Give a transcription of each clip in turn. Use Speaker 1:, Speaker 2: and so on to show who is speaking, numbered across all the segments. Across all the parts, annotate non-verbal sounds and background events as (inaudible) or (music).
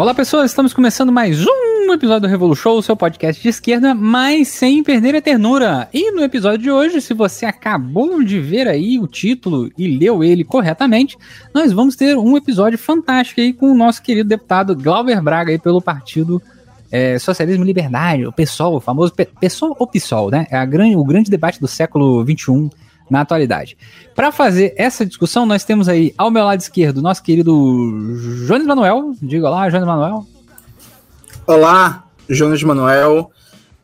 Speaker 1: Olá pessoas, estamos começando mais um episódio do Revolu Show, seu podcast de esquerda, mas sem perder a ternura. E no episódio de hoje, se você acabou de ver aí o título e leu ele corretamente, nós vamos ter um episódio fantástico aí com o nosso querido deputado Glauber Braga aí pelo partido é, Socialismo e Liberdade, o PSOL, o famoso PSOL ou PSOL, né? É a grande, o grande debate do século XXI na atualidade. Para fazer essa discussão, nós temos aí ao meu lado esquerdo nosso querido Jones Manuel. Diga lá, Jones Manuel.
Speaker 2: Olá, Jones Manuel.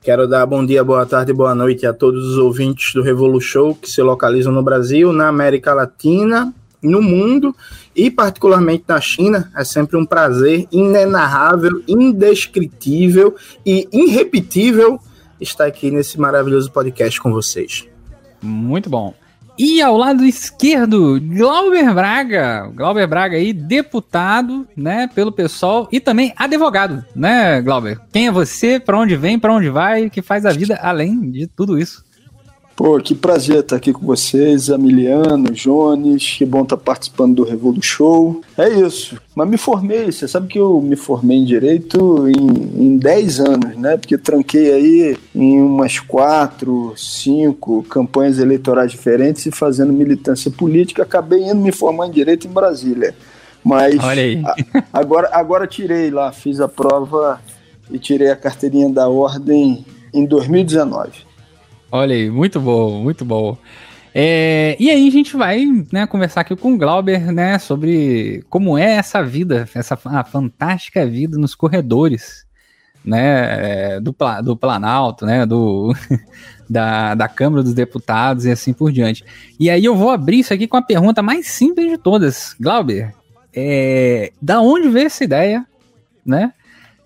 Speaker 2: Quero dar bom dia, boa tarde, boa noite a todos os ouvintes do Revolu Show que se localizam no Brasil, na América Latina, no mundo e particularmente na China. É sempre um prazer inenarrável, indescritível e irrepetível estar aqui nesse maravilhoso podcast com vocês.
Speaker 1: Muito bom. E ao lado esquerdo, Glauber Braga. Glauber Braga aí, deputado, né, pelo pessoal e também advogado, né, Glauber? Quem é você? Para onde vem? Para onde vai? Que faz a vida além de tudo isso?
Speaker 3: Pô, que prazer estar aqui com vocês, Emiliano, Jones, que bom estar participando do Revolu Show. É isso, mas me formei, você sabe que eu me formei em Direito em, em 10 anos, né? Porque tranquei aí em umas 4, 5 campanhas eleitorais diferentes e fazendo militância política, acabei indo me formar em Direito em Brasília. Mas a, agora, agora tirei lá, fiz a prova e tirei a carteirinha da ordem em 2019.
Speaker 1: Olha aí, muito bom, muito bom. É, e aí a gente vai né, conversar aqui com o Glauber né, sobre como é essa vida, essa fantástica vida nos corredores né, é, do, do Planalto, né, do, (laughs) da, da Câmara dos Deputados e assim por diante. E aí eu vou abrir isso aqui com a pergunta mais simples de todas. Glauber, é, da onde veio essa ideia, né?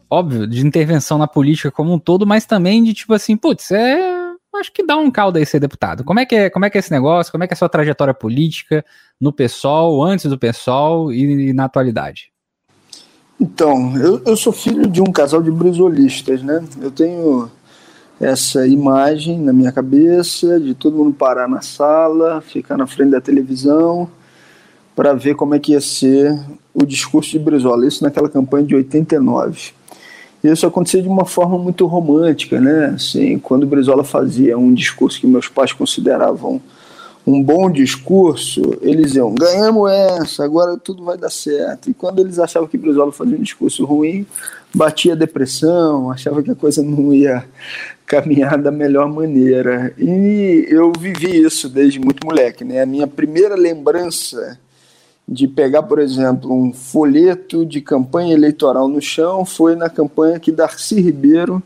Speaker 1: Óbvio, de intervenção na política como um todo, mas também de tipo assim, putz, é acho que dá um caldo aí ser deputado. Como é que é, como é, que é esse negócio? Como é que é a sua trajetória política no PSOL, antes do PSOL e, e na atualidade?
Speaker 3: Então, eu, eu sou filho de um casal de brisolistas, né? Eu tenho essa imagem na minha cabeça de todo mundo parar na sala, ficar na frente da televisão para ver como é que ia ser o discurso de Brizola. Isso naquela campanha de 89. Isso acontecia de uma forma muito romântica, né? Assim, quando Brizola fazia um discurso que meus pais consideravam um bom discurso, eles iam, ganhamos essa, agora tudo vai dar certo. E quando eles achavam que Brizola fazia um discurso ruim, batia depressão, achava que a coisa não ia caminhar da melhor maneira. E eu vivi isso desde muito moleque, né? A minha primeira lembrança de pegar, por exemplo, um folheto de campanha eleitoral no chão foi na campanha que Darcy Ribeiro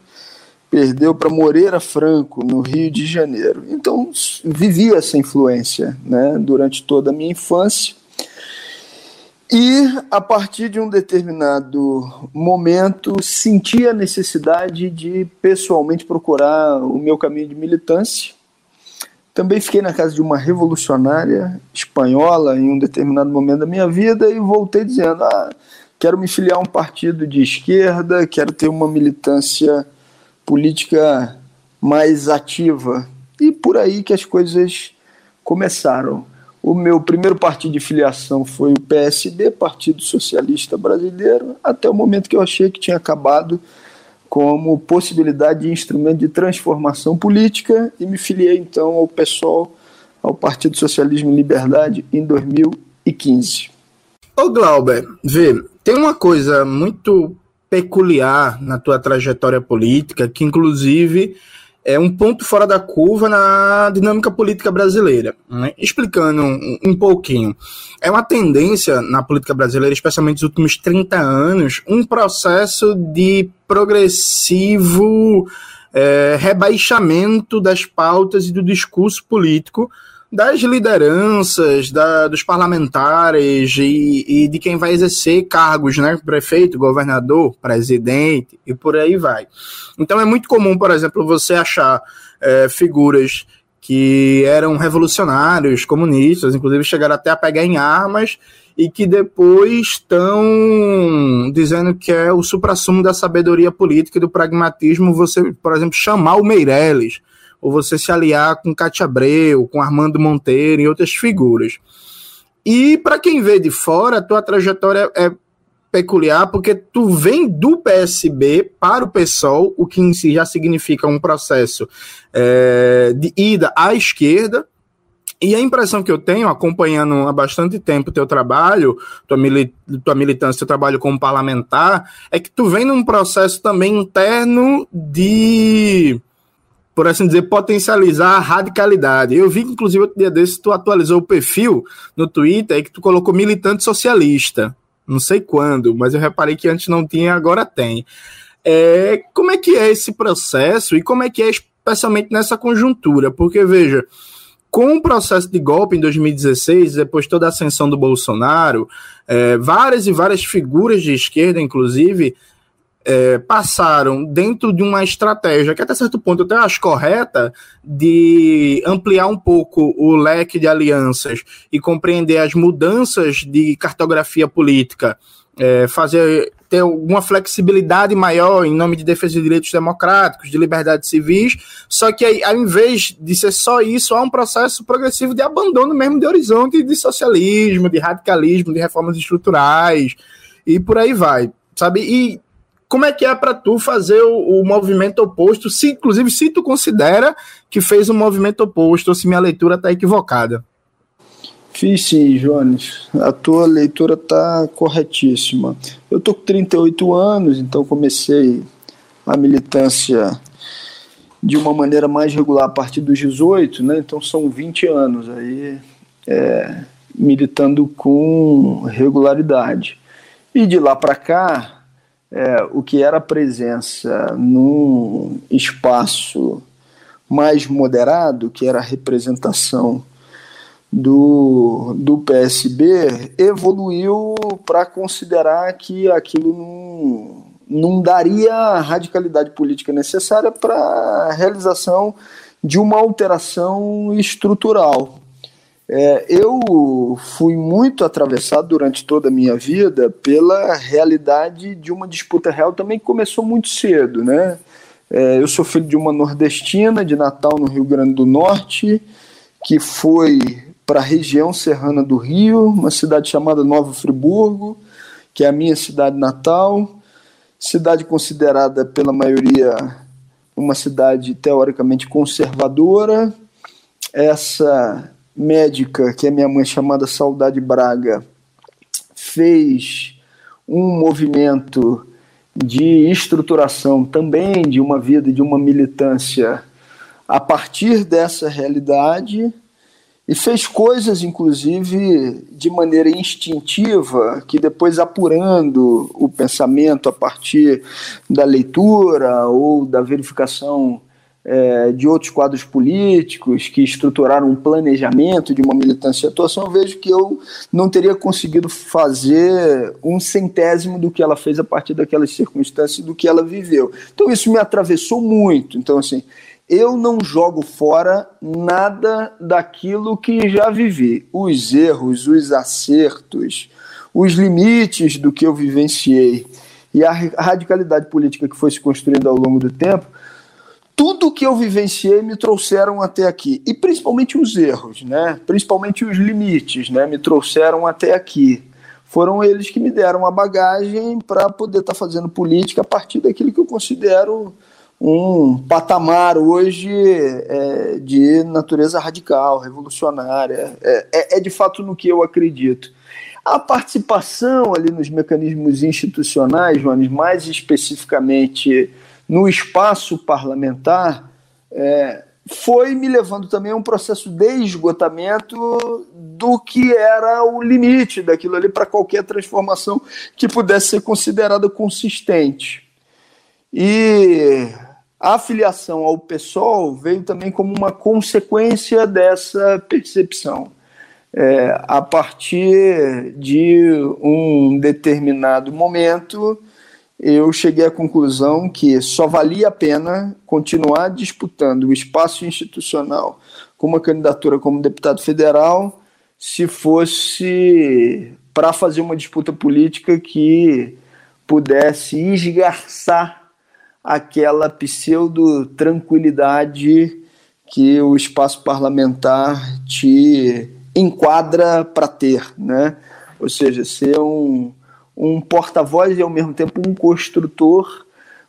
Speaker 3: perdeu para Moreira Franco, no Rio de Janeiro. Então, vivi essa influência né, durante toda a minha infância. E, a partir de um determinado momento, senti a necessidade de pessoalmente procurar o meu caminho de militância também fiquei na casa de uma revolucionária espanhola em um determinado momento da minha vida e voltei dizendo: ah, quero me filiar a um partido de esquerda, quero ter uma militância política mais ativa. E por aí que as coisas começaram. O meu primeiro partido de filiação foi o PSD, Partido Socialista Brasileiro, até o momento que eu achei que tinha acabado como possibilidade de instrumento de transformação política e me filiei então ao PSOL, ao Partido Socialismo e Liberdade, em 2015.
Speaker 2: Ô Glauber, vê, tem uma coisa muito peculiar na tua trajetória política, que inclusive é um ponto fora da curva na dinâmica política brasileira. Né? Explicando um, um, pouquinho. É uma tendência na política brasileira, especialmente nos últimos 30 anos, um processo de progressivo é, rebaixamento das pautas e do discurso político das lideranças, da, dos parlamentares e, e, de quem vai exercer cargos, né? Prefeito, governador, presidente e por aí vai. Então é muito comum, por exemplo, você achar é, figuras que eram revolucionários, comunistas, inclusive chegaram até a pegar em armas e que depois estão dizendo que é o suprassumo da sabedoria política e do pragmatismo você, por exemplo, chamar o Meirelles ou você se aliar com Cátia Abreu, com Armando Monteiro e outras figuras. E para quem vê de fora, a tua trajetória é peculiar porque tu vem do PSB para o PSOL, o que em si já significa um processo é, de ida à esquerda. E a impressão que eu tenho, acompanhando há bastante tempo teu trabalho, tua, mili tua militância, teu trabalho como parlamentar, é que tu vem num processo também interno de por assim dizer, potencializar a radicalidade. Eu vi que, inclusive, outro dia desse, tu atualizou o perfil no Twitter e que tu colocou militante socialista. Não sei quando, mas eu reparei que antes não tinha, agora tem. É, como é que é esse processo e como é que é especialmente nessa conjuntura? Porque, veja, com o processo de golpe em 2016, depois toda a ascensão do Bolsonaro, é, várias e várias figuras de esquerda, inclusive, é, passaram dentro de uma estratégia que até certo ponto eu até acho correta de ampliar um pouco o leque de alianças e compreender as mudanças de cartografia política, é, fazer ter alguma flexibilidade maior em nome de defesa de direitos democráticos, de liberdades civis, só que aí, ao invés de ser só isso, há um processo progressivo de abandono mesmo de horizonte de socialismo, de radicalismo, de reformas estruturais e por aí vai, sabe? E como é que é para tu fazer o, o, movimento oposto, se inclusive se tu considera que fez um movimento oposto, ou se minha leitura está equivocada?
Speaker 3: Fiz sim, Jones. A tua leitura está corretíssima. Eu tô com 38 anos, então comecei a militância de uma maneira mais regular a partir dos 18, né? Então são 20 anos aí é, militando com regularidade. E de lá para cá, é, o que era presença num espaço mais moderado, que era a representação do, do PSB, evoluiu para considerar que aquilo não, não daria a radicalidade política necessária para a realização de uma alteração estrutural. É, eu fui muito atravessado durante toda a minha vida pela realidade de uma disputa real também que começou muito cedo, né? É, eu sou filho de uma nordestina de Natal, no Rio Grande do Norte, que foi para a região serrana do Rio, uma cidade chamada Nova Friburgo, que é a minha cidade natal, cidade considerada pela maioria uma cidade teoricamente conservadora. Essa médica, que é minha mãe, chamada Saudade Braga, fez um movimento de estruturação também de uma vida, de uma militância a partir dessa realidade e fez coisas, inclusive, de maneira instintiva, que depois apurando o pensamento a partir da leitura ou da verificação é, de outros quadros políticos que estruturaram um planejamento de uma militância e atuação, eu vejo que eu não teria conseguido fazer um centésimo do que ela fez a partir daquelas circunstâncias do que ela viveu. Então isso me atravessou muito. Então, assim, eu não jogo fora nada daquilo que já vivi. Os erros, os acertos, os limites do que eu vivenciei e a radicalidade política que foi se construindo ao longo do tempo tudo que eu vivenciei me trouxeram até aqui. E principalmente os erros, né? principalmente os limites, né? me trouxeram até aqui. Foram eles que me deram a bagagem para poder estar tá fazendo política a partir daquilo que eu considero um patamar hoje é, de natureza radical, revolucionária. É, é, é de fato no que eu acredito. A participação ali nos mecanismos institucionais, Jones, mais especificamente no espaço parlamentar é, foi me levando também a um processo de esgotamento do que era o limite daquilo ali para qualquer transformação que pudesse ser considerada consistente. E a afiliação ao PSOL veio também como uma consequência dessa percepção. É, a partir de um determinado momento, eu cheguei à conclusão que só valia a pena continuar disputando o espaço institucional com uma candidatura como deputado federal se fosse para fazer uma disputa política que pudesse esgarçar aquela pseudo-tranquilidade que o espaço parlamentar te enquadra para ter, né? Ou seja, ser um, um porta-voz e ao mesmo tempo um construtor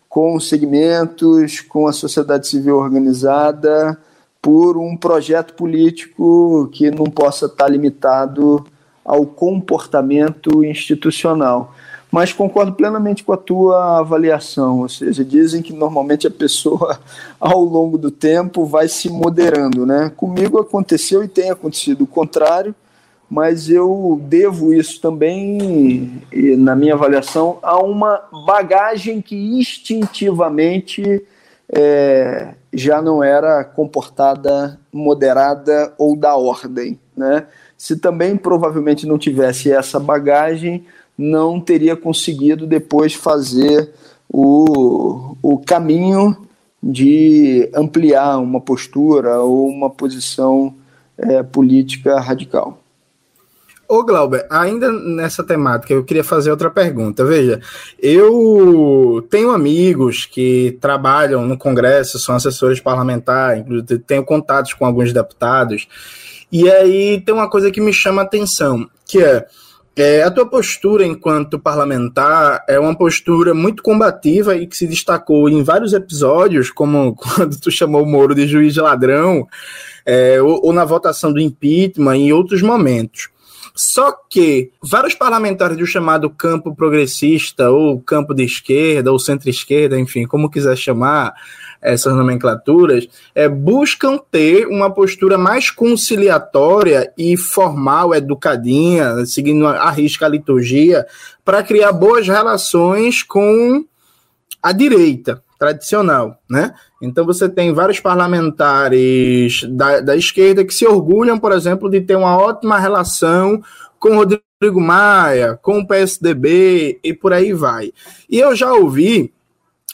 Speaker 3: com segmentos, com a sociedade civil organizada, por um projeto político que não possa estar limitado ao comportamento institucional. Mas concordo plenamente com a tua avaliação, ou seja, dizem que normalmente a pessoa, (laughs) ao longo do tempo, vai se moderando. Né? Comigo aconteceu e tem acontecido o contrário, mas eu devo isso também, na minha avaliação, a uma bagagem que instintivamente é, já não era comportada, moderada ou da ordem. Né? Se também provavelmente não tivesse essa bagagem, não teria conseguido depois fazer o, o caminho de ampliar uma postura ou uma posição é, política radical.
Speaker 2: Ô Glauber, ainda nessa temática, eu queria fazer outra pergunta. Veja, eu tenho amigos que trabalham no Congresso, são assessores parlamentares, tenho contatos com alguns deputados, e aí tem uma coisa que me chama a atenção, que é, é a tua postura enquanto parlamentar é uma postura muito combativa e que se destacou em vários episódios, como (laughs) quando tu chamou o Moro de juiz de ladrão, é, ou, ou na votação do impeachment, em outros momentos. Só que vários parlamentares do chamado campo progressista, ou campo de esquerda, ou centro-esquerda, enfim, como quiser chamar essas nomenclaturas, é, buscam ter uma postura mais conciliatória e formal, educadinha, seguindo a risca a liturgia, para criar boas relações com a direita tradicional, né? Então você tem vários parlamentares da, da esquerda que se orgulham, por exemplo, de ter uma ótima relação com Rodrigo Maia, com o PSDB e por aí vai. E eu já ouvi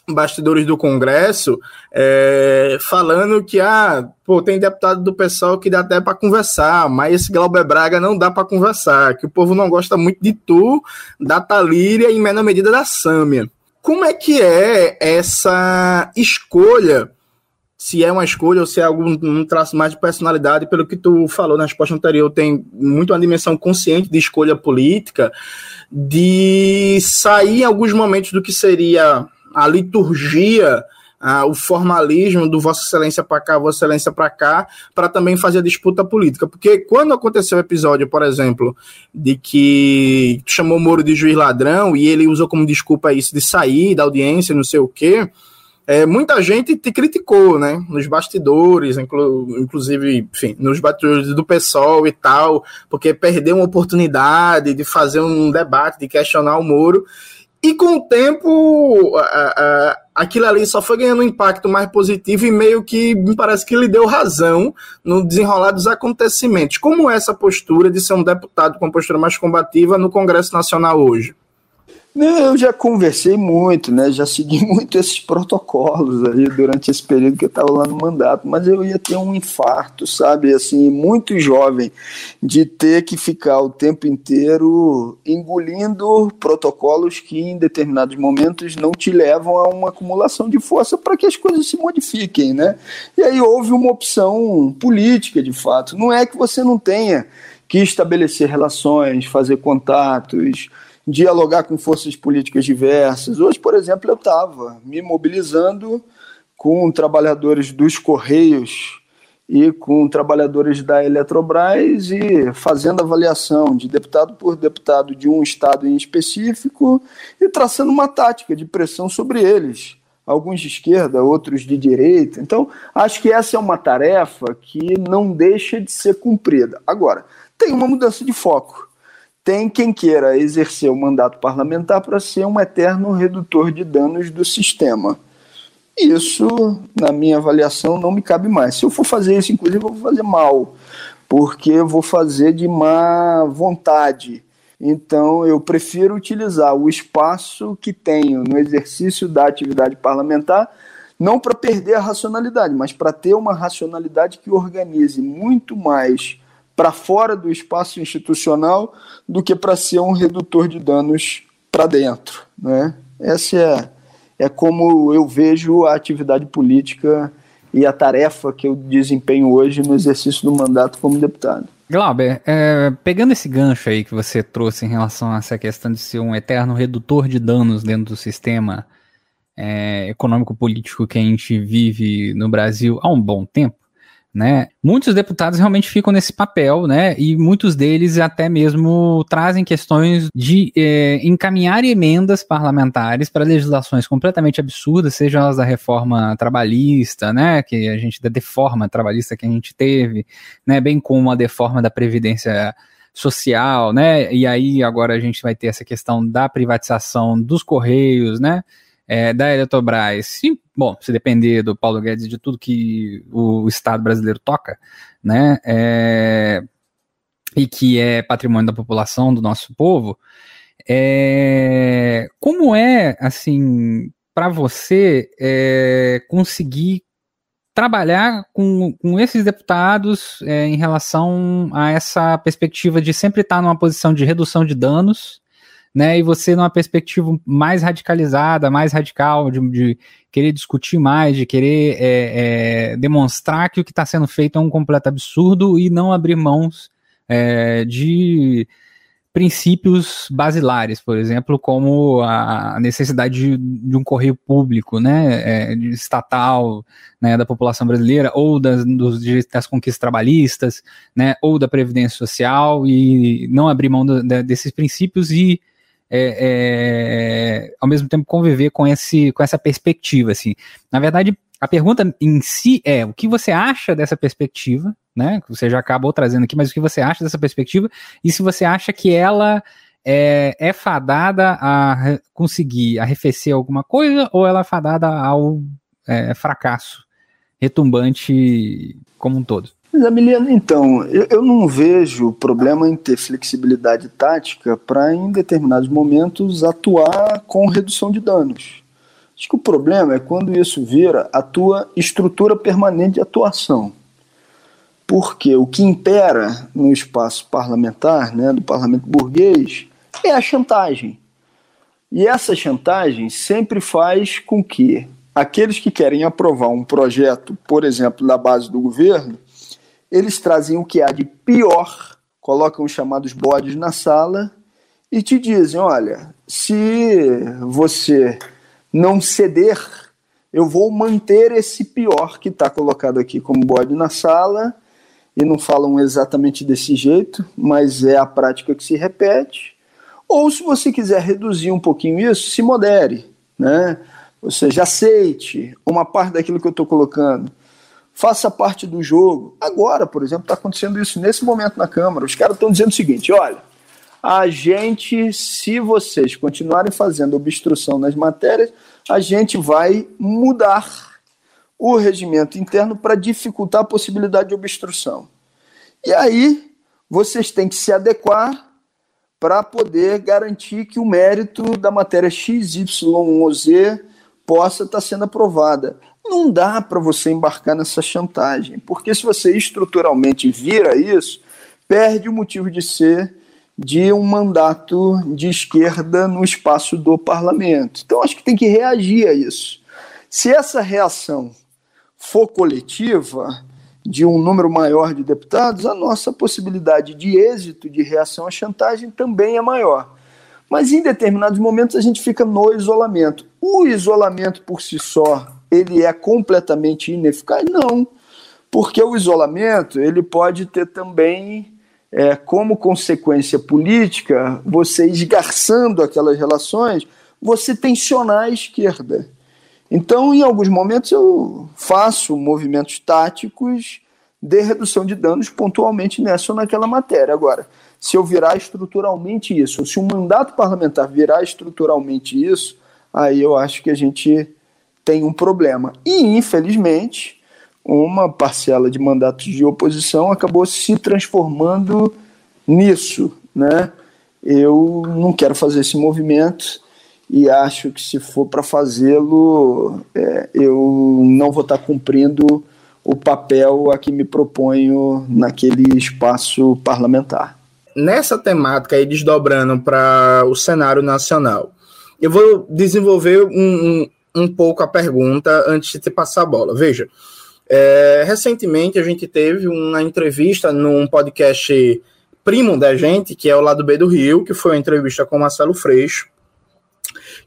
Speaker 2: bastidores do Congresso é, falando que ah, pô, tem deputado do pessoal que dá até para conversar, mas esse Glauber Braga não dá para conversar, que o povo não gosta muito de tu, da Talíria e em menor medida da Sâmia. Como é que é essa escolha? Se é uma escolha ou se é algum um traço mais de personalidade, pelo que tu falou na resposta anterior, tem muito uma dimensão consciente de escolha política, de sair em alguns momentos do que seria a liturgia ah, o formalismo do Vossa Excelência para cá, Vossa Excelência para cá, para também fazer a disputa política. Porque quando aconteceu o episódio, por exemplo, de que chamou Moro de juiz ladrão e ele usou como desculpa isso de sair da audiência, não sei o quê. É, muita gente te criticou, né? Nos bastidores, inclu inclusive, enfim, nos bastidores do PSOL e tal, porque perdeu uma oportunidade de fazer um debate, de questionar o Moro. E com o tempo, a, a, aquilo ali só foi ganhando um impacto mais positivo e meio que me parece que lhe deu razão no desenrolar dos acontecimentos. Como essa postura de ser um deputado com uma postura mais combativa no Congresso Nacional hoje?
Speaker 3: Eu já conversei muito, né? Já segui (laughs) muito esses protocolos aí durante esse período que eu estava lá no mandato, mas eu ia ter um infarto, sabe? Assim, muito jovem, de ter que ficar o tempo inteiro engolindo protocolos que em determinados momentos não te levam a uma acumulação de força para que as coisas se modifiquem, né? E aí houve uma opção política, de fato. Não é que você não tenha que estabelecer relações, fazer contatos dialogar com forças políticas diversas. Hoje, por exemplo, eu estava me mobilizando com trabalhadores dos Correios e com trabalhadores da Eletrobras e fazendo avaliação de deputado por deputado de um estado em específico e traçando uma tática de pressão sobre eles. Alguns de esquerda, outros de direita. Então, acho que essa é uma tarefa que não deixa de ser cumprida. Agora, tem uma mudança de foco tem quem queira exercer o mandato parlamentar para ser um eterno redutor de danos do sistema. Isso, na minha avaliação, não me cabe mais. Se eu for fazer isso, inclusive, eu vou fazer mal, porque eu vou fazer de má vontade. Então, eu prefiro utilizar o espaço que tenho no exercício da atividade parlamentar, não para perder a racionalidade, mas para ter uma racionalidade que organize muito mais para fora do espaço institucional do que para ser um redutor de danos para dentro. Né? Essa é, é como eu vejo a atividade política e a tarefa que eu desempenho hoje no exercício do mandato como deputado.
Speaker 1: Glauber, é, pegando esse gancho aí que você trouxe em relação a essa questão de ser um eterno redutor de danos dentro do sistema é, econômico-político que a gente vive no Brasil há um bom tempo, né? Muitos deputados realmente ficam nesse papel, né? E muitos deles até mesmo trazem questões de é, encaminhar emendas parlamentares para legislações completamente absurdas, sejam elas da reforma trabalhista, né? Que a gente da deforma trabalhista que a gente teve, né? Bem como a deforma da previdência social, né? E aí agora a gente vai ter essa questão da privatização dos correios, né? É, da Eletrobras, se, bom, se depender do Paulo Guedes de tudo que o Estado brasileiro toca, né, é, e que é patrimônio da população, do nosso povo, é, como é, assim, para você é, conseguir trabalhar com, com esses deputados é, em relação a essa perspectiva de sempre estar numa posição de redução de danos né? E você numa perspectiva mais radicalizada, mais radical, de, de querer discutir mais, de querer é, é, demonstrar que o que está sendo feito é um completo absurdo e não abrir mãos é, de princípios basilares, por exemplo, como a necessidade de, de um correio público, né, é, estatal, né, da população brasileira, ou das, dos, das conquistas trabalhistas, né, ou da previdência social, e não abrir mão de, desses princípios e é, é, ao mesmo tempo conviver com, esse, com essa perspectiva, assim. Na verdade, a pergunta em si é o que você acha dessa perspectiva, né? Que você já acabou trazendo aqui, mas o que você acha dessa perspectiva e se você acha que ela é, é fadada a conseguir arrefecer alguma coisa ou ela é fadada ao é, fracasso retumbante como um todo?
Speaker 3: Mas, Emiliano, então, eu, eu não vejo problema em ter flexibilidade tática para, em determinados momentos, atuar com redução de danos. Acho que o problema é quando isso vira a tua estrutura permanente de atuação. Porque o que impera no espaço parlamentar, né, do parlamento burguês, é a chantagem. E essa chantagem sempre faz com que aqueles que querem aprovar um projeto, por exemplo, da base do governo, eles trazem o que há de pior, colocam os chamados bodes na sala e te dizem: olha, se você não ceder, eu vou manter esse pior que está colocado aqui como bode na sala. E não falam exatamente desse jeito, mas é a prática que se repete. Ou se você quiser reduzir um pouquinho isso, se modere, né? Ou seja, aceite uma parte daquilo que eu estou colocando faça parte do jogo. Agora, por exemplo, está acontecendo isso nesse momento na Câmara. Os caras estão dizendo o seguinte: olha, a gente, se vocês continuarem fazendo obstrução nas matérias, a gente vai mudar o regimento interno para dificultar a possibilidade de obstrução. E aí, vocês têm que se adequar para poder garantir que o mérito da matéria X, Y ou Z possa estar tá sendo aprovada. Não dá para você embarcar nessa chantagem, porque se você estruturalmente vira isso, perde o motivo de ser de um mandato de esquerda no espaço do parlamento. Então acho que tem que reagir a isso. Se essa reação for coletiva, de um número maior de deputados, a nossa possibilidade de êxito de reação à chantagem também é maior. Mas em determinados momentos a gente fica no isolamento. O isolamento por si só ele é completamente ineficaz? Não, porque o isolamento ele pode ter também é, como consequência política você esgarçando aquelas relações, você tensionar a esquerda. Então, em alguns momentos, eu faço movimentos táticos de redução de danos pontualmente nessa ou naquela matéria. Agora, se eu virar estruturalmente isso, ou se um mandato parlamentar virar estruturalmente isso, aí eu acho que a gente tem um problema. E, infelizmente, uma parcela de mandatos de oposição acabou se transformando nisso. Né? Eu não quero fazer esse movimento e acho que, se for para fazê-lo, é, eu não vou estar tá cumprindo o papel a que me proponho naquele espaço parlamentar.
Speaker 2: Nessa temática aí, desdobrando para o cenário nacional, eu vou desenvolver um, um um pouco a pergunta antes de te passar a bola. Veja, É, recentemente a gente teve uma entrevista num podcast primo da gente, que é o Lado B do Rio, que foi uma entrevista com o Marcelo Freixo,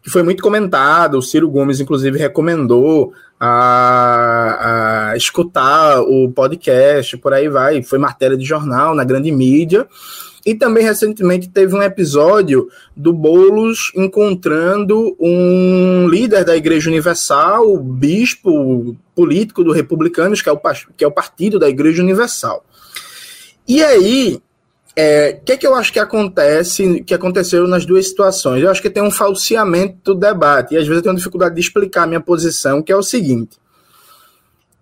Speaker 2: que foi muito comentado. O Ciro Gomes, inclusive, recomendou a, a escutar o podcast, por aí vai. Foi matéria de jornal na grande mídia. E também recentemente teve um episódio do Bolos encontrando um líder da Igreja Universal, bispo político do Republicanos, que é o, que é o partido da Igreja Universal. E aí, o é, que, que eu acho que acontece, que aconteceu nas duas situações? Eu acho que tem um falseamento do debate, e às vezes eu tenho dificuldade de explicar a minha posição, que é o seguinte.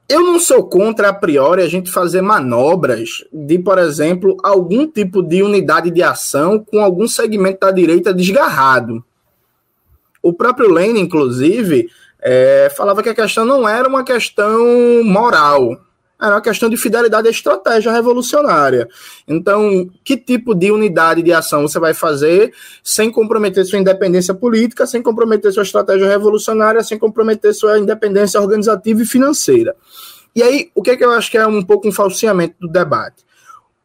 Speaker 2: Eu não sou contra, a priori, a gente fazer manobras de, por exemplo, algum tipo de unidade de ação com algum segmento da direita desgarrado. O próprio Lênin, inclusive, é, falava que a questão não era uma questão moral, era uma questão de fidelidade à estratégia revolucionária. Então, que tipo de unidade de ação você vai fazer sem comprometer sua independência política, sem comprometer sua estratégia revolucionária, sem comprometer sua independência organizativa e financeira? E aí, o que, é que eu acho que é um pouco um falseamento do debate?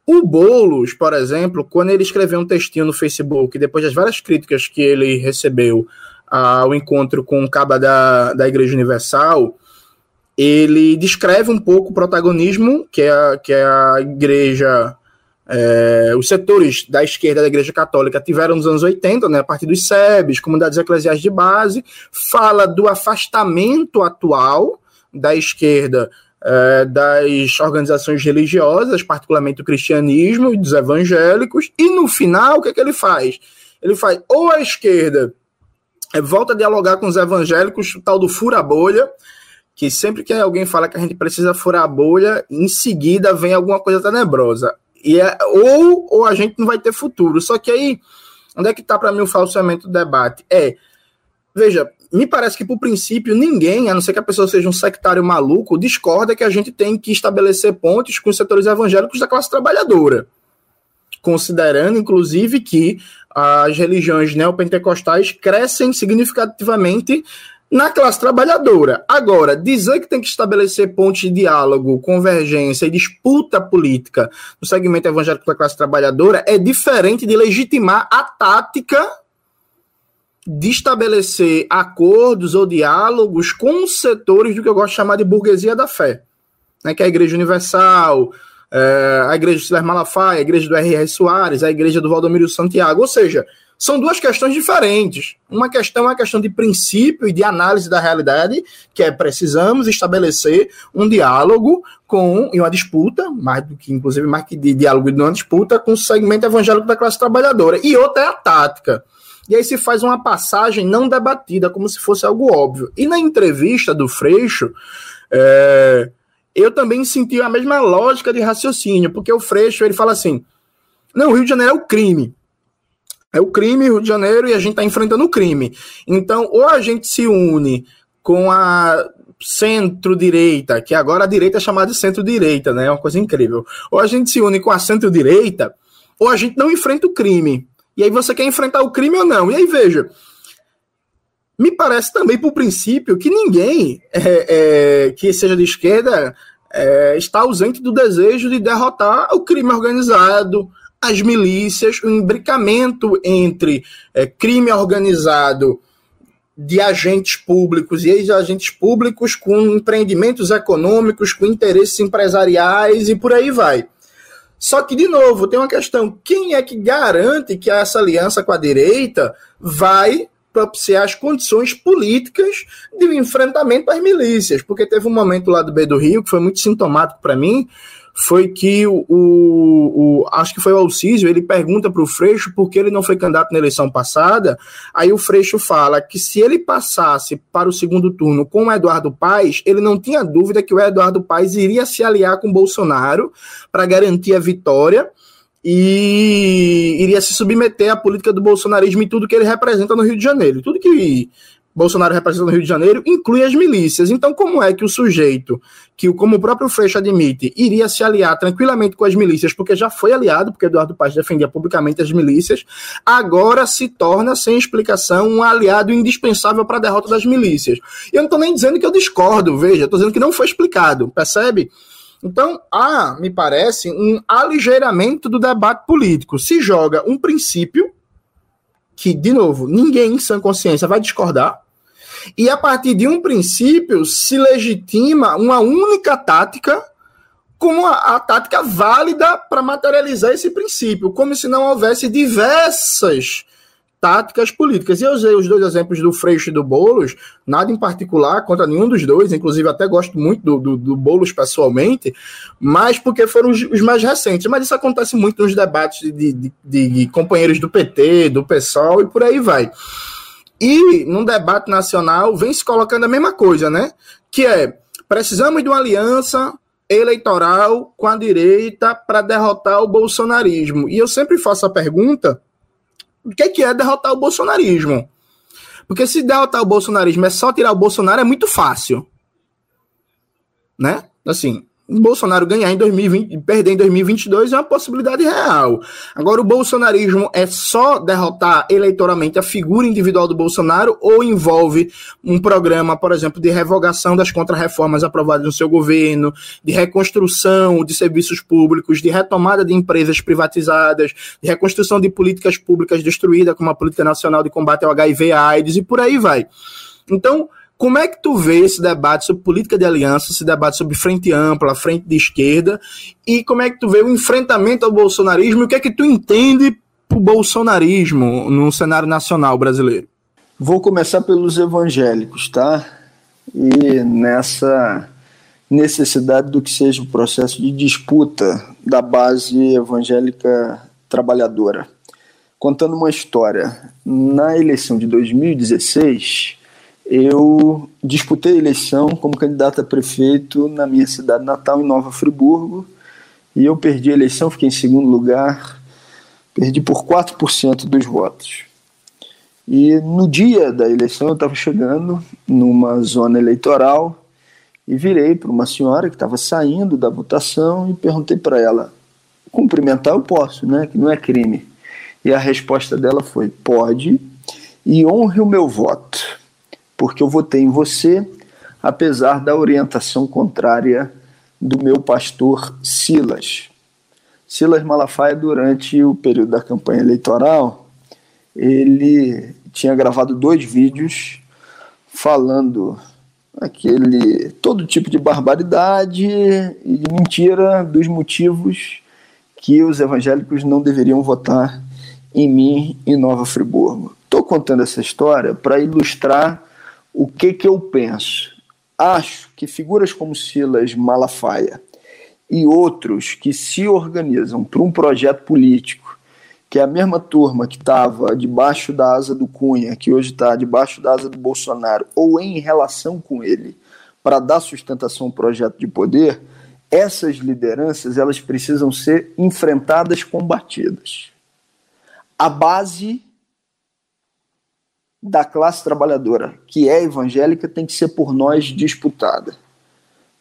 Speaker 2: O Boulos, por exemplo, quando ele escreveu um textinho no Facebook, depois das várias críticas que ele recebeu ao encontro com o caba da, da Igreja Universal, ele descreve um pouco o protagonismo que é, a, que é a igreja, é, os setores da esquerda da igreja católica tiveram nos anos 80, né, a partir dos SEBs, comunidades eclesiais de base, fala do afastamento atual da esquerda é, das organizações religiosas, particularmente o cristianismo e dos evangélicos, e no final, o que, é que ele faz? Ele faz ou a esquerda é, volta a dialogar com os evangélicos, o tal do fura-bolha, que sempre que alguém fala que a gente precisa furar a bolha, em seguida vem alguma coisa tenebrosa. E é, ou, ou a gente não vai ter futuro. Só que aí, onde é que está para mim o falseamento do debate? É, veja, me parece que, por princípio, ninguém, a não ser que a pessoa seja um sectário maluco, discorda que a gente tem que estabelecer pontes com os setores evangélicos da classe trabalhadora. Considerando, inclusive, que as religiões neopentecostais crescem significativamente na classe trabalhadora. Agora, dizer que tem que estabelecer pontos de diálogo, convergência e disputa política no segmento evangélico da classe trabalhadora é diferente de legitimar a tática de estabelecer acordos ou diálogos com setores do que eu gosto de chamar de burguesia da fé, né, que é a Igreja Universal, é, a Igreja de Silas Malafaia, a Igreja do R.R. Soares, a Igreja do Valdomiro Santiago, ou seja, são duas questões diferentes. Uma questão é uma questão de princípio e de análise da realidade, que é precisamos estabelecer um diálogo com e uma disputa, mais do que inclusive mais que de diálogo e de uma disputa com o segmento evangélico da classe trabalhadora. E outra é a tática. E aí se faz uma passagem não debatida, como se fosse algo óbvio. E na entrevista do Freixo, é, eu também senti a mesma lógica de raciocínio, porque o Freixo ele fala assim: não, o Rio de Janeiro é o crime. É o crime, Rio de Janeiro, e a gente está enfrentando o crime. Então, ou a gente se une com a centro-direita, que agora a direita é chamada de centro-direita, né? É uma coisa incrível. Ou a gente se une com a centro-direita, ou a gente não enfrenta o crime. E aí você quer enfrentar o crime ou não? E aí, veja, me parece também, por princípio, que ninguém é, é, que seja de esquerda é, está ausente do desejo de derrotar o crime organizado, as milícias, o imbricamento entre é, crime organizado de agentes públicos e ex-agentes públicos com empreendimentos econômicos, com interesses empresariais e por aí vai. Só que, de novo, tem uma questão: quem é que garante que essa aliança com a direita vai propiciar as condições políticas de um enfrentamento às milícias? Porque teve um momento lá do B do Rio que foi muito sintomático para mim, foi que o, o, o, acho que foi o Alcísio, ele pergunta para o Freixo por que ele não foi candidato na eleição passada, aí o Freixo fala que se ele passasse para o segundo turno com o Eduardo Paes, ele não tinha dúvida que o Eduardo Paes iria se aliar com Bolsonaro para garantir a vitória e iria se submeter à política do bolsonarismo e tudo que ele representa no Rio de Janeiro. Tudo que Bolsonaro representa no Rio de Janeiro, inclui as milícias. Então, como é que o sujeito, que como o próprio Freixo admite, iria se aliar tranquilamente com as milícias, porque já foi aliado, porque Eduardo Paz defendia publicamente as milícias, agora se torna, sem explicação, um aliado indispensável para a derrota das milícias? E eu não estou nem dizendo que eu discordo, veja, estou dizendo que não foi explicado, percebe? Então, há, me parece, um aligeiramento do debate político. Se joga um princípio que, de novo, ninguém em sã consciência vai discordar, e a partir de um princípio se legitima uma única tática como a, a tática válida para materializar esse princípio, como se não houvesse diversas táticas políticas. E eu usei os dois exemplos do Freixo e do Boulos, nada em particular contra nenhum dos dois, inclusive até gosto muito do, do, do Boulos pessoalmente, mas porque foram os, os, mais recentes. Mas isso acontece muito nos debates de, de, de, de companheiros do PT, do PSOL e por aí vai. E num debate nacional vem se colocando a mesma coisa, né? Que é precisamos de uma aliança eleitoral com a direita para derrotar o bolsonarismo. E eu sempre faço a pergunta o que é, que é derrotar o bolsonarismo. Porque se derrotar o bolsonarismo é só tirar o Bolsonaro, é muito fácil. Né? Assim, Bolsonaro ganhar em 2020 e perder em 2022 é uma possibilidade real. Agora, o bolsonarismo é só derrotar eleitoralmente a figura individual do Bolsonaro ou envolve um programa, por exemplo, de revogação das contrarreformas aprovadas no seu governo, de reconstrução de serviços públicos, de retomada de empresas privatizadas, de reconstrução de políticas públicas destruídas, como a Política Nacional de Combate ao HIV-AIDS e por aí vai. Então, como é que tu vê esse debate sobre política de aliança, esse debate sobre frente ampla, frente de esquerda, e como é que tu vê o enfrentamento ao bolsonarismo e o que é que tu entende o bolsonarismo no cenário nacional brasileiro?
Speaker 3: Vou começar pelos evangélicos, tá? E nessa necessidade do que seja o processo de disputa da base evangélica trabalhadora. Contando uma história, na eleição de 2016, eu disputei a eleição como candidato a prefeito na minha cidade natal, em Nova Friburgo, e eu perdi a eleição, fiquei em segundo lugar, perdi por 4% dos votos. E no dia da eleição eu estava chegando numa zona eleitoral e virei para uma senhora que estava saindo da votação e perguntei para ela: cumprimentar eu posso, né? Que não é crime. E a resposta dela foi: pode e honre o meu voto porque eu votei em você, apesar da orientação contrária do meu pastor Silas. Silas Malafaia, durante o período da campanha eleitoral, ele tinha gravado dois vídeos falando aquele todo tipo de barbaridade e de mentira dos motivos que os evangélicos não deveriam votar em mim em Nova Friburgo. Estou contando essa história para ilustrar o que, que eu penso? Acho que figuras como Silas Malafaia e outros que se organizam para um projeto político, que é a mesma turma que estava debaixo da asa do Cunha, que hoje está debaixo da asa do Bolsonaro, ou em relação com ele, para dar sustentação ao projeto de poder, essas lideranças elas precisam ser enfrentadas, combatidas. A base da classe trabalhadora, que é evangélica, tem que ser por nós disputada.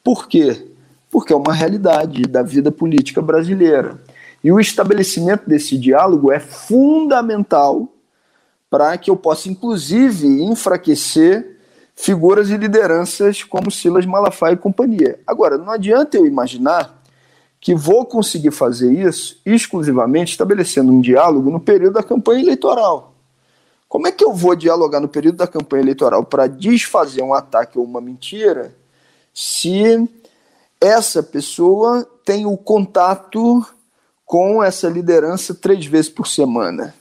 Speaker 3: Por quê? Porque é uma realidade da vida política brasileira. E o estabelecimento desse diálogo é fundamental para que eu possa, inclusive, enfraquecer figuras e lideranças como Silas Malafaia e companhia. Agora, não adianta eu imaginar que vou conseguir fazer isso exclusivamente estabelecendo um diálogo no período da campanha eleitoral. Como é que eu vou dialogar no período da campanha eleitoral para desfazer um ataque ou uma mentira se essa pessoa tem o contato com essa liderança três vezes por semana?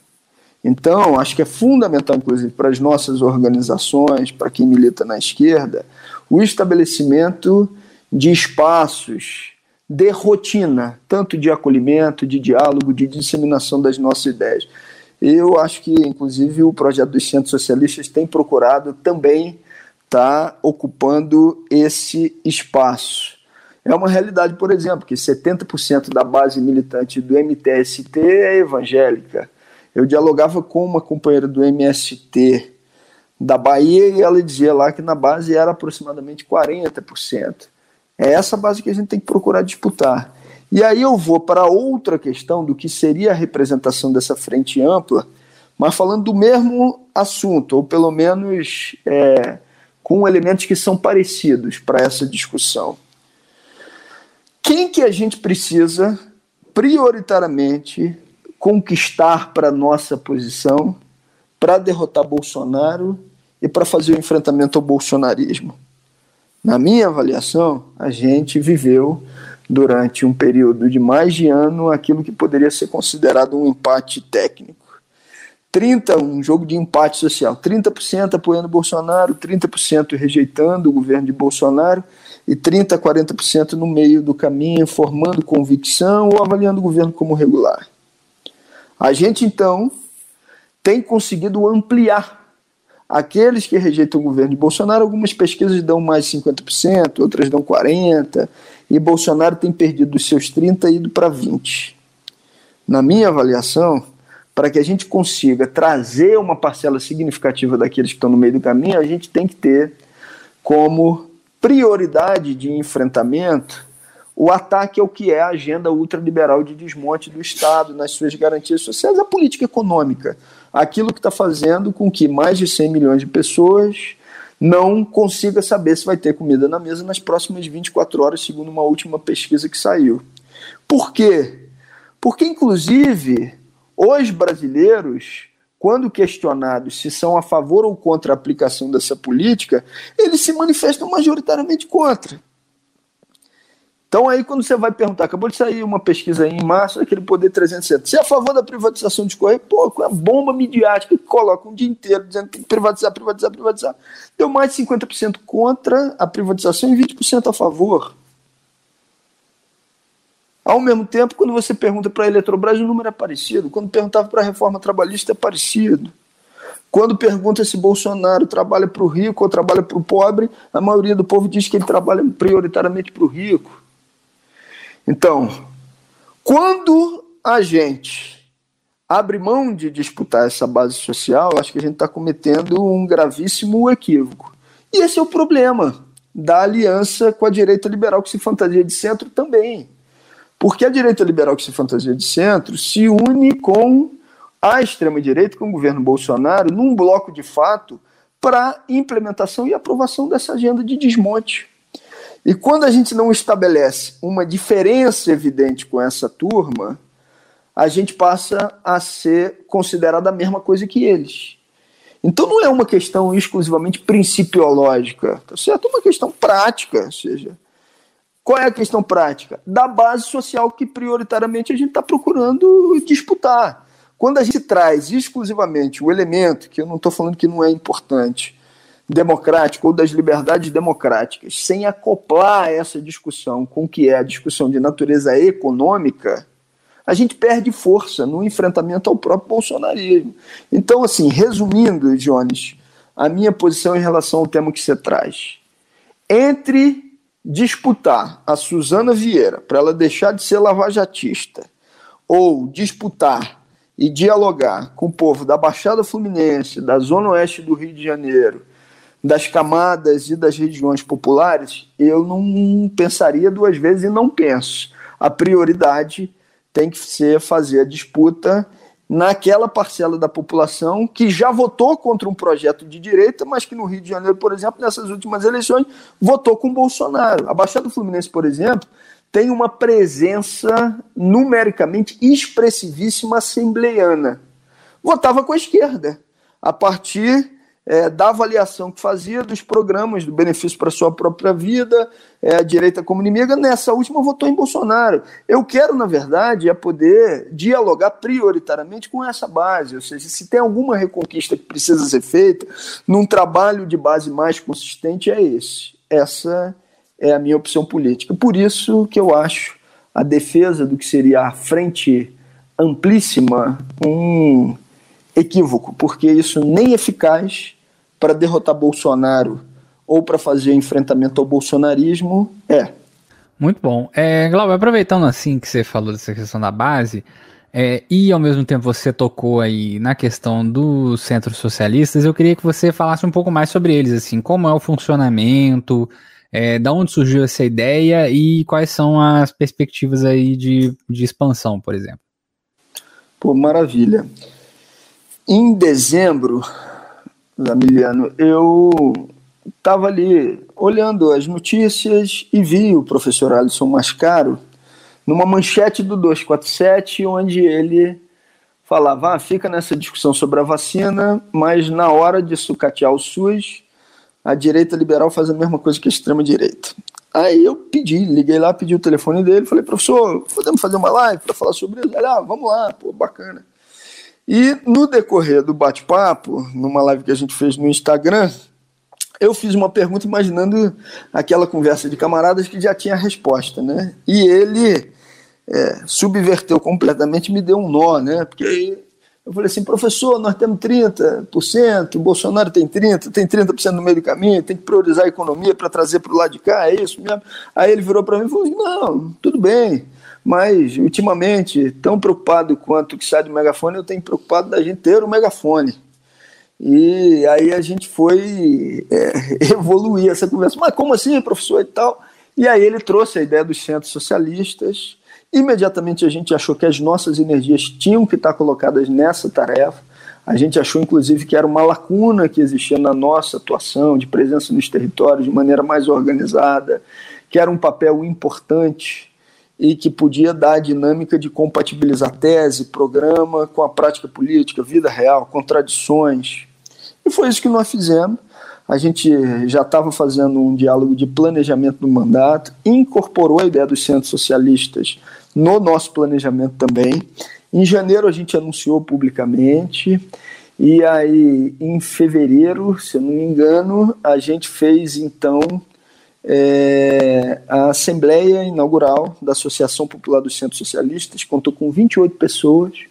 Speaker 3: Então, acho que é fundamental, inclusive, para as nossas organizações, para quem milita na esquerda, o estabelecimento de espaços de rotina, tanto de acolhimento, de diálogo, de disseminação das nossas ideias. Eu acho que, inclusive, o projeto dos centros socialistas tem procurado também estar tá ocupando esse espaço. É uma realidade, por exemplo, que 70% da base militante do MTST é evangélica. Eu dialogava com uma companheira do MST da Bahia e ela dizia lá que na base era aproximadamente 40%. É essa base que a gente tem que procurar disputar. E aí eu vou para outra questão do que seria a representação dessa frente ampla, mas falando do mesmo assunto, ou pelo menos é, com elementos que são parecidos para essa discussão. Quem que a gente precisa prioritariamente conquistar para nossa posição para derrotar Bolsonaro e para fazer o enfrentamento ao bolsonarismo? Na minha avaliação, a gente viveu durante um período de mais de ano aquilo que poderia ser considerado um empate técnico. 30, um jogo de empate social, 30% apoiando Bolsonaro, 30% rejeitando o governo de Bolsonaro e 30 a 40% no meio do caminho, formando convicção ou avaliando o governo como regular. A gente então tem conseguido ampliar Aqueles que rejeitam o governo de Bolsonaro, algumas pesquisas dão mais 50%, outras dão 40%, e Bolsonaro tem perdido dos seus 30% e ido para 20%. Na minha avaliação, para que a gente consiga trazer uma parcela significativa daqueles que estão no meio do caminho, a gente tem que ter como prioridade de enfrentamento o ataque ao que é a agenda ultraliberal de desmonte do Estado nas suas garantias sociais, a política econômica aquilo que está fazendo com que mais de 100 milhões de pessoas não consiga saber se vai ter comida na mesa nas próximas 24 horas, segundo uma última pesquisa que saiu. Por quê? Porque, inclusive, os brasileiros, quando questionados se são a favor ou contra a aplicação dessa política, eles se manifestam majoritariamente contra. Então aí quando você vai perguntar, acabou de sair uma pesquisa aí em março, aquele poder 360, você é a favor da privatização de Correio? Pô, com a bomba midiática que coloca um dia inteiro dizendo que privatizar, privatizar, privatizar. Deu mais de 50% contra a privatização e 20% a favor. Ao mesmo tempo, quando você pergunta para a Eletrobras, o número é parecido. Quando perguntava para a reforma trabalhista, é parecido. Quando pergunta se Bolsonaro trabalha para o rico ou trabalha para o pobre, a maioria do povo diz que ele trabalha prioritariamente para o rico. Então, quando a gente abre mão de disputar essa base social, acho que a gente está cometendo um gravíssimo equívoco. E esse é o problema da aliança com a direita liberal que se fantasia de centro também. Porque a direita liberal que se fantasia de centro se une com a extrema-direita, com o governo Bolsonaro, num bloco de fato para implementação e aprovação dessa agenda de desmonte. E quando a gente não estabelece uma diferença evidente com essa turma, a gente passa a ser considerado a mesma coisa que eles. Então não é uma questão exclusivamente principiológica, tá certo? É uma questão prática, ou seja, qual é a questão prática? Da base social que prioritariamente a gente está procurando disputar. Quando a gente traz exclusivamente o elemento, que eu não estou falando que não é importante, democrático ou das liberdades democráticas, sem acoplar essa discussão com o que é a discussão de natureza econômica, a gente perde força no enfrentamento ao próprio bolsonarismo. Então, assim, resumindo, Jones, a minha posição em relação ao tema que você traz. Entre disputar a Suzana Vieira para ela deixar de ser lavajatista ou disputar e dialogar com o povo da Baixada Fluminense, da Zona Oeste do Rio de Janeiro, das camadas e das regiões populares, eu não pensaria duas vezes e não penso. A prioridade tem que ser fazer a disputa naquela parcela da população que já votou contra um projeto de direita, mas que no Rio de Janeiro, por exemplo, nessas últimas eleições, votou com Bolsonaro. A Baixada Fluminense, por exemplo, tem uma presença numericamente expressivíssima assembleiana. Votava com a esquerda. A partir é, da avaliação que fazia dos programas do benefício para sua própria vida, é, a direita como inimiga, nessa última votou em Bolsonaro. Eu quero, na verdade, é poder dialogar prioritariamente com essa base, ou seja, se tem alguma reconquista que precisa ser feita, num trabalho de base mais consistente, é esse. Essa é a minha opção política. Por isso que eu acho a defesa do que seria a frente amplíssima um equívoco, porque isso nem é eficaz para derrotar Bolsonaro ou para fazer enfrentamento ao bolsonarismo é.
Speaker 1: Muito bom. É, Glauber, aproveitando assim que você falou dessa questão da base, É, e ao mesmo tempo você tocou aí na questão dos centros socialistas, eu queria que você falasse um pouco mais sobre eles, assim, como é o funcionamento, é, da onde surgiu essa ideia e quais são as perspectivas aí de, de expansão, por exemplo.
Speaker 3: Pô, maravilha. Em dezembro, Zamiliano, eu estava ali olhando as notícias e vi o professor Alisson Mascaro numa manchete do 247, onde ele falava: ah, fica nessa discussão sobre a vacina, mas na hora de sucatear o SUS, a direita liberal faz a mesma coisa que a extrema-direita. Aí eu pedi, liguei lá, pedi o telefone dele, falei, professor, podemos fazer uma live para falar sobre isso? Ele, ah, vamos lá, pô, bacana. E no decorrer do bate-papo, numa live que a gente fez no Instagram, eu fiz uma pergunta imaginando aquela conversa de camaradas que já tinha a resposta, né? E ele é, subverteu completamente, me deu um nó, né? Porque eu falei assim, professor, nós temos 30%, o Bolsonaro tem 30%, tem 30% no meio do caminho, tem que priorizar a economia para trazer para o lado de cá, é isso mesmo? Aí ele virou para mim e falou, não, tudo bem, mas ultimamente, tão preocupado quanto o que sai do megafone, eu tenho preocupado da gente ter o megafone. E aí a gente foi é, (laughs) evoluir essa conversa. Mas como assim, professor e tal? E aí ele trouxe a ideia dos centros socialistas, Imediatamente a gente achou que as nossas energias tinham que estar colocadas nessa tarefa. A gente achou, inclusive, que era uma lacuna que existia na nossa atuação de presença nos territórios de maneira mais organizada, que era um papel importante e que podia dar a dinâmica de compatibilizar tese, programa com a prática política, vida real, contradições. E foi isso que nós fizemos. A gente já estava fazendo um diálogo de planejamento do mandato, incorporou a ideia dos centros socialistas no nosso planejamento também. Em janeiro a gente anunciou publicamente, e aí em fevereiro, se eu não me engano, a gente fez então é, a Assembleia Inaugural da Associação Popular dos Centros Socialistas, contou com 28 pessoas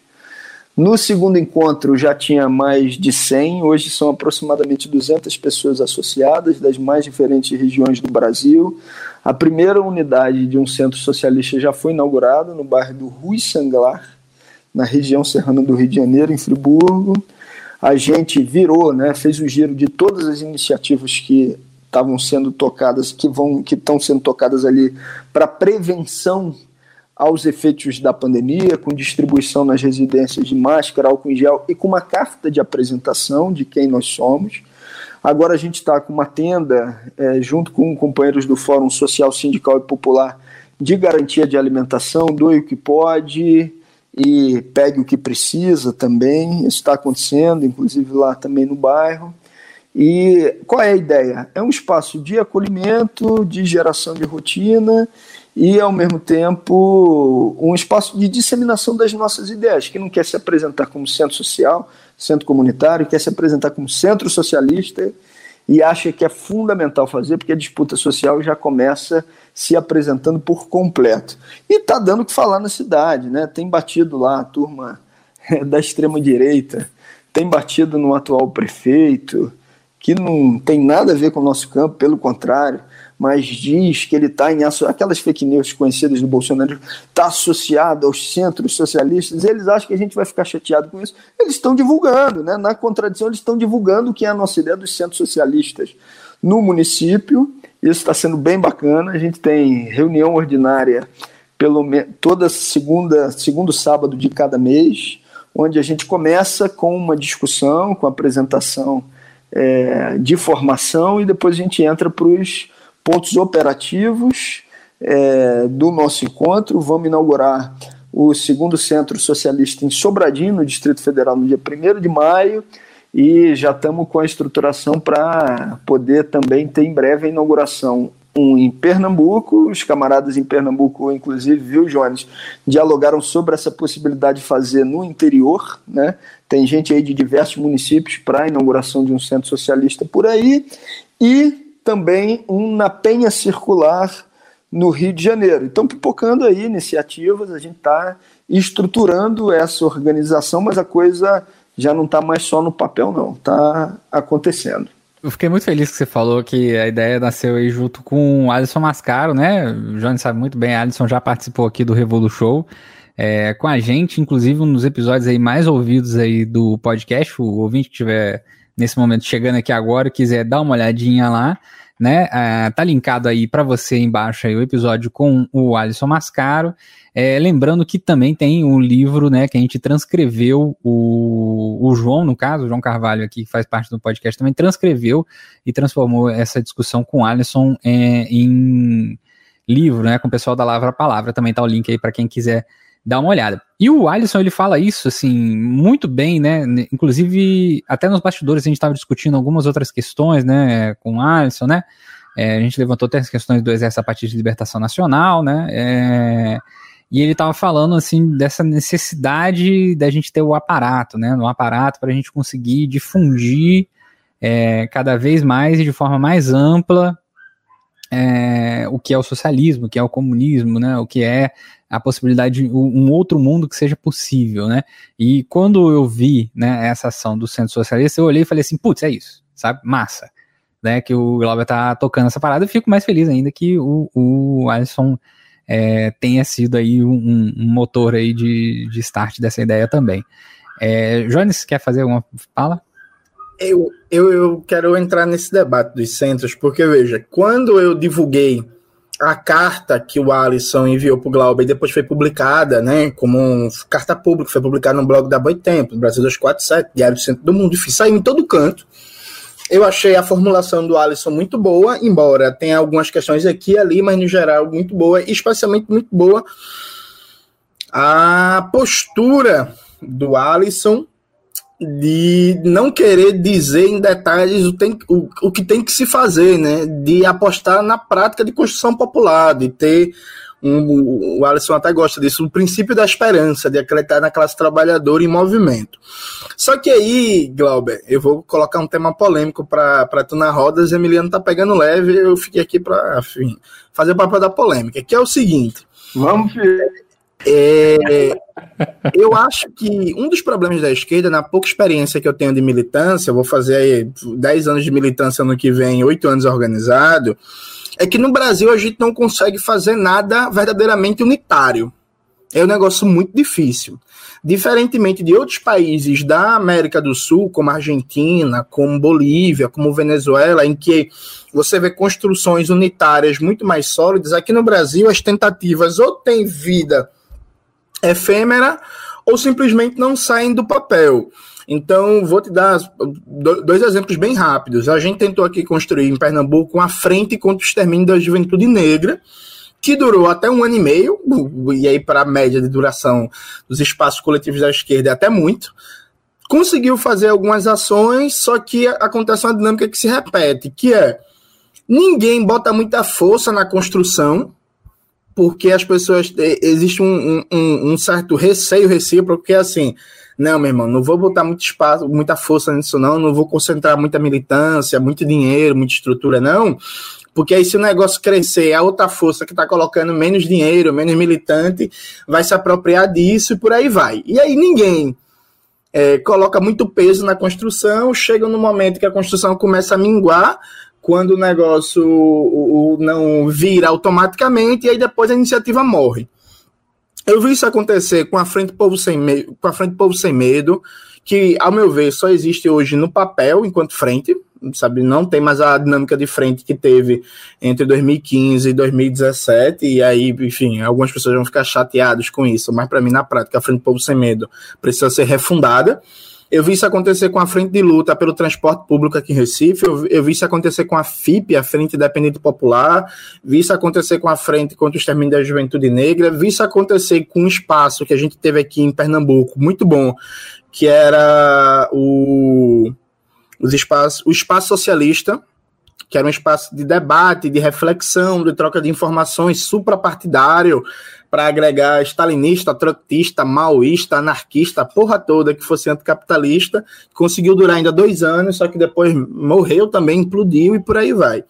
Speaker 3: no segundo encontro já tinha mais de 100, hoje são aproximadamente 200 pessoas associadas das mais diferentes regiões do Brasil. A primeira unidade de um centro socialista já foi inaugurada no bairro do Rui Sanglar, na região serrana do Rio de Janeiro, em Friburgo. A gente virou, né, fez o giro de todas as iniciativas que estavam sendo tocadas, que vão, que estão sendo tocadas ali para prevenção aos efeitos da pandemia, com distribuição nas residências de máscara, álcool em gel e com uma carta de apresentação de quem nós somos. Agora a gente está com uma tenda, é, junto com companheiros do Fórum Social, Sindical e Popular, de garantia de alimentação, doe o que pode e pegue o que precisa também. Isso está acontecendo, inclusive lá também no bairro. E qual é a ideia? É um espaço de acolhimento, de geração de rotina e, ao mesmo tempo, um espaço de disseminação das nossas ideias, que não quer se apresentar como centro social, centro comunitário, quer se apresentar como centro socialista e acha que é fundamental fazer, porque a disputa social já começa se apresentando por completo. E está dando o que falar na cidade, né? tem batido lá a turma (laughs) da extrema-direita, tem batido no atual prefeito, que não tem nada a ver com o nosso campo, pelo contrário mas diz que ele está em aquelas fake news conhecidas do Bolsonaro, está associado aos centros socialistas, eles acham que a gente vai ficar chateado com isso. Eles estão divulgando, né? na contradição, eles estão divulgando o que é a nossa ideia dos centros socialistas no município. Isso está sendo bem bacana. A gente tem reunião ordinária pelo toda segunda, segundo sábado de cada mês, onde a gente começa com uma discussão, com apresentação é, de formação e depois a gente entra para os pontos operativos é, do nosso encontro. Vamos inaugurar o segundo centro socialista em Sobradinho, no Distrito Federal, no dia 1 de maio, e já estamos com a estruturação para poder também ter em breve a inauguração um em Pernambuco, os camaradas em Pernambuco, inclusive, viu, Jones, dialogaram sobre essa possibilidade de fazer no interior, né? Tem gente aí de diversos municípios para a inauguração de um centro socialista por aí, e também um na Penha Circular no Rio de Janeiro. Então, pipocando aí iniciativas, a gente está estruturando essa organização, mas a coisa já não está mais só no papel, não, está acontecendo.
Speaker 1: Eu fiquei muito feliz que você falou que a ideia nasceu aí junto com o Alisson Mascaro, né? O Johnny sabe muito bem, Alisson já participou aqui do Revolu Show. É, com a gente, inclusive um dos episódios aí mais ouvidos aí do podcast, o ouvinte que estiver nesse momento chegando aqui agora, quiser dar uma olhadinha lá, né? É, tá linkado aí para você embaixo aí o episódio com o Alisson Mascaro. É, lembrando que também tem um livro, né, que a gente transcreveu, o, o João, no caso, o João Carvalho aqui, que faz parte do podcast, também transcreveu e transformou essa discussão com o Alisson é, em livro, né, com o pessoal da Lavra Palavra. Também tá o link aí para quem quiser dar uma olhada. E o Alisson, ele fala isso, assim, muito bem, né? Inclusive, até nos bastidores a gente estava discutindo algumas outras questões, né, com o Alisson, né? É, a gente levantou até as questões do Exército a partir de libertação nacional, né? É, e ele estava falando, assim, dessa necessidade da gente ter o aparato, né? No aparato para a gente conseguir difundir é, cada vez mais e de forma mais ampla é, o que é o socialismo, o que é o comunismo, né? O que é a possibilidade de um outro mundo que seja possível, né? E quando eu vi né, essa ação do Centro Socialista, eu olhei e falei assim, putz, é isso, sabe? Massa. Né, que o Glauber tá tocando essa parada, eu fico mais feliz ainda que o, o Alisson é, tenha sido aí um, um, motor aí de, de start dessa ideia também. É, Jones, quer fazer alguma fala?
Speaker 2: Eu, eu, eu quero entrar nesse debate dos centros, porque veja, quando eu divulguei a carta que o Alisson enviou para o Glauber e depois foi publicada, né, como um, carta pública, foi publicada no blog da Boitempo, Brasil 247, Diário do Centro do Mundo, enfim, saiu em todo canto. Eu achei a formulação do Alisson muito boa, embora tenha algumas questões aqui e ali, mas no geral muito boa, e especialmente muito boa a postura do Alisson de não querer dizer em detalhes o, tem, o, o que tem que se fazer, né? De apostar na prática de construção popular, de ter um, o Alisson até gosta disso, o princípio da esperança, de acreditar na classe trabalhadora em movimento. Só que aí, Glauber, eu vou colocar um tema polêmico para tu na rodas, Emiliano tá pegando leve, eu fiquei aqui para fazer o papel da polêmica, que é o seguinte.
Speaker 3: Vamos ver.
Speaker 2: É, eu acho que um dos problemas da esquerda, na pouca experiência que eu tenho de militância, vou fazer aí 10 anos de militância no que vem, 8 anos organizado, é que no Brasil a gente não consegue fazer nada verdadeiramente unitário. É um negócio muito difícil. Diferentemente de outros países da América do Sul, como Argentina, como Bolívia, como Venezuela, em que você vê construções unitárias muito mais sólidas, aqui no Brasil as tentativas ou têm vida efêmera ou simplesmente não saem do papel. Então, vou te dar dois exemplos bem rápidos. A gente tentou aqui construir em Pernambuco uma frente contra o extermínio da juventude negra, que durou até um ano e meio, e aí para a média de duração dos espaços coletivos da esquerda é até muito. Conseguiu fazer algumas ações, só que acontece uma dinâmica que se repete, que é ninguém bota muita força na construção, porque as pessoas. É, existe um, um, um certo receio recíproco, que é assim. Não, meu irmão, não vou botar muito espaço, muita força nisso, não. Não vou concentrar muita militância, muito dinheiro, muita estrutura, não. Porque aí, se o negócio crescer, a outra força que está colocando menos dinheiro, menos militante, vai se apropriar disso e por aí vai. E aí ninguém é, coloca muito peso na construção, chega no momento que a construção começa a minguar, quando o negócio não vira automaticamente e aí depois a iniciativa morre. Eu vi isso acontecer com a Frente Povo Sem Medo, com a Frente Povo Sem Medo, que, ao meu ver, só existe hoje no papel enquanto frente, sabe? Não tem mais a dinâmica de frente que teve entre 2015 e 2017, e aí, enfim, algumas pessoas vão ficar chateadas com isso, mas para mim, na prática, a Frente Povo Sem Medo precisa ser refundada. Eu vi isso acontecer com a Frente de Luta pelo Transporte Público aqui em Recife, eu, eu vi isso acontecer com a FIP, a Frente Independente Popular, vi isso acontecer com a Frente contra o Extermínio da Juventude Negra, vi isso acontecer com um espaço que a gente teve aqui em Pernambuco, muito bom, que era o, os espaços, o Espaço Socialista, que era um espaço de debate, de reflexão, de troca de informações suprapartidário, para agregar stalinista, trotista, maoísta, anarquista, a porra toda que fosse anticapitalista, conseguiu durar ainda dois anos, só que depois morreu também, implodiu e por aí vai.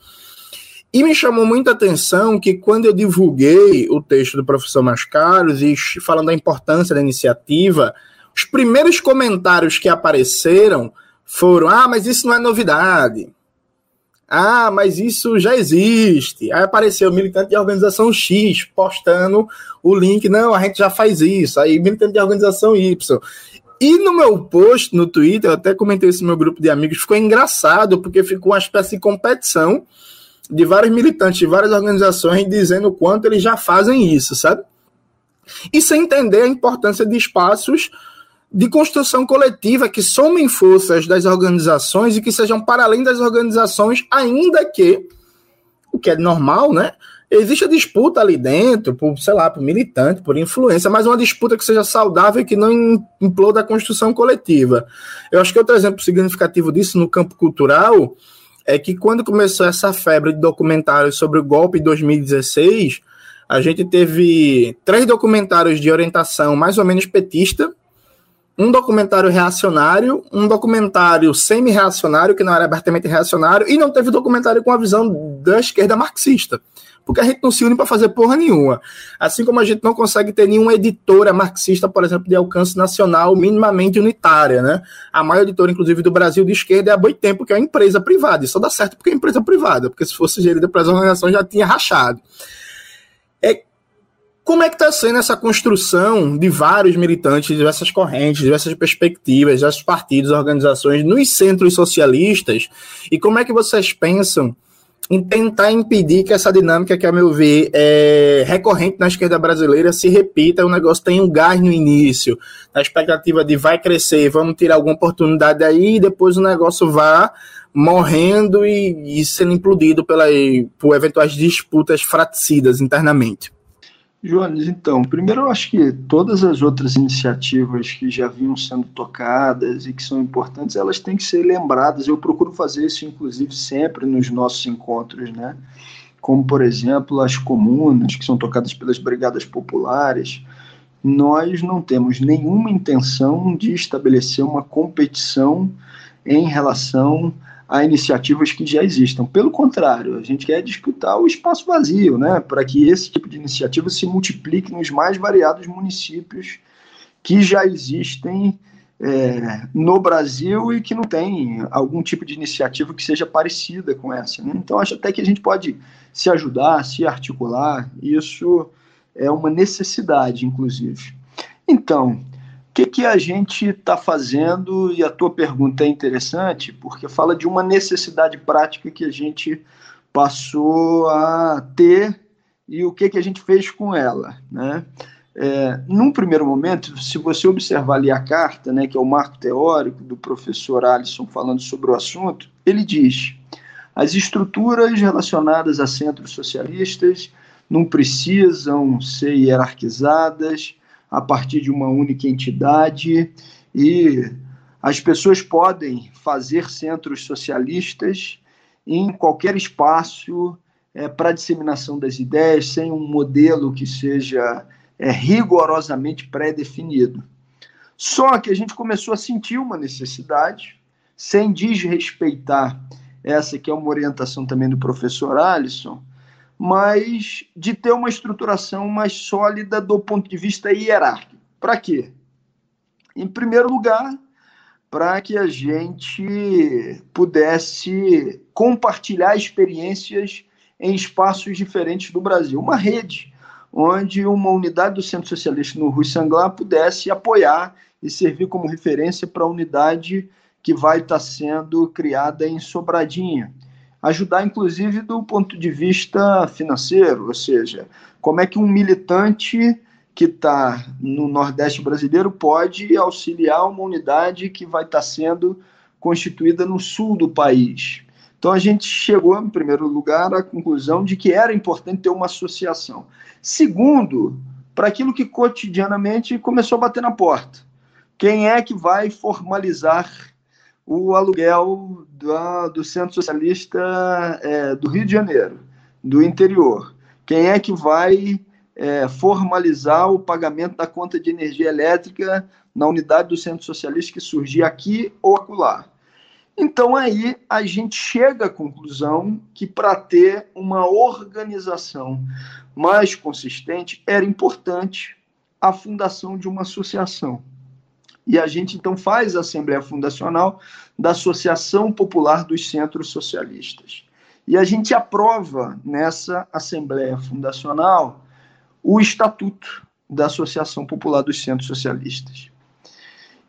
Speaker 2: E me chamou muita atenção que quando eu divulguei o texto do professor Mascaros e falando da importância da iniciativa, os primeiros comentários que apareceram foram: ah, mas isso não é novidade. Ah, mas isso já existe. Aí apareceu militante de organização X postando o link. Não, a gente já faz isso. Aí militante de organização Y. E no meu post no Twitter, eu até comentei isso no meu grupo de amigos, ficou engraçado, porque ficou uma espécie de competição de vários militantes de várias organizações dizendo o quanto eles já fazem isso, sabe? E sem entender a importância de espaços de construção coletiva que somem forças das organizações e que sejam para além das organizações, ainda que, o que é normal, né? Existe a disputa ali dentro, por, sei lá, por militante, por influência, mas uma disputa que seja saudável e que não imploda a construção coletiva. Eu acho que outro exemplo significativo disso no campo cultural é que quando começou essa febre de documentários sobre o golpe de 2016, a gente teve três documentários de orientação mais ou menos petista, um documentário reacionário, um documentário semi-reacionário, que não era abertamente reacionário, e não teve documentário com a visão da esquerda marxista. Porque a gente não se une para fazer porra nenhuma. Assim como a gente não consegue ter nenhuma editora marxista, por exemplo, de alcance nacional minimamente unitária, né? A maior editora, inclusive, do Brasil de esquerda é a Boitempo, que é uma empresa privada. E só dá certo porque é empresa privada, porque se fosse gerida pelas organizações já tinha rachado. É como é que está sendo essa construção de vários militantes, diversas correntes, diversas perspectivas, diversos partidos, organizações nos centros socialistas? E como é que vocês pensam em tentar impedir que essa dinâmica, que a meu ver é recorrente na esquerda brasileira, se repita, o negócio tem um gás no início, na expectativa de vai crescer, vamos tirar alguma oportunidade aí, e depois o negócio vá morrendo e, e sendo implodido pela, por eventuais disputas fratricidas internamente.
Speaker 3: Jones, então, primeiro eu acho que todas as outras iniciativas que já vinham sendo tocadas e que são importantes, elas têm que ser lembradas. Eu procuro fazer isso, inclusive, sempre nos nossos encontros, né? Como, por exemplo, as comunas, que são tocadas pelas brigadas populares. Nós não temos nenhuma intenção de estabelecer uma competição em relação a iniciativas que já existam. Pelo contrário, a gente quer disputar o espaço vazio, né, para que esse tipo de iniciativa se multiplique nos mais variados municípios que já existem é, no Brasil e que não tem algum tipo de iniciativa que seja parecida com essa. Né? Então, acho até que a gente pode se ajudar, se articular, isso é uma necessidade, inclusive. Então, que, que a gente está fazendo? E a tua pergunta é interessante, porque fala de uma necessidade prática que a gente passou a ter e o que, que a gente fez com ela. Né? É, num primeiro momento, se você observar ali a carta, né, que é o marco teórico do professor Alisson falando sobre o assunto, ele diz: as estruturas relacionadas a centros socialistas não precisam ser hierarquizadas, a partir de uma única entidade e as pessoas podem fazer centros socialistas em qualquer espaço é, para disseminação das ideias, sem um modelo que seja é, rigorosamente pré-definido. Só que a gente começou a sentir uma necessidade, sem desrespeitar essa que é uma orientação também do professor Alisson, mas de ter uma estruturação mais sólida do ponto de vista hierárquico. Para quê? Em primeiro lugar, para que a gente pudesse compartilhar experiências em espaços diferentes do Brasil. Uma rede onde uma unidade do Centro Socialista no Rui Sanglar pudesse apoiar e servir como referência para a unidade que vai estar sendo criada em Sobradinha ajudar, inclusive, do ponto de vista financeiro, ou seja, como é que um militante que está no Nordeste brasileiro pode auxiliar uma unidade que vai estar tá sendo constituída no sul do país. Então a gente chegou, em primeiro lugar, à conclusão de que era importante ter uma associação. Segundo, para aquilo que cotidianamente começou a bater na porta. Quem é que vai formalizar o aluguel do, do Centro Socialista é, do Rio de Janeiro, do interior. Quem é que vai é, formalizar o pagamento da conta de energia elétrica na unidade do Centro Socialista que surgir aqui ou acolá? Então aí a gente chega à conclusão que para ter uma organização mais consistente era importante a fundação de uma associação. E a gente então faz a Assembleia Fundacional da Associação Popular dos Centros Socialistas. E a gente aprova nessa Assembleia Fundacional o Estatuto da Associação Popular dos Centros Socialistas.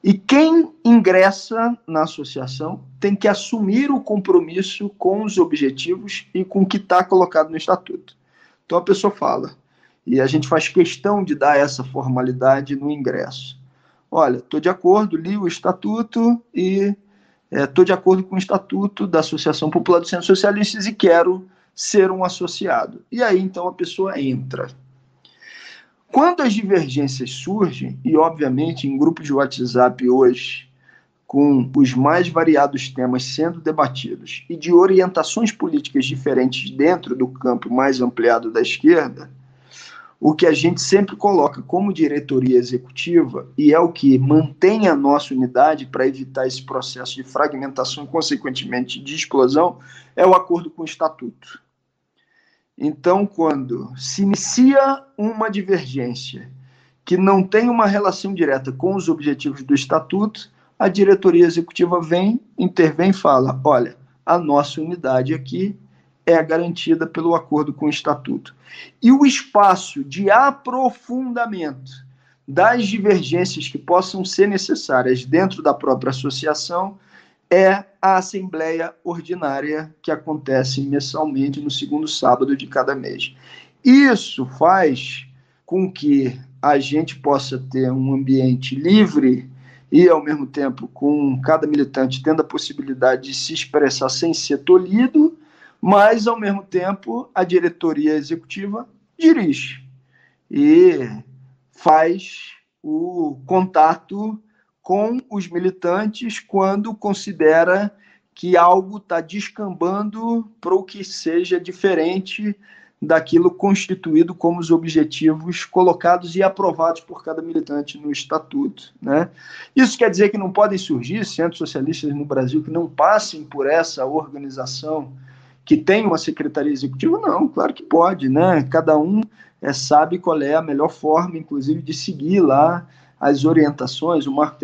Speaker 3: E quem ingressa na associação tem que assumir o compromisso com os objetivos e com o que está colocado no estatuto. Então a pessoa fala, e a gente faz questão de dar essa formalidade no ingresso. Olha, estou de acordo, li o estatuto e estou é, de acordo com o estatuto da Associação Popular dos Centros Socialistas e quero ser um associado. E aí então a pessoa entra. Quando as divergências surgem, e obviamente em grupos de WhatsApp hoje, com os mais variados temas sendo debatidos e de orientações políticas diferentes dentro do campo mais ampliado da esquerda, o que a gente sempre coloca como diretoria executiva, e é o que mantém a nossa unidade para evitar esse processo de fragmentação e, consequentemente, de explosão, é o acordo com o estatuto. Então, quando se inicia uma divergência que não tem uma relação direta com os objetivos do estatuto, a diretoria executiva vem, intervém e fala: olha, a nossa unidade aqui é garantida pelo acordo com o estatuto. E o espaço de aprofundamento das divergências que possam ser necessárias dentro da própria associação é a Assembleia Ordinária, que acontece mensalmente no segundo sábado de cada mês. Isso faz com que a gente possa ter um ambiente livre e, ao mesmo tempo, com cada militante tendo a possibilidade de se expressar sem ser tolhido, mas, ao mesmo tempo, a diretoria executiva dirige e faz o contato com os militantes quando considera que algo está descambando para o que seja diferente daquilo constituído como os objetivos colocados e aprovados por cada militante no estatuto. Né? Isso quer dizer que não podem surgir centros socialistas no Brasil que não passem por essa organização, que tem uma secretaria executiva? Não, claro que pode. Né? Cada um é, sabe qual é a melhor forma, inclusive, de seguir lá as orientações, o marco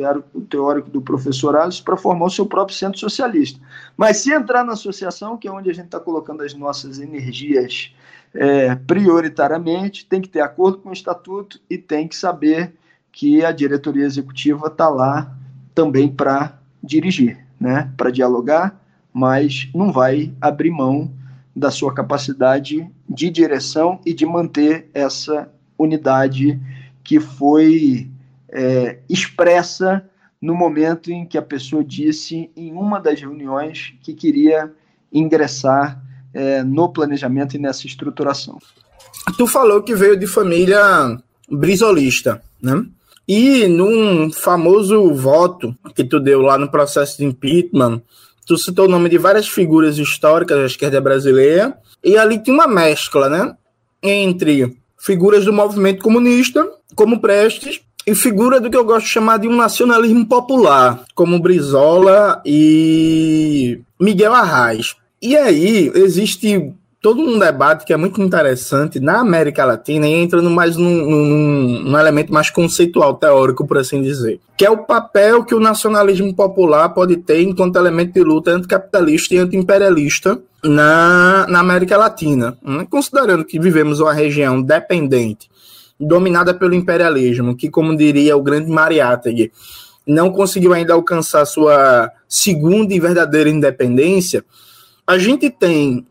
Speaker 3: teórico do professor Alice, para formar o seu próprio centro socialista. Mas se entrar na associação, que é onde a gente está colocando as nossas energias é, prioritariamente, tem que ter acordo com o estatuto e tem que saber que a diretoria executiva está lá também para dirigir, né? para dialogar, mas não vai abrir mão da sua capacidade de direção e de manter essa unidade que foi é, expressa no momento em que a pessoa disse em uma das reuniões que queria ingressar é, no planejamento e nessa estruturação.
Speaker 2: Tu falou que veio de família brisolista, né? E num famoso voto que tu deu lá no processo de impeachment, tu citou o nome de várias figuras históricas da esquerda brasileira, e ali tinha uma mescla, né? Entre figuras do movimento comunista, como Prestes, e figura do que eu gosto de chamar de um nacionalismo popular, como Brizola e Miguel Arraes. E aí existe todo um debate que é muito interessante na América Latina e entrando mais num, num, num, elemento mais conceitual, teórico, por assim dizer, que é o papel que o nacionalismo popular pode ter enquanto elemento de luta anticapitalista e antiimperialista na, na América Latina. Né? Considerando que vivemos uma região dependente dominada pelo imperialismo, que, como diria o grande Mariátegui, não conseguiu ainda alcançar sua segunda e verdadeira independência, a gente tem,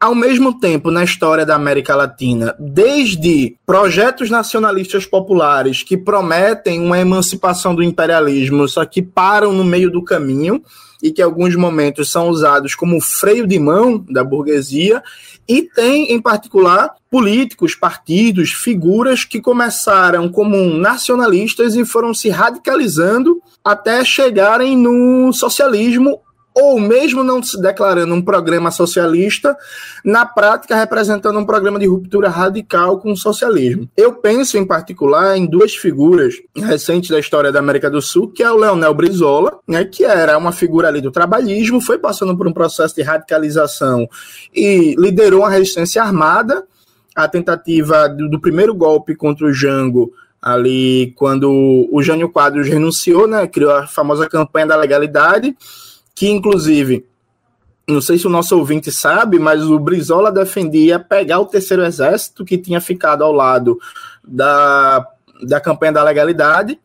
Speaker 2: ao mesmo tempo, na história da América Latina, desde projetos nacionalistas populares que prometem uma emancipação do imperialismo, só que param no meio do caminho, e que em alguns momentos são usados como freio de mão da burguesia, e tem, em particular, políticos, partidos, figuras que começaram como nacionalistas e foram se radicalizando até chegarem no socialismo ou mesmo não se declarando um programa socialista, na prática representando um programa de ruptura radical com o socialismo. Eu penso em particular em duas figuras recentes da história da América do Sul, que é o Leonel Brizola, né, que era uma figura ali do trabalhismo, foi passando por um processo de radicalização e liderou uma resistência armada, a tentativa do, do primeiro golpe contra o Jango ali quando o Jânio Quadros renunciou, né, criou a famosa campanha da legalidade, que inclusive não sei se o nosso ouvinte sabe, mas o Brizola defendia pegar o terceiro exército que tinha ficado ao lado da, da campanha da legalidade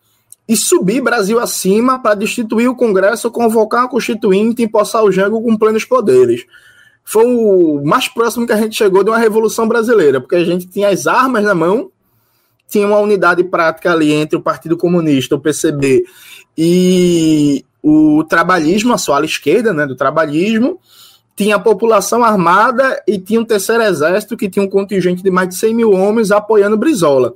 Speaker 2: e subir Brasil acima para destituir o Congresso, convocar a Constituinte e empossar o Jango com plenos poderes. Foi o mais próximo que a gente chegou de uma revolução brasileira, porque a gente tinha as armas na mão, tinha uma unidade prática ali entre o Partido Comunista, o PCB, e o trabalhismo, a sua ala esquerda né, do trabalhismo, tinha a população armada e tinha um terceiro exército que tinha um contingente de mais de 100 mil homens apoiando Brizola.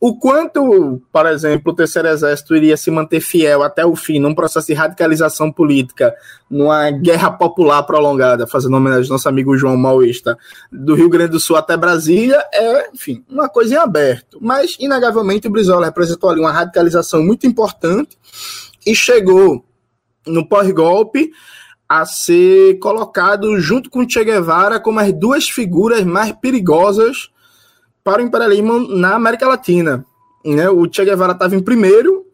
Speaker 2: O quanto, por exemplo, o terceiro exército iria se manter fiel até o fim num processo de radicalização política, numa guerra popular prolongada, fazendo homenagem ao nosso amigo João Maoísta, do Rio Grande do Sul até Brasília, é, enfim, uma coisa em aberto. Mas, inegavelmente, o Brizola representou ali uma radicalização muito importante e chegou no pós-golpe, a ser colocado junto com Che Guevara como as duas figuras mais perigosas para o imperialismo na América Latina. Né? O Che Guevara estava em primeiro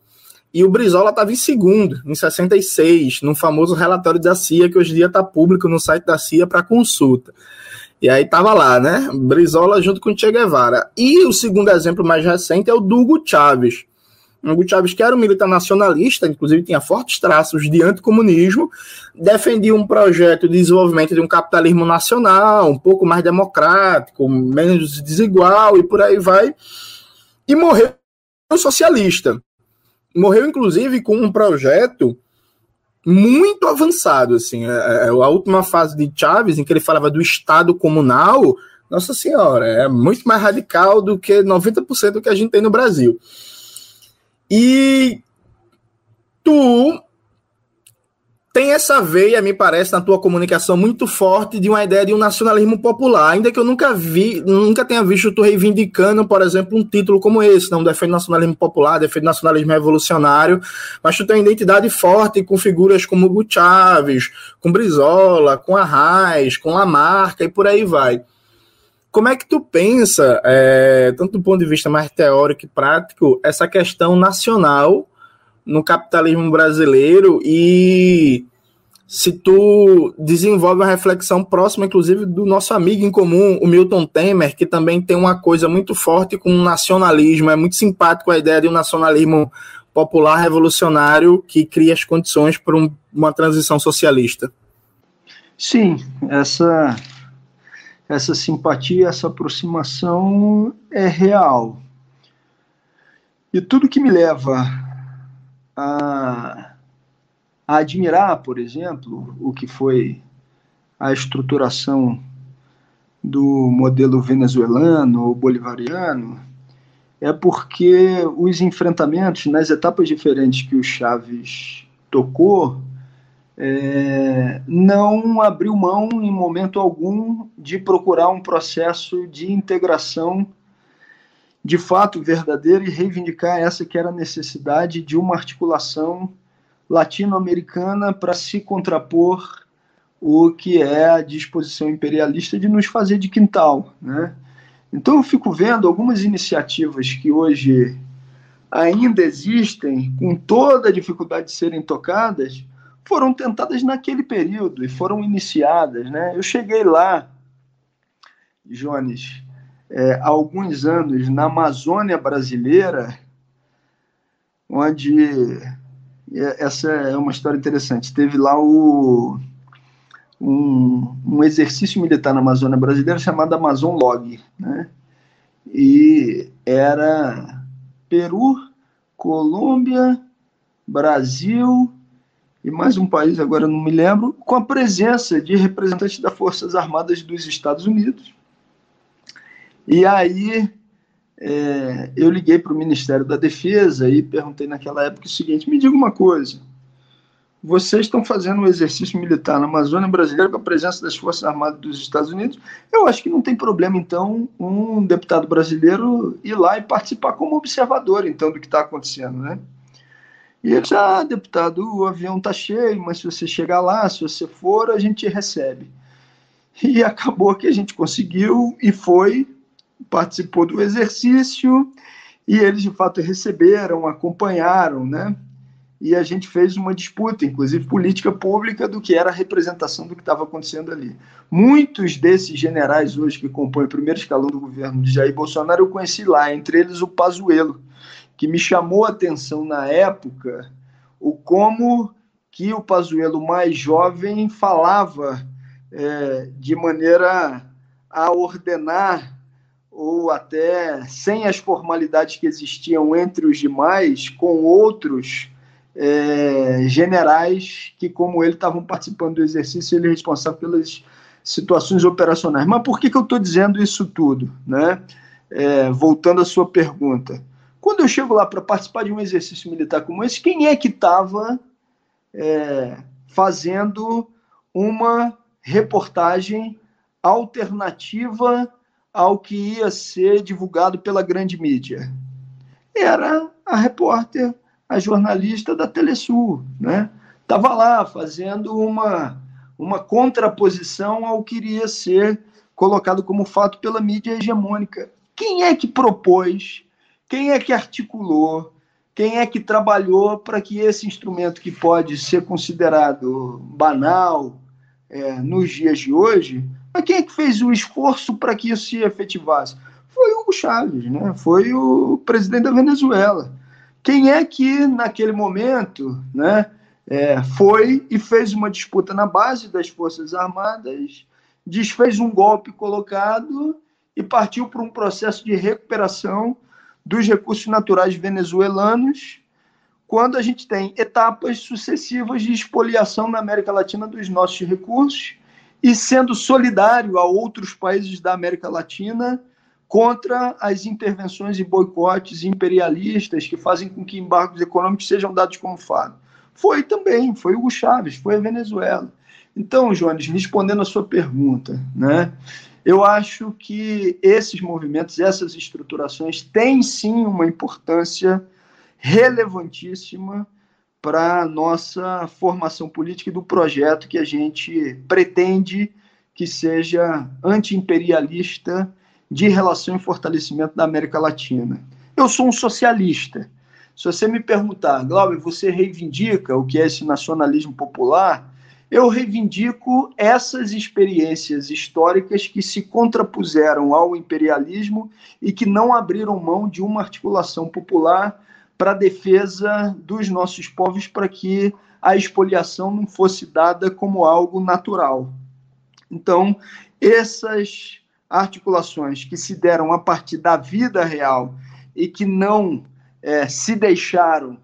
Speaker 2: e o Brizola estava em segundo, em 66, no famoso relatório da CIA, que hoje em dia está público no site da CIA para consulta. E aí estava lá, né? Brizola junto com Che Guevara. E o segundo exemplo mais recente é o do Hugo Chávez. Hugo Chávez, que era um militar nacionalista, inclusive tinha fortes traços de anticomunismo, defendia um projeto de desenvolvimento de um capitalismo nacional, um pouco mais democrático, menos desigual e por aí vai, e morreu socialista. Morreu, inclusive, com um projeto muito avançado, assim, é, é, a última fase de Chávez, em que ele falava do Estado comunal, nossa senhora, é muito mais radical do que 90% do que a gente tem no Brasil. E tu tem essa veia, me parece, na tua comunicação muito forte de uma ideia de um nacionalismo popular, ainda que eu nunca vi, nunca tenha visto tu reivindicando, por exemplo, um título como esse, não defende nacionalismo popular, defende nacionalismo revolucionário, mas tu tem uma identidade forte com figuras como Hugo Chávez, com Brizola, com Arraes, com Lamarca e por aí vai. Como é que tu pensa, é, tanto do ponto de vista mais teórico e prático, essa questão nacional no capitalismo brasileiro e se tu desenvolve uma reflexão próxima, inclusive, do nosso amigo em comum, o Milton Temer, que também tem uma coisa muito forte com o nacionalismo, é muito simpático a ideia de um nacionalismo popular revolucionário que cria as condições para um, uma transição socialista.
Speaker 3: Sim, essa essa simpatia, essa aproximação é real. E tudo que me leva a, a admirar, por exemplo, o que foi a estruturação do modelo venezuelano ou bolivariano, é porque os enfrentamentos nas etapas diferentes que o Chaves tocou é, não abriu mão em momento algum de procurar um processo de integração de fato verdadeiro e reivindicar essa que era a necessidade de uma articulação latino-americana para se contrapor o que é a disposição imperialista de nos fazer de quintal, né? Então eu fico vendo algumas iniciativas que hoje ainda existem, com toda a dificuldade de serem tocadas, foram tentadas naquele período e foram iniciadas. Né? Eu cheguei lá, Jones, é, há alguns anos, na Amazônia brasileira, onde essa é uma história interessante. Teve lá o, um, um exercício militar na Amazônia brasileira chamado Amazon Log, né? E era Peru, Colômbia, Brasil e mais um país, agora não me lembro, com a presença de representantes das Forças Armadas dos Estados Unidos. E aí é, eu liguei para o Ministério da Defesa e perguntei naquela época o seguinte: me diga uma coisa. Vocês estão fazendo um exercício militar na Amazônia brasileira com a presença das Forças Armadas dos Estados Unidos. Eu acho que não tem problema, então, um deputado brasileiro ir lá e participar como observador, então, do que está acontecendo, né? E ele ah, deputado, o avião está cheio, mas se você chegar lá, se você for, a gente recebe. E (laughs) acabou que a gente conseguiu e foi, participou do exercício, e eles de fato receberam, acompanharam, né? e a gente fez uma disputa, inclusive política pública, do que era a representação do que estava acontecendo ali. Muitos desses generais hoje que compõem o primeiro escalão do governo de Jair Bolsonaro eu conheci lá, entre eles o Pazuello, que me chamou a atenção na época o como que o Pazuello mais jovem falava é, de maneira a ordenar ou até sem as formalidades que existiam entre os demais, com outros é, generais que, como ele, estavam participando do exercício, ele é responsável pelas situações operacionais. Mas por que, que eu estou dizendo isso tudo? Né? É, voltando à sua pergunta. Quando eu chego lá para participar de um exercício militar como esse, quem é que estava é, fazendo uma reportagem alternativa ao que ia ser divulgado pela grande mídia? Era a repórter, a jornalista da Telesul, né? Estava lá fazendo uma, uma contraposição ao que iria ser colocado como fato pela mídia hegemônica. Quem é que propôs? Quem é que articulou? Quem é que trabalhou para que esse instrumento que pode ser considerado banal é, nos dias de hoje mas quem é que fez o esforço para que isso se efetivasse? Foi o Chávez, né? foi o presidente da Venezuela. Quem é que, naquele momento, né, é, foi e fez uma disputa na base das Forças Armadas, desfez um golpe colocado e partiu para um processo de recuperação dos recursos naturais venezuelanos, quando a gente tem etapas sucessivas de expoliação na América Latina dos nossos recursos e sendo solidário a outros países da América Latina contra as intervenções e boicotes imperialistas que fazem com que embargos econômicos sejam dados como fato. Foi também, foi Hugo Chávez, foi a Venezuela. Então, Jones, respondendo a sua pergunta, né, eu acho que esses movimentos, essas estruturações têm sim uma importância relevantíssima para a nossa formação política e do projeto que a gente pretende que seja anti-imperialista de relação e fortalecimento da América Latina. Eu sou um socialista. Se você me perguntar, Glauber, você reivindica o que é esse nacionalismo popular? Eu reivindico essas experiências históricas que se contrapuseram ao imperialismo e que não abriram mão de uma articulação popular para a defesa dos nossos povos, para que a expoliação não fosse dada como algo natural. Então, essas articulações que se deram a partir da vida real e que não é, se deixaram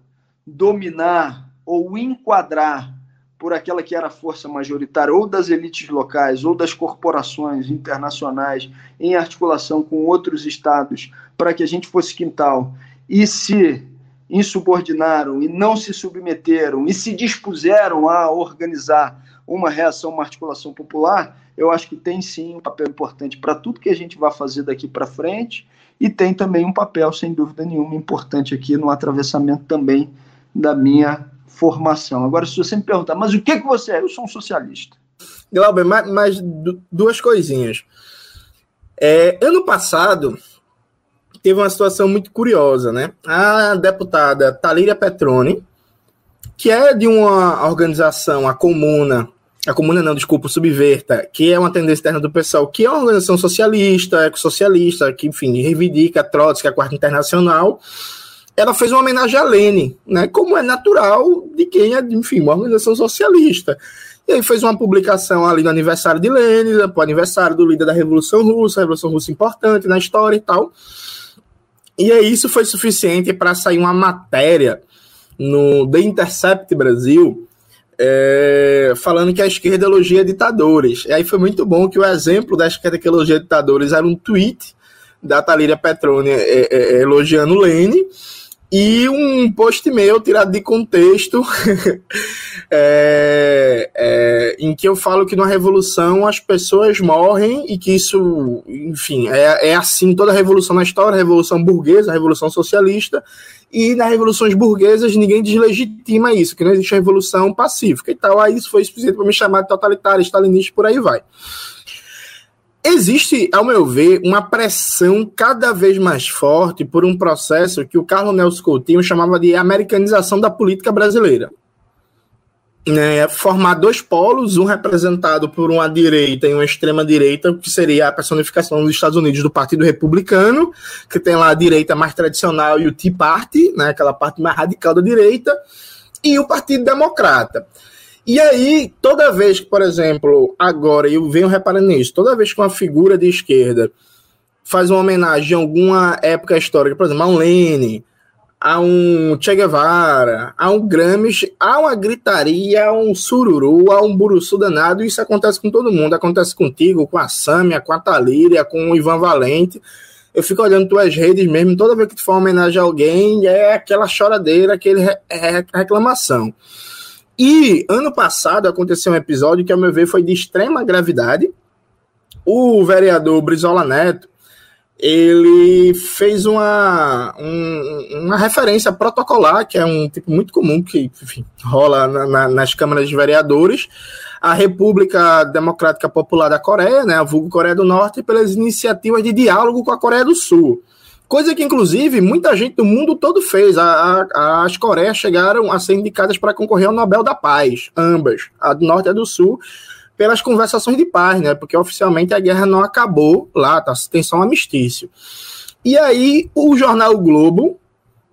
Speaker 3: dominar ou enquadrar por aquela que era a força majoritária, ou das elites locais, ou das corporações internacionais, em articulação com outros estados, para que a gente fosse quintal, e se insubordinaram e não se submeteram e se dispuseram a organizar uma reação, uma articulação popular, eu acho que tem sim um papel importante para tudo que a gente vai fazer daqui para frente e tem também um papel, sem dúvida nenhuma, importante aqui no atravessamento também da minha formação. Agora, se você me perguntar, mas o que, que você é? Eu sou um socialista.
Speaker 2: Glauber, mais, duas coisinhas. É, ano passado, teve uma situação muito curiosa, né? A deputada Talíria Petroni, que é de uma organização, a Comuna, a Comuna não, desculpa, o Subverta, que é uma tendência externa do pessoal, que é uma organização socialista, ecossocialista, que, enfim, reivindica a Trotsky, a Quarta Internacional, ela fez uma homenagem a Lênin, né? Como é natural de quem é, enfim, uma organização socialista. E aí fez uma publicação ali no aniversário de Lênin, para o aniversário do líder da Revolução Russa, Revolução Russa importante na história e tal. E aí isso foi suficiente para sair uma matéria no The Intercept Brasil é, falando que a esquerda elogia ditadores. E aí foi muito bom que o exemplo da esquerda que elogia ditadores era um tweet da Talíria Petroni é, é, é elogiando Lênin e um post meu tirado de contexto (laughs) é, é, em que eu falo que na revolução as pessoas morrem e que isso, enfim, é, é assim toda a revolução na história, a revolução burguesa, a revolução socialista, e nas revoluções burguesas ninguém deslegitima isso, que não existe revolução pacífica e tal. Aí isso foi suficiente para me chamar de totalitário, stalinista, por aí vai. Existe, ao meu ver, uma pressão cada vez mais forte por um processo que o Carlos Nelson Coutinho chamava de americanização da política brasileira. Né, formar dois polos, um representado por uma direita e uma extrema direita, que seria a personificação dos Estados Unidos do Partido Republicano, que tem lá a direita mais tradicional e o Tea Party, né, aquela parte mais radical da direita, e o Partido Democrata. E aí, toda vez que, por exemplo, agora eu venho reparando nisso, toda vez que uma figura de esquerda faz uma homenagem a alguma época histórica, por exemplo, a um Lenin, a um Che Guevara, a um Gramsci, há uma gritaria, há um sururu, há um buruçu danado, isso acontece com todo mundo, acontece contigo, com a Sâmia, com a Talíria, com o Ivan Valente. Eu fico olhando tuas redes mesmo, toda vez que tu faz uma homenagem a alguém, é aquela choradeira, aquele é reclamação. E ano passado aconteceu um episódio que, ao meu ver, foi de extrema gravidade. O vereador Brizola Neto, ele fez uma, um, uma referência protocolar, que é um tipo muito comum que enfim, rola na, na, nas câmaras de vereadores, a República Democrática Popular da Coreia, né, a vulgo Coreia do Norte, pelas iniciativas de diálogo com a Coreia do Sul. Coisa que, inclusive, muita gente do mundo todo fez. A, a, as Coreias chegaram a ser indicadas para concorrer ao Nobel da Paz, ambas, a do Norte e a do Sul pelas conversações de paz, né? Porque oficialmente a guerra não acabou lá, tá? Tem só um amistício. E aí o jornal o Globo,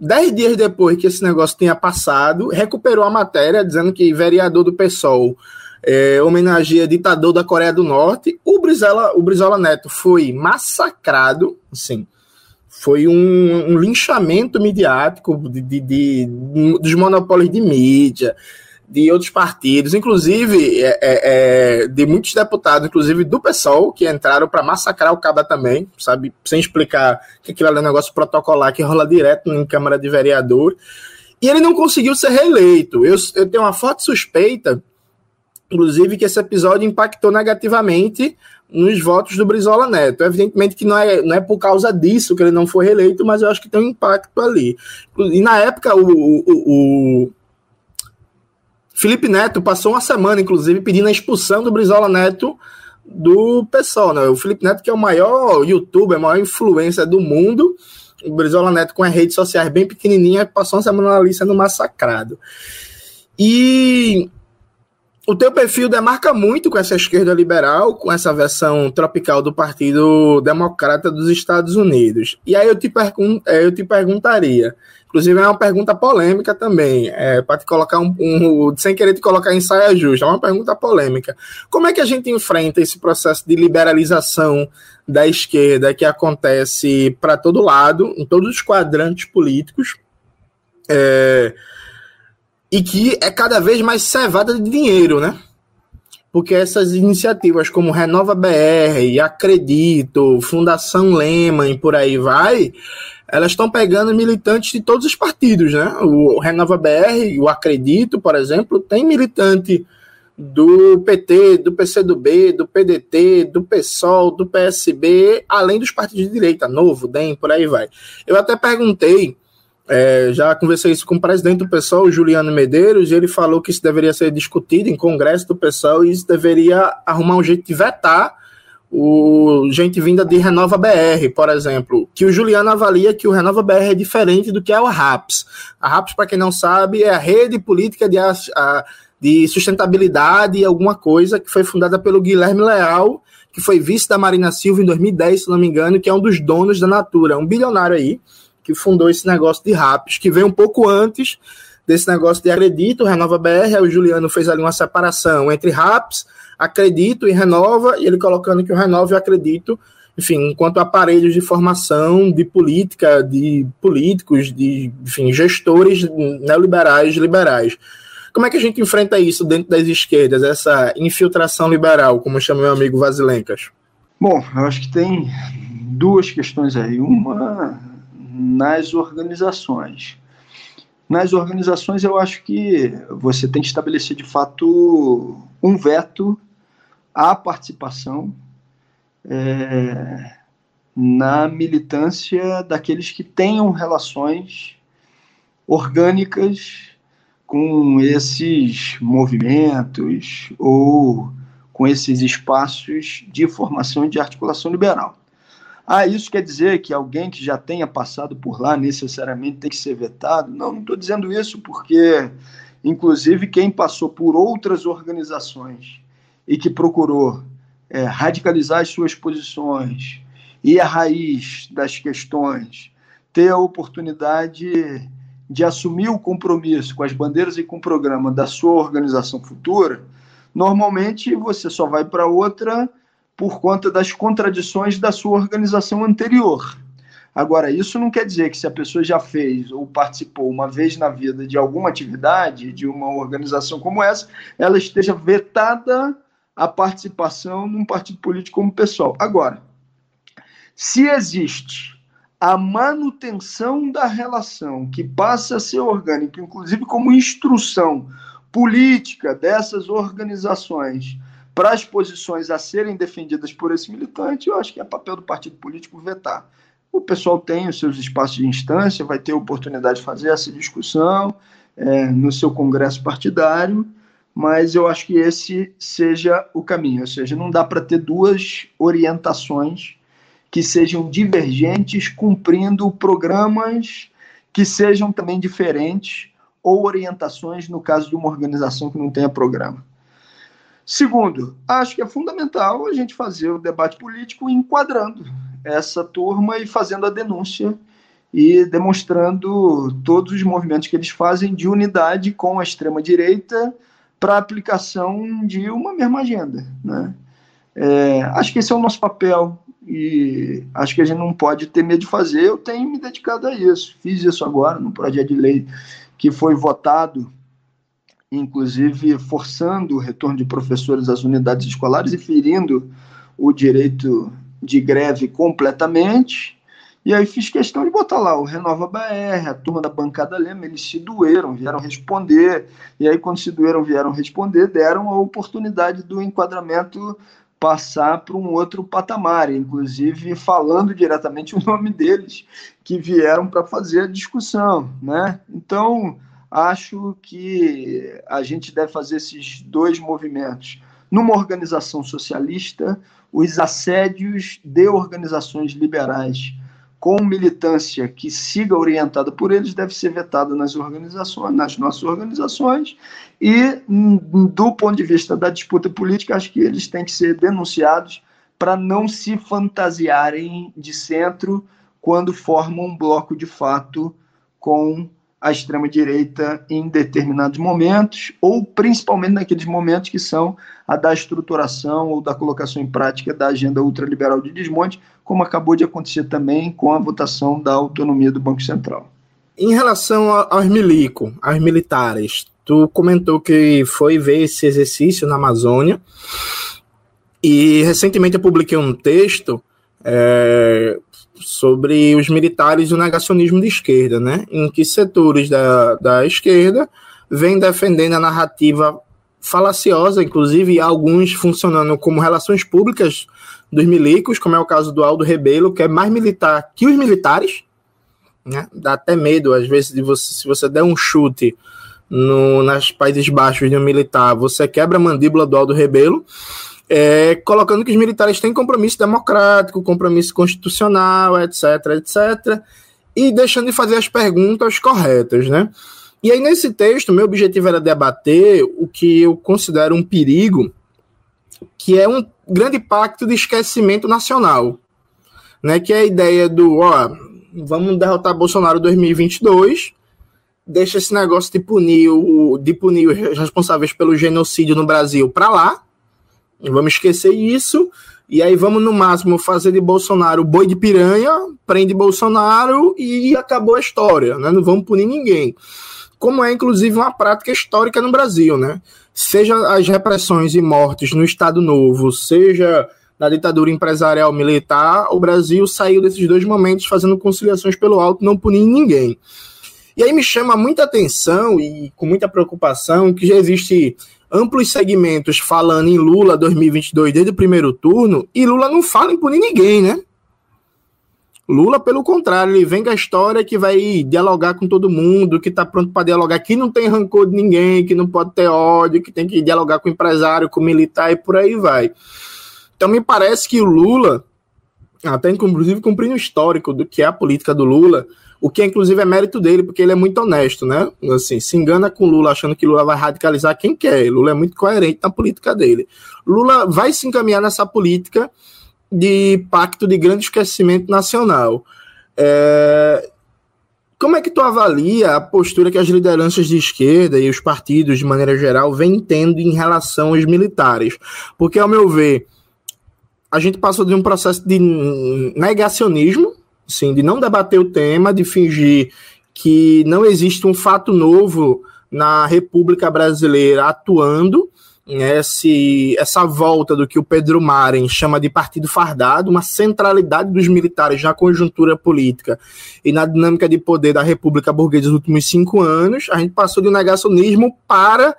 Speaker 2: dez dias depois que esse negócio tenha passado, recuperou a matéria dizendo que vereador do PSOL é, homenageia ditador da Coreia do Norte. O Brizola, o Brizola Neto foi massacrado, assim, foi um, um linchamento midiático de, de, de, dos monopólios de mídia, de outros partidos, inclusive é, é, é, de muitos deputados, inclusive do PSOL, que entraram para massacrar o Caba também, sabe, sem explicar que aquilo era um negócio protocolar que rola direto em Câmara de Vereador. E ele não conseguiu ser reeleito. Eu, eu tenho uma forte suspeita, inclusive, que esse episódio impactou negativamente nos votos do Brizola Neto. Evidentemente que não é, não é por causa disso que ele não foi reeleito, mas eu acho que tem um impacto ali. E na época, o, o, o Felipe Neto passou uma semana, inclusive, pedindo a expulsão do Brizola Neto do PSOL, né? O Felipe Neto, que é o maior youtuber, a maior influência do mundo, o Brizola Neto com as redes sociais bem pequenininha, passou uma semana ali sendo massacrado. E o teu perfil demarca muito com essa esquerda liberal, com essa versão tropical do Partido Democrata dos Estados Unidos. E aí eu te, pergun eu te perguntaria, Inclusive, é uma pergunta polêmica também, é, para te colocar um, um, sem querer te colocar em saia justa, é uma pergunta polêmica. Como é que a gente enfrenta esse processo de liberalização da esquerda que acontece para todo lado, em todos os quadrantes políticos, é, e que é cada vez mais cevada de dinheiro, né? Porque essas iniciativas como Renova BR, Acredito, Fundação Lehman e por aí vai, elas estão pegando militantes de todos os partidos, né? O Renova BR, o Acredito, por exemplo, tem militante do PT, do PCdoB, do PDT, do PSOL, do PSB, além dos partidos de direita, Novo, DEM, por aí vai. Eu até perguntei, é, já conversei isso com o presidente do PSOL, Juliano Medeiros, e ele falou que isso deveria ser discutido em congresso do PSOL e isso deveria arrumar um jeito de vetar o gente vinda de Renova BR, por exemplo, que o Juliano avalia que o Renova BR é diferente do que é o RAPS. A RAPS, para quem não sabe, é a rede política de, a, de sustentabilidade e alguma coisa que foi fundada pelo Guilherme Leal, que foi vice da Marina Silva em 2010, se não me engano, que é um dos donos da Natura, um bilionário aí, que fundou esse negócio de RAPS, que veio um pouco antes desse negócio de Acredito, Renova BR, o Juliano fez ali uma separação entre RAPS acredito e renova, e ele colocando que o renova e acredito, enfim, enquanto aparelhos de formação de política, de políticos, de enfim, gestores neoliberais, liberais. Como é que a gente enfrenta isso dentro das esquerdas, essa infiltração liberal, como chama meu amigo Vasilencas?
Speaker 3: Bom, eu acho que tem duas questões aí. Uma nas organizações. Nas organizações, eu acho que você tem que estabelecer de fato um veto a participação é, na militância daqueles que tenham relações orgânicas com esses movimentos ou com esses espaços de formação e de articulação liberal. Ah, isso quer dizer que alguém que já tenha passado por lá necessariamente tem que ser vetado? Não, não estou dizendo isso porque, inclusive, quem passou por outras organizações e que procurou é, radicalizar as suas posições, ir à raiz das questões, ter a oportunidade de assumir o compromisso com as bandeiras e com o programa da sua organização futura, normalmente você só vai para outra por conta das contradições da sua organização anterior. Agora, isso não quer dizer que se a pessoa já fez ou participou uma vez na vida de alguma atividade, de uma organização como essa, ela esteja vetada a participação num partido político como pessoal. Agora, se existe a manutenção da relação que passa a ser orgânica, inclusive como instrução política dessas organizações para as posições a serem defendidas por esse militante, eu acho que é papel do partido político vetar. O pessoal tem os seus espaços de instância, vai ter oportunidade de fazer essa discussão é, no seu congresso partidário, mas eu acho que esse seja o caminho, ou seja, não dá para ter duas orientações que sejam divergentes, cumprindo programas que sejam também diferentes ou orientações no caso de uma organização que não tenha programa. Segundo, acho que é fundamental a gente fazer o debate político enquadrando essa turma e fazendo a denúncia e demonstrando todos os movimentos que eles fazem de unidade com a extrema-direita para aplicação de uma mesma agenda. Né? É, acho que esse é o nosso papel e acho que a gente não pode ter medo de fazer. Eu tenho me dedicado a isso. Fiz isso agora no projeto de lei que foi votado inclusive forçando o retorno de professores às unidades escolares e ferindo o direito de greve completamente. E aí fiz questão de botar lá o Renova BR, a turma da bancada Lema, eles se doeram, vieram responder. E aí, quando se doeram, vieram responder, deram a oportunidade do enquadramento passar para um outro patamar, inclusive falando diretamente o nome deles que vieram para fazer a discussão, né? Então, acho que a gente deve fazer esses dois movimentos. Numa organização socialista, os assédios de organizações liberais com militância que siga orientada por eles deve ser vetada nas organizações, nas nossas organizações, e do ponto de vista da disputa política, acho que eles têm que ser denunciados para não se fantasiarem de centro quando formam um bloco de fato com a extrema-direita em determinados momentos, ou principalmente naqueles momentos que são a da estruturação ou da colocação em prática da agenda ultraliberal de desmonte, como acabou de acontecer também com a votação da autonomia do Banco Central.
Speaker 2: Em relação aos milico, aos militares, tu comentou que foi ver esse exercício na Amazônia, e recentemente eu publiquei um texto é, sobre os militares e o negacionismo de esquerda, né? Em que setores da, da esquerda vêm defendendo a narrativa falaciosa, inclusive alguns funcionando como relações públicas dos milicos, como é o caso do Aldo Rebelo, que é mais militar que os militares, né? Dá até medo, às vezes, de você, se você der um chute no, nas Países Baixos de um militar, você quebra a mandíbula do Aldo Rebelo é, colocando que os militares têm compromisso democrático, compromisso constitucional, etc, etc, e deixando de fazer as perguntas corretas, né? E aí, nesse texto, meu objetivo era debater o que eu considero um perigo, que é um grande pacto de esquecimento nacional, né? Que é a ideia do, ó, vamos derrotar Bolsonaro 2022, deixa esse negócio de punir, o, de punir os responsáveis pelo genocídio no Brasil para lá, Vamos esquecer isso. E aí vamos, no máximo, fazer de Bolsonaro boi de piranha, prende Bolsonaro e acabou a história, né? Não vamos punir ninguém. Como é, inclusive, uma prática histórica no Brasil, né? Seja as repressões e mortes no Estado Novo, seja na ditadura empresarial militar, o Brasil saiu desses dois momentos fazendo conciliações pelo alto, não punindo ninguém. E aí me chama muita atenção e com muita preocupação que já existe amplos segmentos falando em Lula 2022 desde o primeiro turno, e Lula não fala em punir ninguém, né? Lula, pelo contrário, ele vem com a história que vai dialogar com todo mundo, que está pronto para dialogar, que não tem rancor de ninguém, que não pode ter ódio, que tem que dialogar com o empresário, com o militar e por aí vai. Então me parece que o Lula, até inclusive cumprindo o histórico do que é a política do Lula, o que inclusive é mérito dele, porque ele é muito honesto, né? Assim, se engana com Lula achando que Lula vai radicalizar quem quer. Lula é muito coerente na política dele. Lula vai se encaminhar nessa política de pacto de grande esquecimento nacional. É... Como é que tu avalia a postura que as lideranças de esquerda e os partidos, de maneira geral, vêm tendo em relação aos militares? Porque, ao meu ver, a gente passou de um processo de negacionismo, sim, de não debater o tema, de fingir que não existe um fato novo na República Brasileira atuando, esse, essa volta do que o Pedro Maren chama de partido fardado, uma centralidade dos militares na conjuntura política e na dinâmica de poder da República Burguesa dos últimos cinco anos, a gente passou de um negacionismo para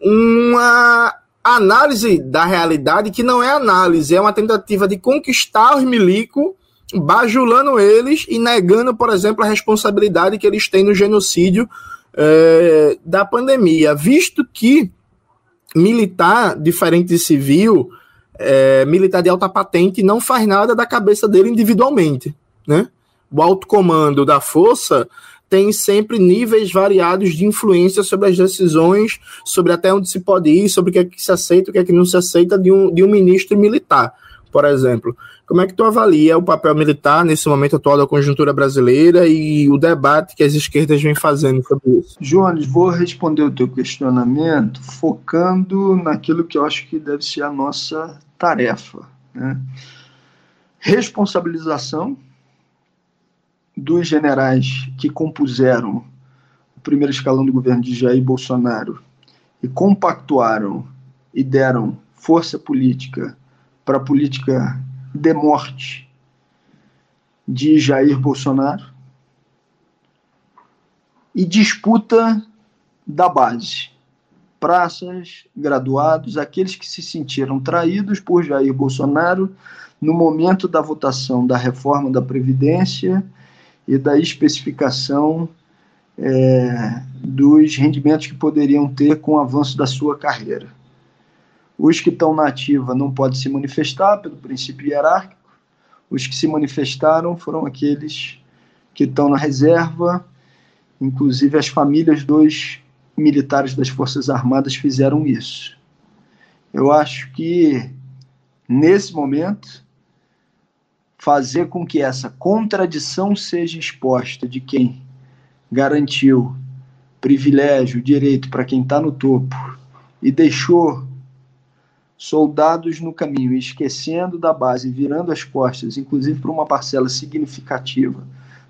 Speaker 2: uma análise da realidade que não é análise, é uma tentativa de conquistar os milicos, bajulando eles e negando, por exemplo, a responsabilidade que eles têm no genocídio é, da pandemia, visto que militar, diferente de civil, é, militar de alta patente não faz nada da cabeça dele individualmente, né? O alto comando da força tem sempre níveis variados de influência sobre as decisões, sobre até onde se pode ir, sobre o que é que se aceita, o que é que não se aceita de um, de um ministro militar, por exemplo. Como é que tu avalia o papel militar nesse momento atual da conjuntura brasileira e o debate que as esquerdas vêm fazendo sobre isso?
Speaker 3: Jones, vou responder o teu questionamento focando naquilo que eu acho que deve ser a nossa tarefa. Né? Responsabilização dos generais que compuseram o primeiro escalão do governo de Jair Bolsonaro e compactuaram e deram força política para a política de morte de Jair Bolsonaro e disputa da base. Praças, graduados, aqueles que se sentiram traídos por Jair Bolsonaro no momento da votação da reforma da Previdência e da especificação é, dos rendimentos que poderiam ter com o avanço da sua carreira. Os que estão na ativa não podem se manifestar pelo princípio hierárquico. Os que se manifestaram foram aqueles que estão na reserva, inclusive as famílias dos militares das Forças Armadas fizeram isso. Eu acho que, nesse momento, fazer com que essa contradição seja exposta de quem garantiu privilégio, direito para quem está no topo e deixou soldados no caminho, esquecendo da base, virando as costas, inclusive para uma parcela significativa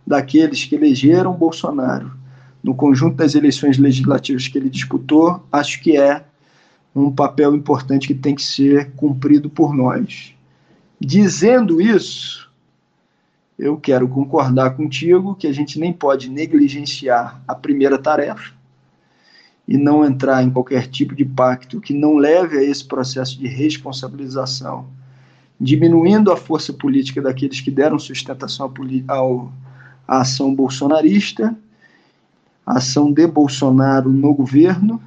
Speaker 3: daqueles que elegeram Bolsonaro no conjunto das eleições legislativas que ele disputou, acho que é um papel importante que tem que ser cumprido por nós. Dizendo isso, eu quero concordar contigo que a gente nem pode negligenciar a primeira tarefa, e não entrar em qualquer tipo de pacto que não leve a esse processo de responsabilização, diminuindo a força política daqueles que deram sustentação à ação bolsonarista, a ação de Bolsonaro no governo,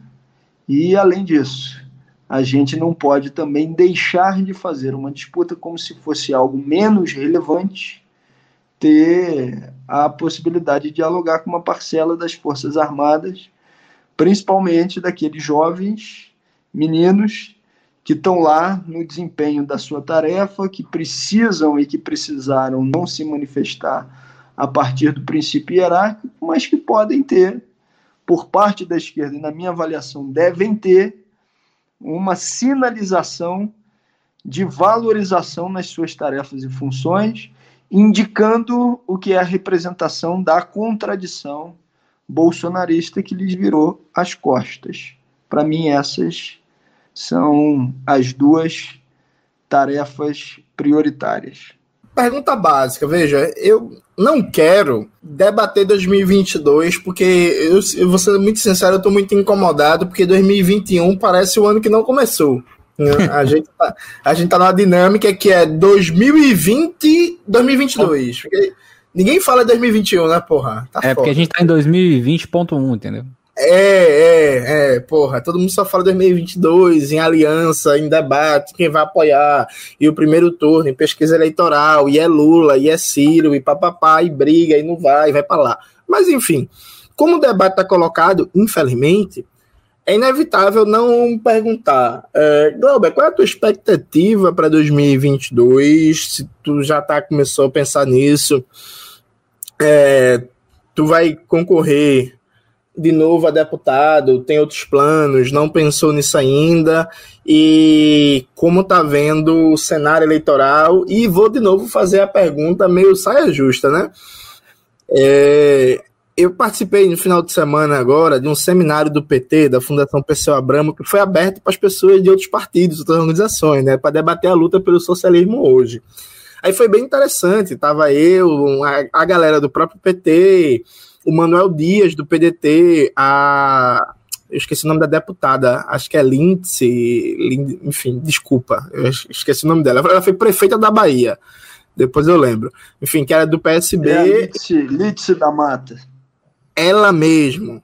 Speaker 3: e, além disso, a gente não pode também deixar de fazer uma disputa como se fosse algo menos relevante, ter a possibilidade de dialogar com uma parcela das Forças Armadas principalmente daqueles jovens meninos que estão lá no desempenho da sua tarefa, que precisam e que precisaram não se manifestar a partir do princípio hierárquico, mas que podem ter, por parte da esquerda, e na minha avaliação, devem ter uma sinalização de valorização nas suas tarefas e funções, indicando o que é a representação da contradição bolsonarista que lhes virou as costas. Para mim, essas são as duas tarefas prioritárias.
Speaker 2: Pergunta básica, veja, eu não quero debater 2022 porque eu, eu vou ser muito sincero, eu estou muito incomodado porque 2021 parece o ano que não começou. A (laughs) gente, tá, a gente tá numa dinâmica que é 2020 2022. Porque ninguém fala 2021, né, porra?
Speaker 1: Tá é foda. porque a gente tá em 2020.1, entendeu?
Speaker 2: É, é, é, porra, todo mundo só fala 2022, em aliança, em debate, quem vai apoiar, e o primeiro turno, em pesquisa eleitoral, e é Lula, e é Ciro, e papapá, e briga, e não vai, e vai para lá. Mas enfim, como o debate está colocado, infelizmente, é inevitável não perguntar, é, Glauber, qual é a tua expectativa para 2022? Se tu já tá, começou a pensar nisso, é, tu vai concorrer de novo a deputado, tem outros planos, não pensou nisso ainda, e como tá vendo o cenário eleitoral, e vou de novo fazer a pergunta meio saia justa, né? É, eu participei no final de semana agora de um seminário do PT, da Fundação Perseu Abramo, que foi aberto para as pessoas de outros partidos, outras organizações, né, para debater a luta pelo socialismo hoje. Aí foi bem interessante, tava eu, a, a galera do próprio PT, o Manuel Dias, do PDT, a. Eu esqueci o nome da deputada, acho que é Lindsay, Lind... enfim, desculpa, eu esqueci o nome dela. Ela foi prefeita da Bahia, depois eu lembro. Enfim, que era do PSB. É
Speaker 3: Lindsay da Mata.
Speaker 2: Ela mesmo,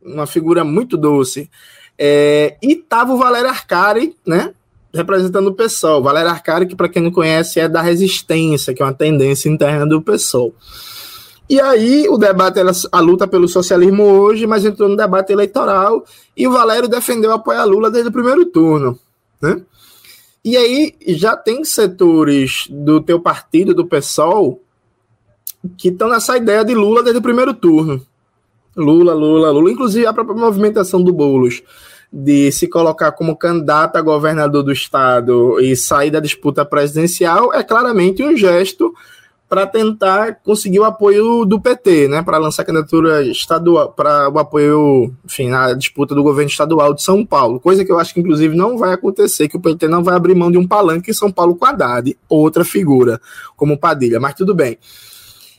Speaker 2: uma figura muito doce. É, e tava o Valério Arcari, né? Representando o PSOL. Valério Arcari, que para quem não conhece, é da resistência, que é uma tendência interna do PSOL. E aí o debate era a luta pelo socialismo hoje, mas entrou no debate eleitoral e o Valério defendeu apoiar Lula desde o primeiro turno, né? E aí já tem setores do teu partido, do PSOL, que estão nessa ideia de Lula desde o primeiro turno. Lula, Lula, Lula, inclusive a própria movimentação do Boulos de se colocar como candidato a governador do estado e sair da disputa presidencial é claramente um gesto para tentar conseguir o apoio do PT, né, para lançar candidatura estadual, para o apoio, enfim, na disputa do governo estadual de São Paulo, coisa que eu acho que inclusive não vai acontecer, que o PT não vai abrir mão de um palanque em São Paulo com Haddad, outra figura, como Padilha, mas tudo bem.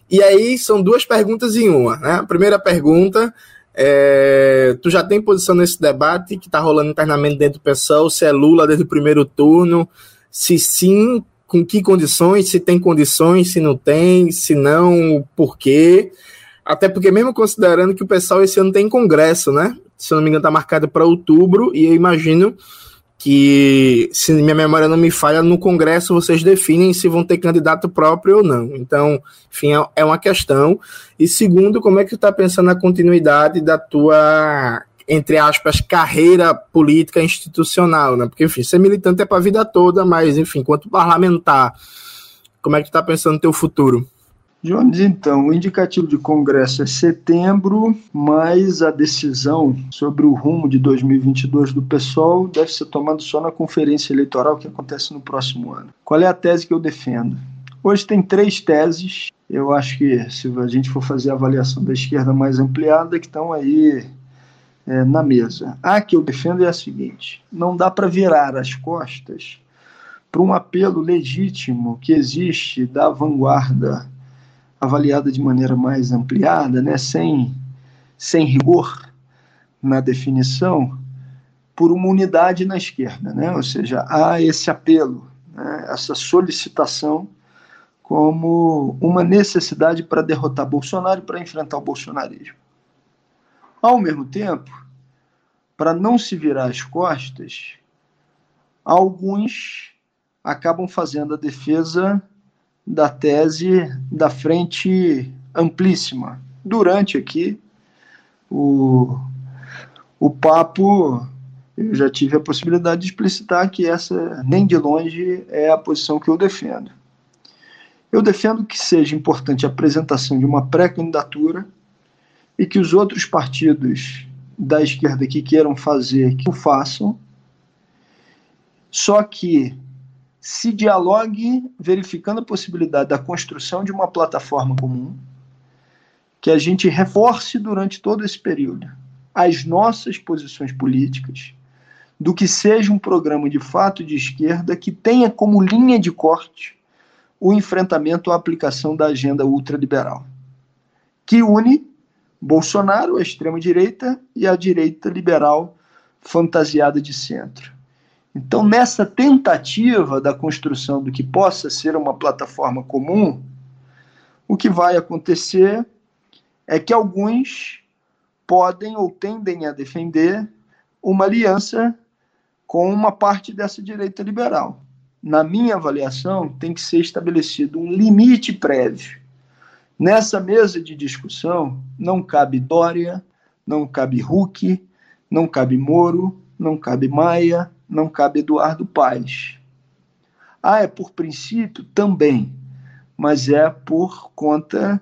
Speaker 2: E aí são duas perguntas em uma, né? A primeira pergunta é, tu já tem posição nesse debate que está rolando internamente dentro do PSOL, se é Lula desde o primeiro turno, se sim, com que condições, se tem condições, se não tem, se não, por quê. Até porque, mesmo considerando que o pessoal esse ano tem congresso, né? Se eu não me engano, está marcado para outubro, e eu imagino que, se minha memória não me falha, no congresso vocês definem se vão ter candidato próprio ou não. Então, enfim, é, é uma questão. E segundo, como é que tu está pensando na continuidade da tua entre aspas, carreira política institucional, né? Porque, enfim, ser militante é para a vida toda, mas, enfim, quanto parlamentar, como é que tu está pensando no teu futuro?
Speaker 3: Jones, então, o indicativo de Congresso é setembro, mas a decisão sobre o rumo de 2022 do PSOL deve ser tomada só na conferência eleitoral que acontece no próximo ano. Qual é a tese que eu defendo? Hoje tem três teses. Eu acho que se a gente for fazer a avaliação da esquerda mais ampliada, que estão aí é, na mesa. A que eu defendo é a seguinte: não dá para virar as costas para um apelo legítimo que existe da vanguarda avaliada de maneira mais ampliada, né, sem, sem rigor na definição, por uma unidade na esquerda, né? ou seja, há esse apelo, né, essa solicitação como uma necessidade para derrotar Bolsonaro e para enfrentar o bolsonarismo. Ao mesmo tempo, para não se virar as costas, alguns acabam fazendo a defesa da tese da frente amplíssima. Durante aqui o, o papo, eu já tive a possibilidade de explicitar que essa, nem de longe, é a posição que eu defendo. Eu defendo que seja importante a apresentação de uma pré-candidatura e que os outros partidos da esquerda que queiram fazer, que o façam. Só que se dialogue verificando a possibilidade da construção de uma plataforma comum, que a gente reforce durante todo esse período as nossas posições políticas, do que seja um programa de fato de esquerda que tenha como linha de corte o enfrentamento à aplicação da agenda ultraliberal, que une Bolsonaro, a extrema-direita, e a direita liberal fantasiada de centro. Então, nessa tentativa da construção do que possa ser uma plataforma comum, o que vai acontecer é que alguns podem ou tendem a defender uma aliança com uma parte dessa direita liberal. Na minha avaliação, tem que ser estabelecido um limite prévio. Nessa mesa de discussão, não cabe Dória, não cabe Huck, não cabe Moro, não cabe Maia, não cabe Eduardo Paes. Ah, é por princípio? Também, mas é por conta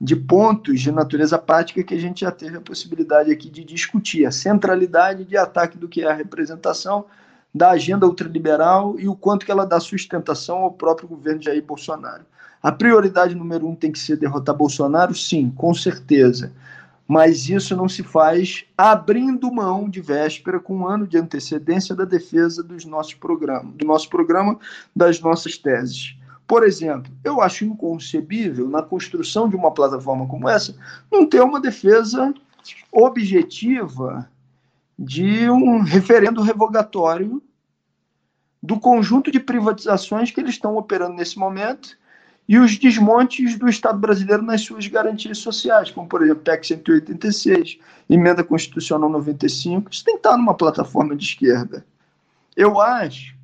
Speaker 3: de pontos de natureza prática que a gente já teve a possibilidade aqui de discutir. A centralidade de ataque do que é a representação da agenda ultraliberal e o quanto que ela dá sustentação ao próprio governo Jair Bolsonaro. A prioridade número um tem que ser derrotar Bolsonaro? Sim, com certeza mas isso não se faz abrindo mão de véspera com um ano de antecedência da defesa dos nossos programas, do nosso programa, das nossas teses. Por exemplo, eu acho inconcebível, na construção de uma plataforma como essa, não ter uma defesa objetiva de um referendo revogatório do conjunto de privatizações que eles estão operando nesse momento e os desmontes do Estado brasileiro nas suas garantias sociais, como, por exemplo, PEC 186, Emenda Constitucional 95. Isso tem que estar numa plataforma de esquerda. Eu acho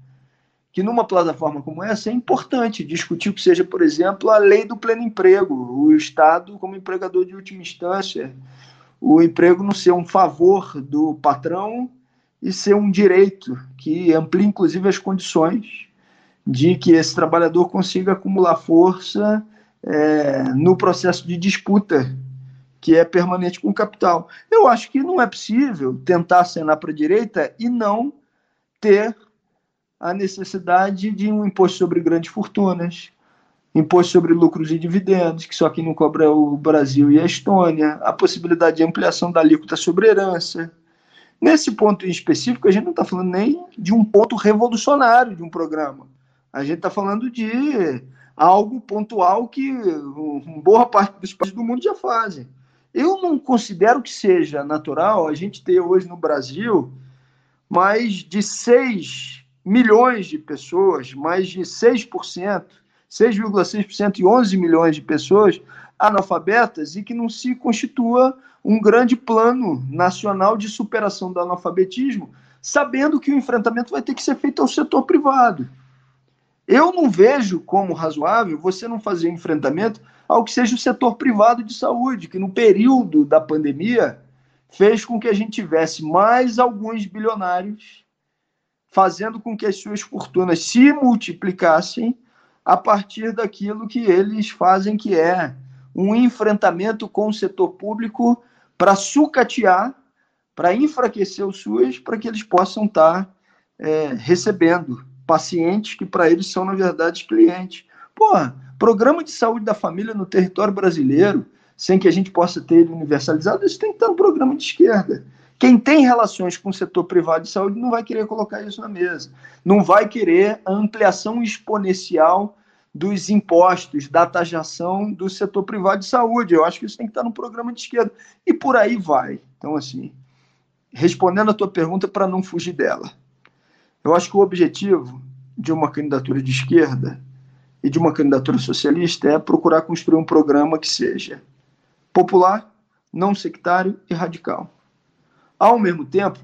Speaker 3: que numa plataforma como essa é importante discutir o que seja, por exemplo, a lei do pleno emprego, o Estado como empregador de última instância, o emprego não ser um favor do patrão e ser um direito que amplie, inclusive, as condições de que esse trabalhador consiga acumular força é, no processo de disputa que é permanente com o capital. Eu acho que não é possível tentar acenar para a direita e não ter a necessidade de um imposto sobre grandes fortunas, imposto sobre lucros e dividendos, que só quem não cobra é o Brasil e a Estônia, a possibilidade de ampliação da alíquota sobre herança. Nesse ponto em específico, a gente não está falando nem de um ponto revolucionário de um programa. A gente está falando de algo pontual que boa parte dos países do mundo já fazem. Eu não considero que seja natural a gente ter hoje no Brasil mais de 6 milhões de pessoas, mais de 6%, 6,6% e 11 milhões de pessoas analfabetas e que não se constitua um grande plano nacional de superação do analfabetismo, sabendo que o enfrentamento vai ter que ser feito ao setor privado. Eu não vejo como razoável você não fazer enfrentamento ao que seja o setor privado de saúde, que no período da pandemia fez com que a gente tivesse mais alguns bilionários fazendo com que as suas fortunas se multiplicassem a partir daquilo que eles fazem, que é um enfrentamento com o setor público para sucatear, para enfraquecer o SUS, para que eles possam estar é, recebendo pacientes que para eles são, na verdade, clientes. Porra, programa de saúde da família no território brasileiro, sem que a gente possa ter ele universalizado, isso tem que estar no programa de esquerda. Quem tem relações com o setor privado de saúde não vai querer colocar isso na mesa. Não vai querer a ampliação exponencial dos impostos, da taxação do setor privado de saúde. Eu acho que isso tem que estar no programa de esquerda. E por aí vai. Então, assim, respondendo a tua pergunta para não fugir dela. Eu acho que o objetivo de uma candidatura de esquerda e de uma candidatura socialista é procurar construir um programa que seja popular, não sectário e radical. Ao mesmo tempo,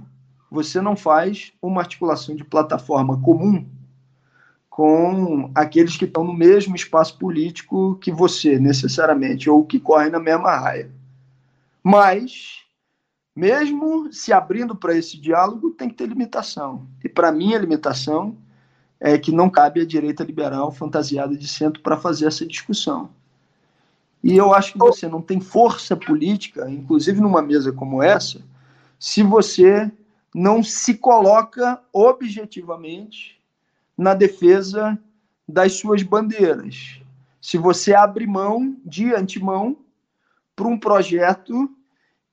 Speaker 3: você não faz uma articulação de plataforma comum com aqueles que estão no mesmo espaço político que você, necessariamente, ou que correm na mesma raia. Mas mesmo se abrindo para esse diálogo, tem que ter limitação. Para mim, a limitação é que não cabe à direita liberal fantasiada de centro para fazer essa discussão. E eu acho que você não tem força política, inclusive numa mesa como essa, se você não se coloca objetivamente na defesa das suas bandeiras. Se você abre mão, de antemão, para um projeto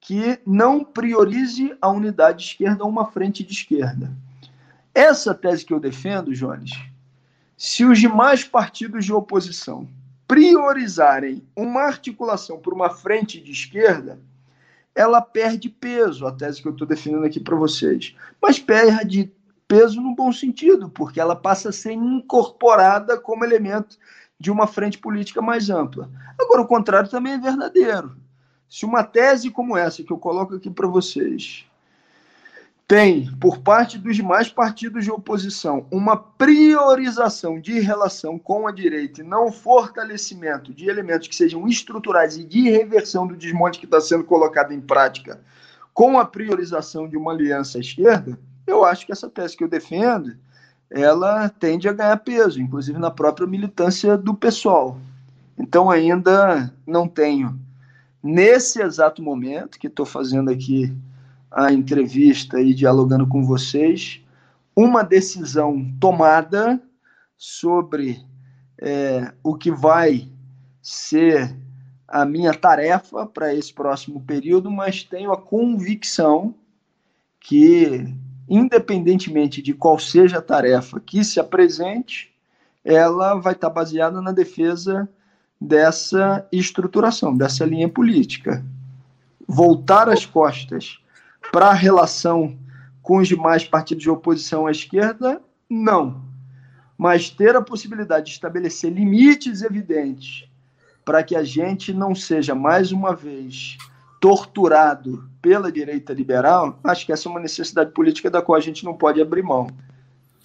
Speaker 3: que não priorize a unidade esquerda ou uma frente de esquerda. Essa tese que eu defendo, Jones, se os demais partidos de oposição priorizarem uma articulação por uma frente de esquerda, ela perde peso, a tese que eu estou defendendo aqui para vocês. Mas perde, peso no bom sentido, porque ela passa a ser incorporada como elemento de uma frente política mais ampla. Agora, o contrário também é verdadeiro. Se uma tese como essa que eu coloco aqui para vocês tem, por parte dos demais partidos de oposição, uma priorização de relação com a direita e não fortalecimento de elementos que sejam estruturais e de reversão do desmonte que está sendo colocado em prática com a priorização de uma aliança à esquerda, eu acho que essa tese que eu defendo ela tende a ganhar peso, inclusive na própria militância do pessoal. Então ainda não tenho, nesse exato momento que estou fazendo aqui a entrevista e dialogando com vocês, uma decisão tomada sobre é, o que vai ser a minha tarefa para esse próximo período, mas tenho a convicção que, independentemente de qual seja a tarefa que se apresente, ela vai estar baseada na defesa dessa estruturação, dessa linha política. Voltar as costas para a relação com os demais partidos de oposição à esquerda, não. Mas ter a possibilidade de estabelecer limites evidentes para que a gente não seja mais uma vez torturado pela direita liberal, acho que essa é uma necessidade política da qual a gente não pode abrir mão.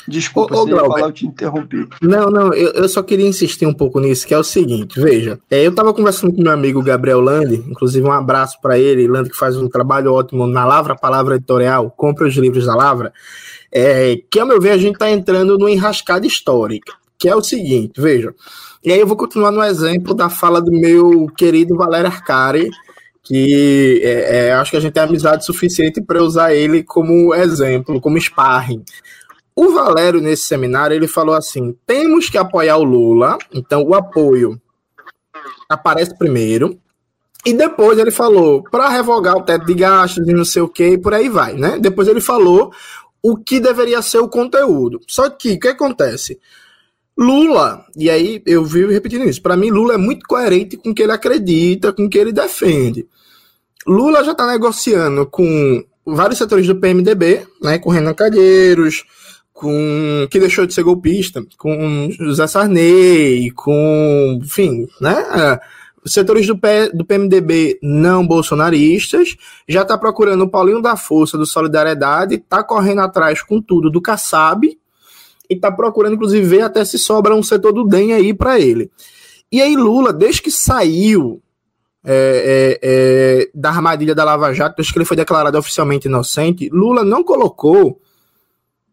Speaker 3: Desculpa, ô, falar, eu te interrompi.
Speaker 2: Não, não, eu, eu, só queria insistir um pouco nisso, que é o seguinte, veja, é, eu estava conversando com meu amigo Gabriel Lande, inclusive um abraço para ele, Lande que faz um trabalho ótimo na Lavra Palavra Editorial, compra os livros da Lavra, é, que ao meu ver a gente está entrando numa enrascada histórica, que é o seguinte, veja, e aí eu vou continuar no exemplo da fala do meu querido Valério Arcari, que é, é, acho que a gente tem amizade suficiente para usar ele como exemplo, como sparring. O Valério, nesse seminário, ele falou assim: temos que apoiar o Lula, então o apoio aparece primeiro, e depois ele falou para revogar o teto de gastos e não sei o que, e por aí vai, né? Depois ele falou o que deveria ser o conteúdo. Só que o que acontece? Lula, e aí eu vivo repetindo isso, para mim Lula é muito coerente com o que ele acredita, com o que ele defende. Lula já está negociando com vários setores do PMDB, né, com Renan Calheiros, com que deixou de ser golpista, com José Sarney, com, enfim, né? Setores do, P, do PMDB não bolsonaristas, já está procurando o Paulinho da Força, do Solidariedade, está correndo atrás com tudo do Kassab, e está procurando, inclusive, ver até se sobra um setor do DEM aí para ele. E aí, Lula, desde que saiu é, é, é, da armadilha da Lava Jato, desde que ele foi declarado oficialmente inocente, Lula não colocou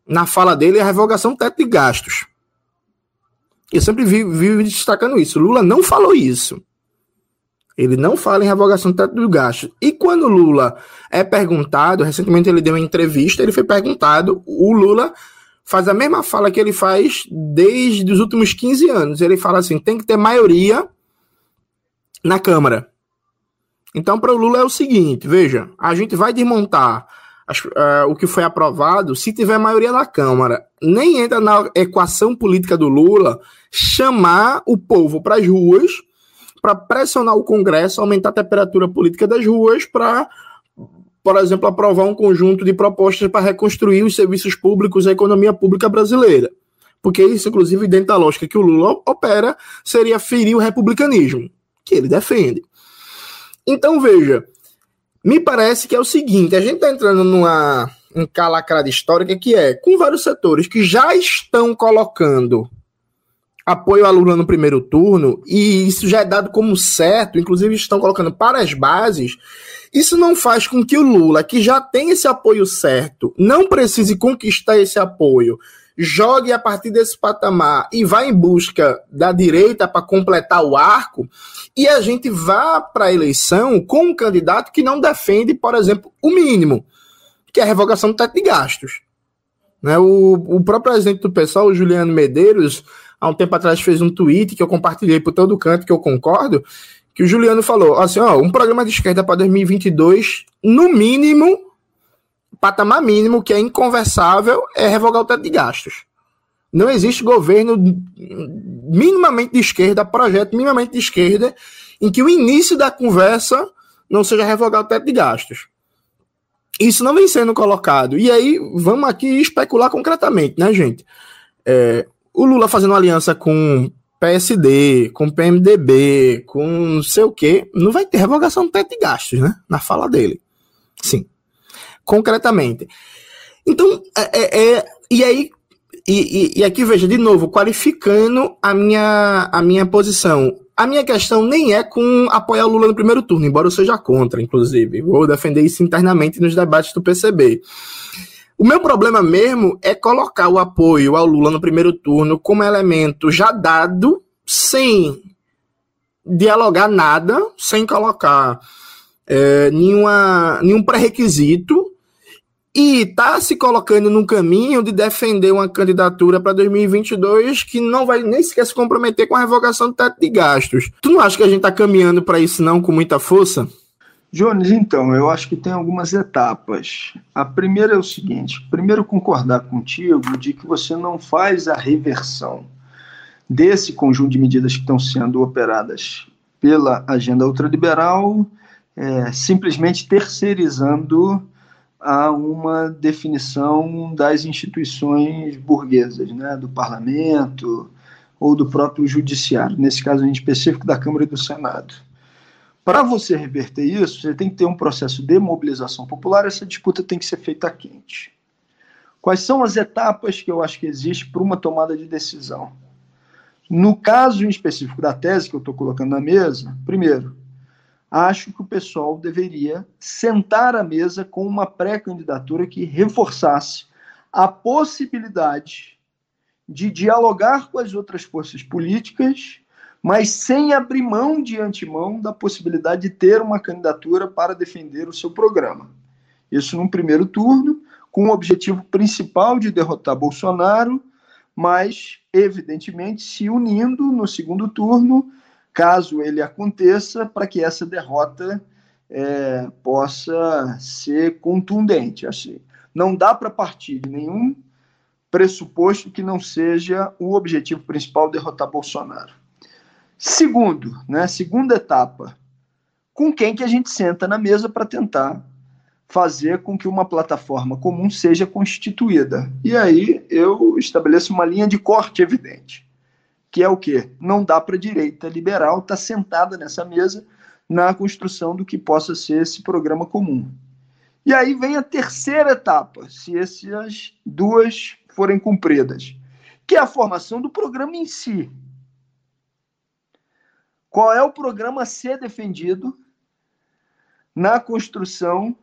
Speaker 2: na fala dele, a revogação do teto de gastos. Eu sempre vi, vi destacando isso. Lula não falou isso. Ele não fala em revogação do teto de gastos. E quando Lula é perguntado, recentemente ele deu uma entrevista, ele foi perguntado, o Lula faz a mesma fala que ele faz desde os últimos 15 anos. Ele fala assim: tem que ter maioria na Câmara. Então, para o Lula é o seguinte: veja, a gente vai desmontar uh, o que foi aprovado, se tiver maioria na Câmara, nem entra na equação política do Lula chamar o povo para as ruas para pressionar o Congresso, aumentar a temperatura política das ruas para, por exemplo, aprovar um conjunto de propostas para reconstruir os serviços públicos e a economia pública brasileira. Porque isso, inclusive, dentro da lógica que o Lula opera, seria ferir o republicanismo, que ele defende. Então, veja, me parece que é o seguinte: a gente está entrando numa encalacrada histórica que é com vários setores que já estão colocando apoio a Lula no primeiro turno, e isso já é dado como certo, inclusive estão colocando para as bases. Isso não faz com que o Lula, que já tem esse apoio certo, não precise conquistar esse apoio jogue a partir desse patamar e vá em busca da direita para completar o arco, e a gente vá para a eleição com um candidato que não defende, por exemplo, o mínimo, que é a revogação do teto de gastos. Né? O, o próprio presidente do pessoal, o Juliano Medeiros, há um tempo atrás fez um tweet que eu compartilhei por todo canto, que eu concordo, que o Juliano falou assim, ó, um programa de esquerda para 2022, no mínimo, patamar mínimo que é inconversável é revogar o teto de gastos. Não existe governo minimamente de esquerda, projeto minimamente de esquerda, em que o início da conversa não seja revogar o teto de gastos. isso não vem sendo colocado. E aí, vamos aqui especular concretamente, né, gente? É, o Lula fazendo aliança com PSD, com PMDB, com não sei o quê, não vai ter revogação do teto de gastos, né? Na fala dele. Sim. Concretamente. Então, é, é, é e aí, e, e, e, aqui veja, de novo, qualificando a minha, a minha posição. A minha questão nem é com apoiar o Lula no primeiro turno, embora eu seja contra, inclusive. Vou defender isso internamente nos debates do PCB. O meu problema mesmo é colocar o apoio ao Lula no primeiro turno como elemento já dado, sem dialogar nada, sem colocar é, nenhuma, nenhum pré-requisito, e está se colocando no caminho de defender uma candidatura para 2022 que não vai nem sequer se comprometer com a revogação do teto de gastos. Tu não acha que a gente está caminhando para isso não com muita força?
Speaker 3: Jones, então, eu acho que tem algumas etapas. A primeira é o seguinte: primeiro, concordar contigo de que você não faz a reversão desse conjunto de medidas que estão sendo operadas pela agenda ultraliberal, é, simplesmente terceirizando a uma definição das instituições burguesas, né, do parlamento ou do próprio judiciário, nesse caso em específico da Câmara e do Senado. Para você reverter isso, você tem que ter um processo de mobilização popular, essa disputa tem que ser feita quente. Quais são as etapas que eu acho que existe para uma tomada de decisão? No caso em específico da tese que eu estou colocando na mesa, primeiro, acho que o pessoal deveria sentar à mesa com uma pré-candidatura que reforçasse a possibilidade de dialogar com as outras forças políticas, mas sem abrir mão de antemão da possibilidade de ter uma candidatura para defender o seu programa. Isso num primeiro turno, com o objetivo principal de derrotar Bolsonaro, mas, evidentemente, se unindo no segundo turno caso ele aconteça, para que essa derrota é, possa ser contundente. Assim. Não dá para partir de nenhum pressuposto que não seja o objetivo principal derrotar Bolsonaro. Segundo, né, segunda etapa, com quem que a gente senta na mesa para tentar fazer com que uma plataforma comum seja constituída. E aí eu estabeleço uma linha de corte evidente que é o quê? Não dá para a direita liberal estar tá sentada nessa mesa na construção do que possa ser esse programa comum. E aí vem a terceira etapa, se essas duas forem cumpridas, que é a formação do programa em si. Qual é o programa a ser defendido na construção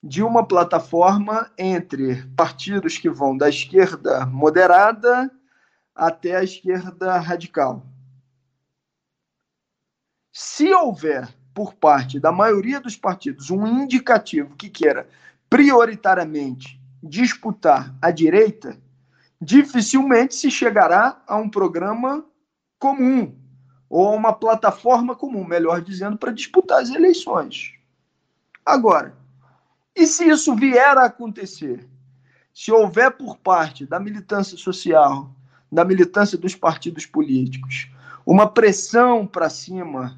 Speaker 3: de uma plataforma entre partidos que vão da esquerda moderada até a esquerda radical. Se houver, por parte da maioria dos partidos, um indicativo que queira prioritariamente disputar a direita, dificilmente se chegará a um programa comum ou a uma plataforma comum, melhor dizendo, para disputar as eleições. Agora, e se isso vier a acontecer? Se houver por parte da militância social da militância dos partidos políticos, uma pressão para cima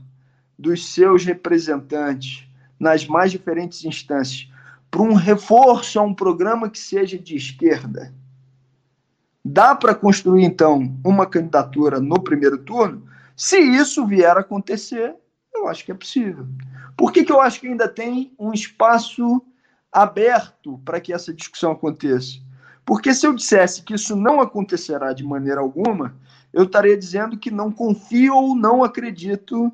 Speaker 3: dos seus representantes nas mais diferentes instâncias para um reforço a um programa que seja de esquerda. Dá para construir, então, uma candidatura no primeiro turno? Se isso vier a acontecer, eu acho que é possível. Por que, que eu acho que ainda tem um espaço aberto para que essa discussão aconteça? Porque se eu dissesse que isso não acontecerá de maneira alguma, eu estaria dizendo que não confio ou não acredito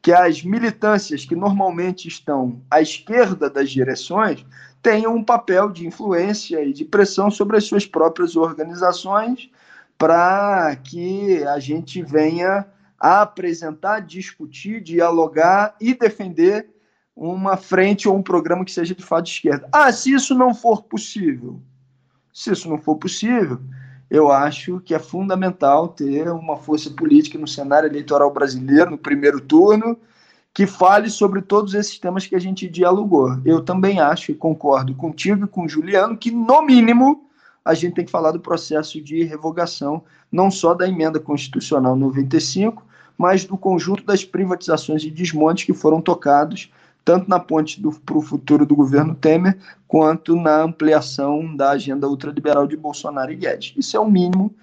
Speaker 3: que as militâncias que normalmente estão à esquerda das direções tenham um papel de influência e de pressão sobre as suas próprias organizações para que a gente venha a apresentar, discutir, dialogar e defender uma frente ou um programa que seja de fato de esquerda. Ah, se isso não for possível, se isso não for possível, eu acho que é fundamental ter uma força política no cenário eleitoral brasileiro, no primeiro turno, que fale sobre todos esses temas que a gente dialogou. Eu também acho e concordo contigo e com o Juliano que, no mínimo, a gente tem que falar do processo de revogação, não só da emenda constitucional 95, mas do conjunto das privatizações e desmontes que foram tocados tanto na ponte para o futuro do governo Temer, quanto na ampliação da agenda ultraliberal de Bolsonaro e Guedes. Isso é o mínimo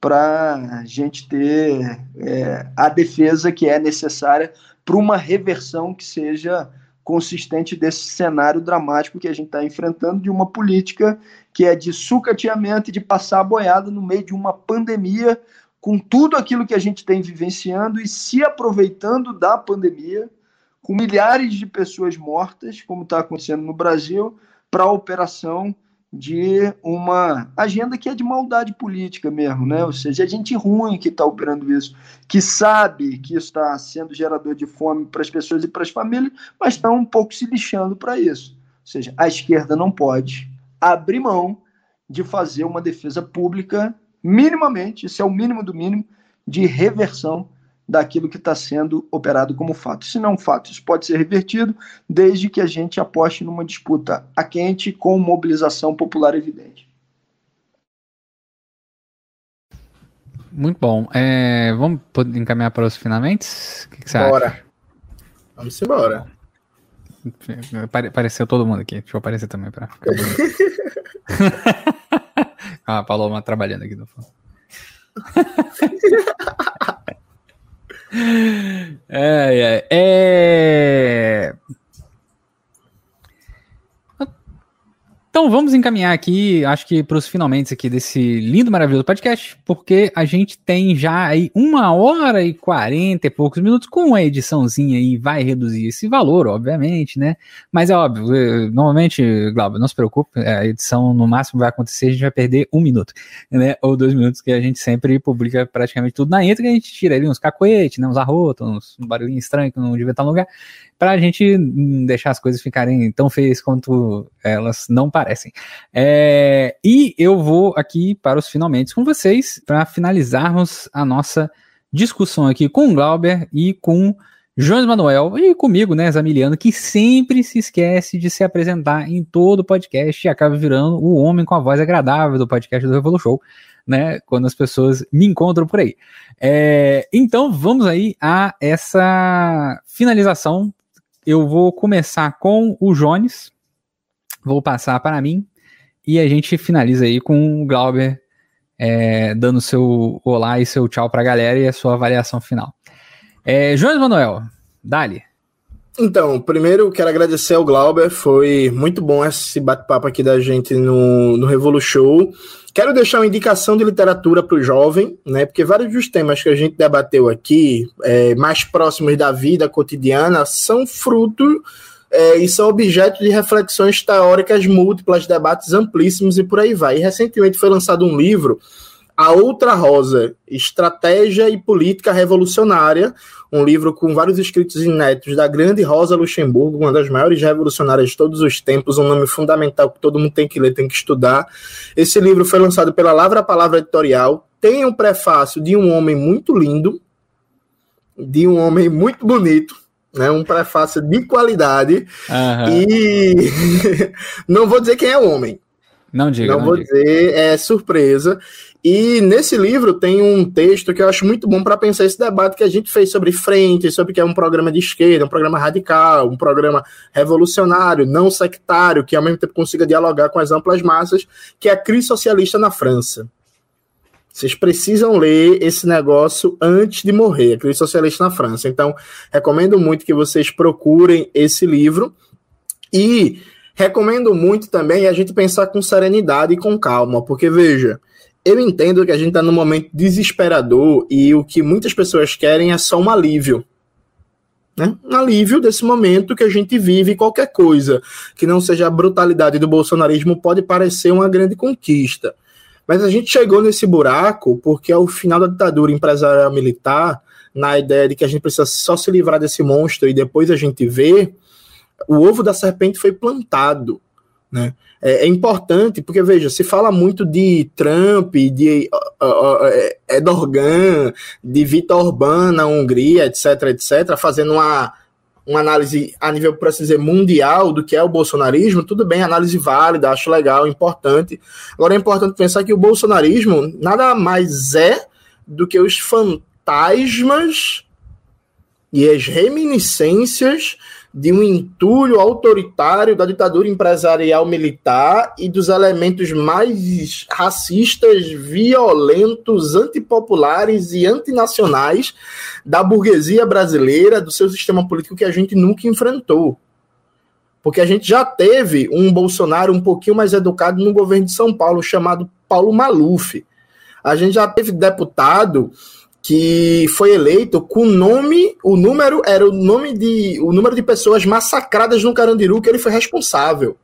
Speaker 3: para a gente ter é, a defesa que é necessária para uma reversão que seja consistente desse cenário dramático que a gente está enfrentando de uma política que é de sucateamento e de passar a boiada no meio de uma pandemia, com tudo aquilo que a gente tem vivenciando e se aproveitando da pandemia com milhares de pessoas mortas, como está acontecendo no Brasil, para a operação de uma agenda que é de maldade política mesmo, né? Ou seja, é gente ruim que está operando isso, que sabe que isso está sendo gerador de fome para as pessoas e para as famílias, mas está um pouco se lixando para isso. Ou seja, a esquerda não pode abrir mão de fazer uma defesa pública minimamente, isso é o mínimo do mínimo, de reversão daquilo que está sendo operado como fato. Se não fato, isso pode ser revertido desde que a gente aposte numa disputa a quente com mobilização popular evidente.
Speaker 1: Muito bom. É, vamos encaminhar para os finalmente? O que, que você
Speaker 2: Bora. acha? Vamos embora.
Speaker 1: Apareceu todo mundo aqui. Deixa eu aparecer também para ficar (laughs) (laughs) ah, a Paloma trabalhando aqui no fundo. (laughs) é, é, é... Então vamos encaminhar aqui, acho que para os finalmente aqui desse lindo, maravilhoso podcast, porque a gente tem já aí uma hora e quarenta e poucos minutos com a ediçãozinha aí, vai reduzir esse valor, obviamente, né? Mas é óbvio, eh, normalmente, Glauber, não se preocupe, a edição no máximo vai acontecer, a gente vai perder um minuto, né? Ou dois minutos, que a gente sempre publica praticamente tudo na intro, a gente tira ali uns cacoetes, né? Uns arrotos, uns barulhinhos estranhos que não devia estar no lugar para a gente deixar as coisas ficarem tão feias quanto elas não parecem. É, e eu vou aqui para os finalmente com vocês, para finalizarmos a nossa discussão aqui com o Glauber e com Jones Manuel e comigo, né, Zamiliano, que sempre se esquece de se apresentar em todo podcast e acaba virando o homem com a voz agradável do podcast do Revolu Show, né, quando as pessoas me encontram por aí. É, então vamos aí a essa finalização eu vou começar com o Jones, vou passar para mim, e a gente finaliza aí com o Glauber é, dando seu olá e seu tchau para a galera e a sua avaliação final. É, Jones Manuel, dali.
Speaker 2: Então, primeiro quero agradecer ao Glauber, foi muito bom esse bate-papo aqui da gente no, no Revolu Show. Quero deixar uma indicação de literatura para o jovem, né? Porque vários dos temas que a gente debateu aqui, é, mais próximos da vida cotidiana, são fruto é, e são objeto de reflexões teóricas múltiplas, debates amplíssimos e por aí vai. E recentemente foi lançado um livro a Outra Rosa, Estratégia e Política Revolucionária, um livro com vários escritos inéditos da grande Rosa Luxemburgo, uma das maiores revolucionárias de todos os tempos, um nome fundamental que todo mundo tem que ler, tem que estudar. Esse livro foi lançado pela Lavra Palavra Editorial, tem um prefácio de um homem muito lindo, de um homem muito bonito, né, um prefácio de qualidade, uhum. e (laughs) não vou dizer quem é o homem,
Speaker 1: não diga.
Speaker 2: Não,
Speaker 1: não
Speaker 2: vou
Speaker 1: diga.
Speaker 2: dizer, é surpresa. E nesse livro tem um texto que eu acho muito bom para pensar esse debate que a gente fez sobre frente, sobre que é um programa de esquerda, um programa radical, um programa revolucionário, não sectário, que ao mesmo tempo consiga dialogar com as amplas massas, que é a crise socialista na França. Vocês precisam ler esse negócio antes de morrer, a crise socialista na França. Então, recomendo muito que vocês procurem esse livro. E recomendo muito também a gente pensar com serenidade e com calma, porque veja eu entendo que a gente está num momento desesperador e o que muitas pessoas querem é só um alívio. Né? Um alívio desse momento que a gente vive, qualquer coisa que não seja a brutalidade do bolsonarismo pode parecer uma grande conquista. Mas a gente chegou nesse buraco porque ao final da ditadura empresarial militar, na ideia de que a gente precisa só se livrar desse monstro e depois a gente vê, o ovo da serpente foi plantado. Né? É, é, importante, porque veja, se fala muito de Trump, de uh, uh, Erdogan, de Vitor Orbán na Hungria, etc, etc, fazendo uma, uma análise a nível, por assim dizer, mundial do que é o bolsonarismo, tudo bem, análise válida, acho legal, importante. Agora é importante pensar que o bolsonarismo nada mais é do que os fantasmas e as reminiscências de um entulho autoritário da ditadura empresarial militar e dos elementos mais racistas, violentos, antipopulares e antinacionais da burguesia brasileira, do seu sistema político que a gente nunca enfrentou. Porque a gente já teve um Bolsonaro um pouquinho mais educado no governo de São Paulo, chamado Paulo Maluf. A gente já teve deputado que foi eleito com nome, o número era o nome de o número de pessoas massacradas no Carandiru que ele foi responsável.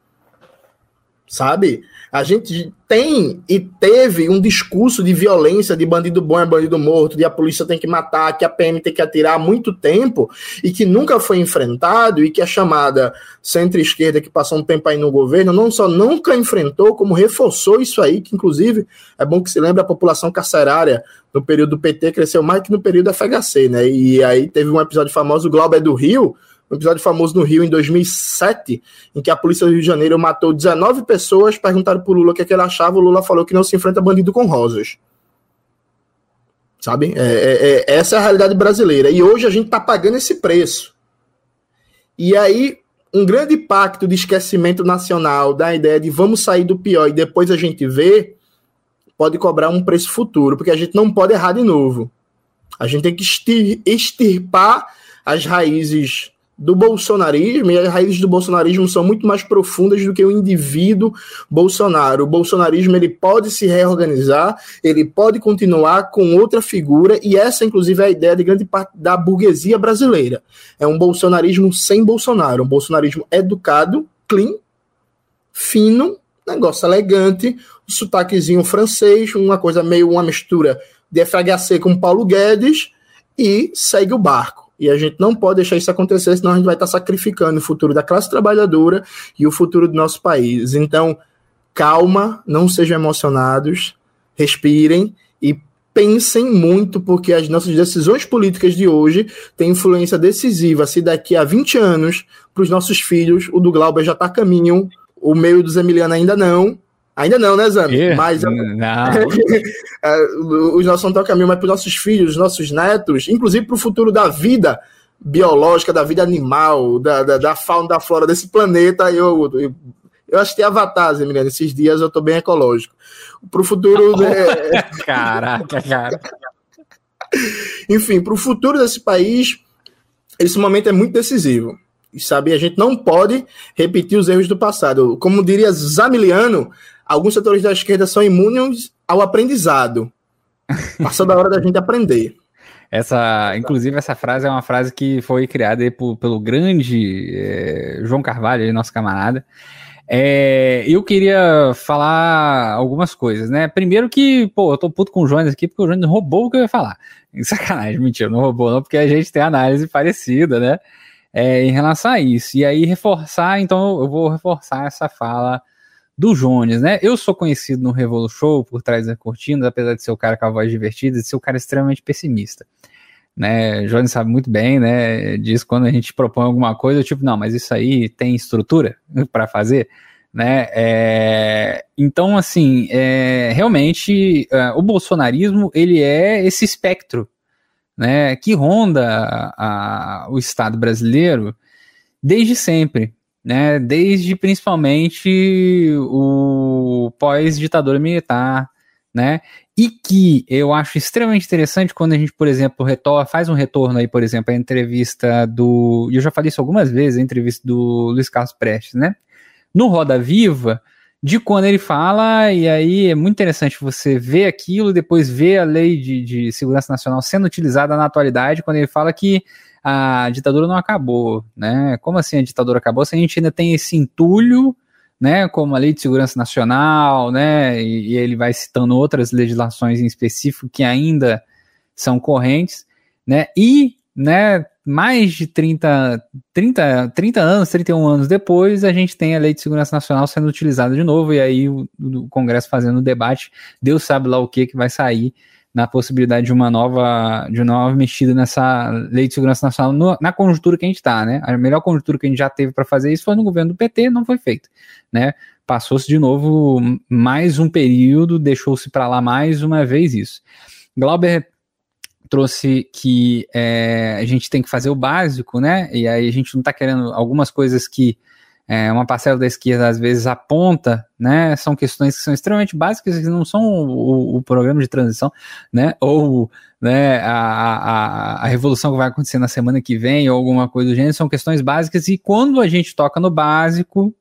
Speaker 2: Sabe? A gente tem e teve um discurso de violência, de bandido bom é bandido morto, de a polícia tem que matar, que a PM tem que atirar há muito tempo e que nunca foi enfrentado e que a chamada centro-esquerda que passou um tempo aí no governo não só nunca enfrentou, como reforçou isso aí, que inclusive é bom que se lembre a população carcerária no período do PT cresceu mais que no período da FHC, né? E aí teve um episódio famoso, o Glauber do Rio, um episódio famoso no Rio em 2007, em que a polícia do Rio de Janeiro matou 19 pessoas, perguntaram pro Lula o que, é que ele achava, o Lula falou que não se enfrenta bandido com rosas. Sabe? É, é, é, essa é a realidade brasileira. E hoje a gente tá pagando esse preço. E aí, um grande pacto de esquecimento nacional da ideia de vamos sair do pior e depois a gente vê, pode cobrar um preço futuro, porque a gente não pode errar de novo. A gente tem que extirpar as raízes do bolsonarismo, e as raízes do bolsonarismo são muito mais profundas do que o indivíduo Bolsonaro. O bolsonarismo ele pode se reorganizar, ele pode continuar com outra figura, e essa, inclusive, é a ideia de grande parte da burguesia brasileira. É um bolsonarismo sem Bolsonaro, um bolsonarismo educado, clean, fino, negócio elegante, um sotaquezinho francês, uma coisa meio uma mistura de FHC com Paulo Guedes, e segue o barco. E a gente não pode deixar isso acontecer, senão a gente vai estar sacrificando o futuro da classe trabalhadora e o futuro do nosso país. Então, calma, não sejam emocionados, respirem e pensem muito, porque as nossas decisões políticas de hoje têm influência decisiva. Se daqui a 20 anos, para os nossos filhos, o do Glauber já está a caminho, o meio dos Emiliano ainda não, Ainda não, né, Zano? Mas não. (laughs) É, os nossos não estão caminho, mas para os nossos filhos, os nossos netos, inclusive para o futuro da vida biológica, da vida animal, da, da, da fauna, da flora desse planeta, eu, eu, eu assisti Avatar, Emiliano, esses dias eu estou bem ecológico. Para o futuro. (laughs) Oh, né?
Speaker 1: Caraca, cara.
Speaker 2: Enfim, para o futuro desse país, esse momento é muito decisivo. E sabe, a gente não pode repetir os erros do passado. Como diria Zamiliano, alguns setores da esquerda são imunes ao aprendizado. Passou da hora da gente aprender.
Speaker 1: Essa, inclusive, essa frase é uma frase que foi criada por, pelo grande é, João Carvalho, nosso camarada. É, eu queria falar algumas coisas, né? Primeiro que, pô, eu tô puto com o Jones aqui porque o Jones roubou o que eu ia falar. (laughs) Sacanagem, mentira, não roubou não, porque a gente tem análise parecida, né? É, em relação a isso. E aí reforçar, então eu vou reforçar essa fala do Jones, né? Eu sou conhecido no Revolu Show por trás das cortinas, apesar de ser o cara com a voz divertida, de ser o cara extremamente pessimista. Né, o Jones sabe muito bem, né? Diz quando a gente propõe alguma coisa, tipo, não, mas isso aí tem estrutura (laughs) para fazer, né? É, então, assim, é, realmente, é, o bolsonarismo ele é esse espectro, né? Que ronda a, a, o Estado brasileiro desde sempre, né, desde principalmente o pós-ditadura militar, né, e que eu acho extremamente interessante quando a gente, por exemplo, retorna, faz um retorno aí, por exemplo, a entrevista do, e eu já falei isso algumas vezes, a entrevista do Luiz Carlos Prestes, né, no Roda Viva, de quando ele fala, e aí é muito interessante você ver aquilo, depois ver a lei de, de segurança nacional sendo utilizada na atualidade, quando ele fala que a ditadura não acabou, né? Como assim a ditadura acabou? Se a gente ainda tem esse entulho, né, como a Lei de Segurança Nacional, né, e, e ele vai citando outras legislações em específico que ainda são correntes, né, e, né, mais de 30, 30, 30 anos, 31 anos depois, a gente tem a Lei de Segurança Nacional sendo utilizada de novo, e aí o, o Congresso fazendo o debate, Deus sabe lá o que que vai sair na possibilidade de uma nova, de uma nova mexida nessa lei de segurança nacional no, na conjuntura que a gente está, né? A melhor conjuntura que a gente já teve para fazer isso foi no governo do PT, não foi feito, né? Passou-se de novo mais um período, deixou-se para lá mais uma vez isso. Glauber trouxe que é, a gente tem que fazer o básico, né? E aí a gente não está querendo algumas coisas que é, uma parcela da esquerda às vezes aponta, né? São questões que são extremamente básicas, que não são o, o programa de transição, né? Ou né, a, a, a revolução que vai acontecer na semana que vem, ou alguma coisa do gênero, são questões básicas, e quando a gente toca no básico,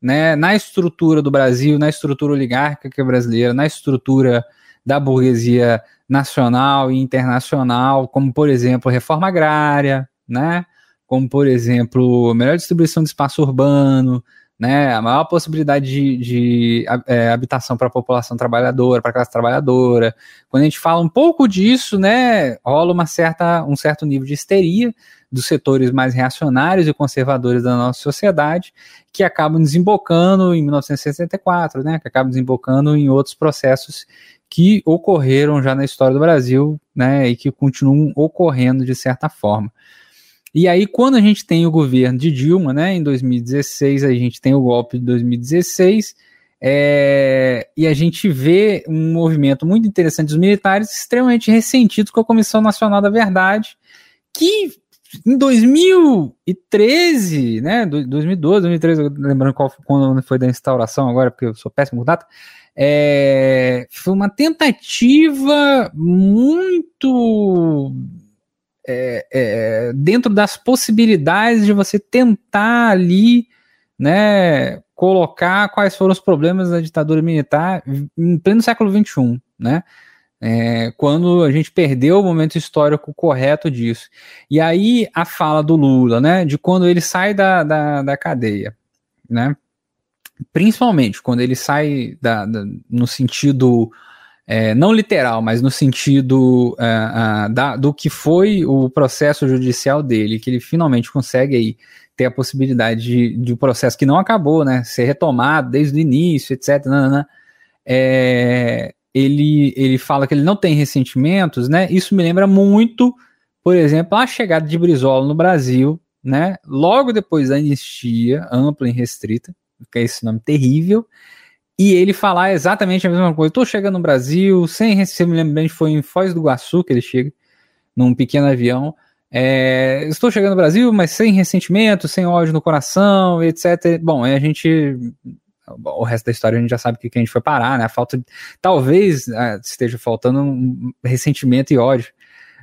Speaker 1: né, na estrutura do Brasil, na estrutura oligárquica brasileira, na estrutura da burguesia nacional e internacional, como por exemplo reforma agrária, né? Como por exemplo, melhor distribuição de espaço urbano, né, a maior possibilidade de, de é, habitação para a população trabalhadora, para a classe trabalhadora. Quando a gente fala um pouco disso, né, rola uma certa, um certo nível de histeria dos setores mais reacionários e conservadores da nossa sociedade, que acabam desembocando em 1964, né, que acabam desembocando em outros processos que ocorreram já na história do Brasil, né, e que continuam ocorrendo de certa forma. E aí, quando a gente tem o governo de Dilma, né, em 2016, a gente tem o golpe de 2016, é, e a gente vê um movimento muito interessante dos militares extremamente ressentidos com a Comissão Nacional da Verdade, que em 2013, né, 2012, 2013, lembrando qual, quando foi da instauração agora, porque eu sou péssimo com data, é, foi uma tentativa muito é, é, dentro das possibilidades de você tentar ali, né, colocar quais foram os problemas da ditadura militar em pleno século XXI, né? É, quando a gente perdeu o momento histórico correto disso. E aí a fala do Lula, né, de quando ele sai da, da, da cadeia, né? Principalmente quando ele sai da, da no sentido é, não literal, mas no sentido uh, da, do que foi o processo judicial dele, que ele finalmente consegue aí ter a possibilidade de, de um processo que não acabou, né, ser retomado desde o início, etc. É, ele, ele fala que ele não tem ressentimentos, né? Isso me lembra muito, por exemplo, a chegada de Brizola no Brasil, né? Logo depois da anistia ampla e restrita, que é esse nome terrível, e ele falar exatamente a mesma coisa. Estou chegando no Brasil, sem se me lembro bem, foi em Foz do Iguaçu que ele chega, num pequeno avião. É, estou chegando no Brasil, mas sem ressentimento, sem ódio no coração, etc. Bom, a gente. O resto da história a gente já sabe que, a gente foi parar, né? A falta. Talvez ah, esteja faltando um ressentimento e ódio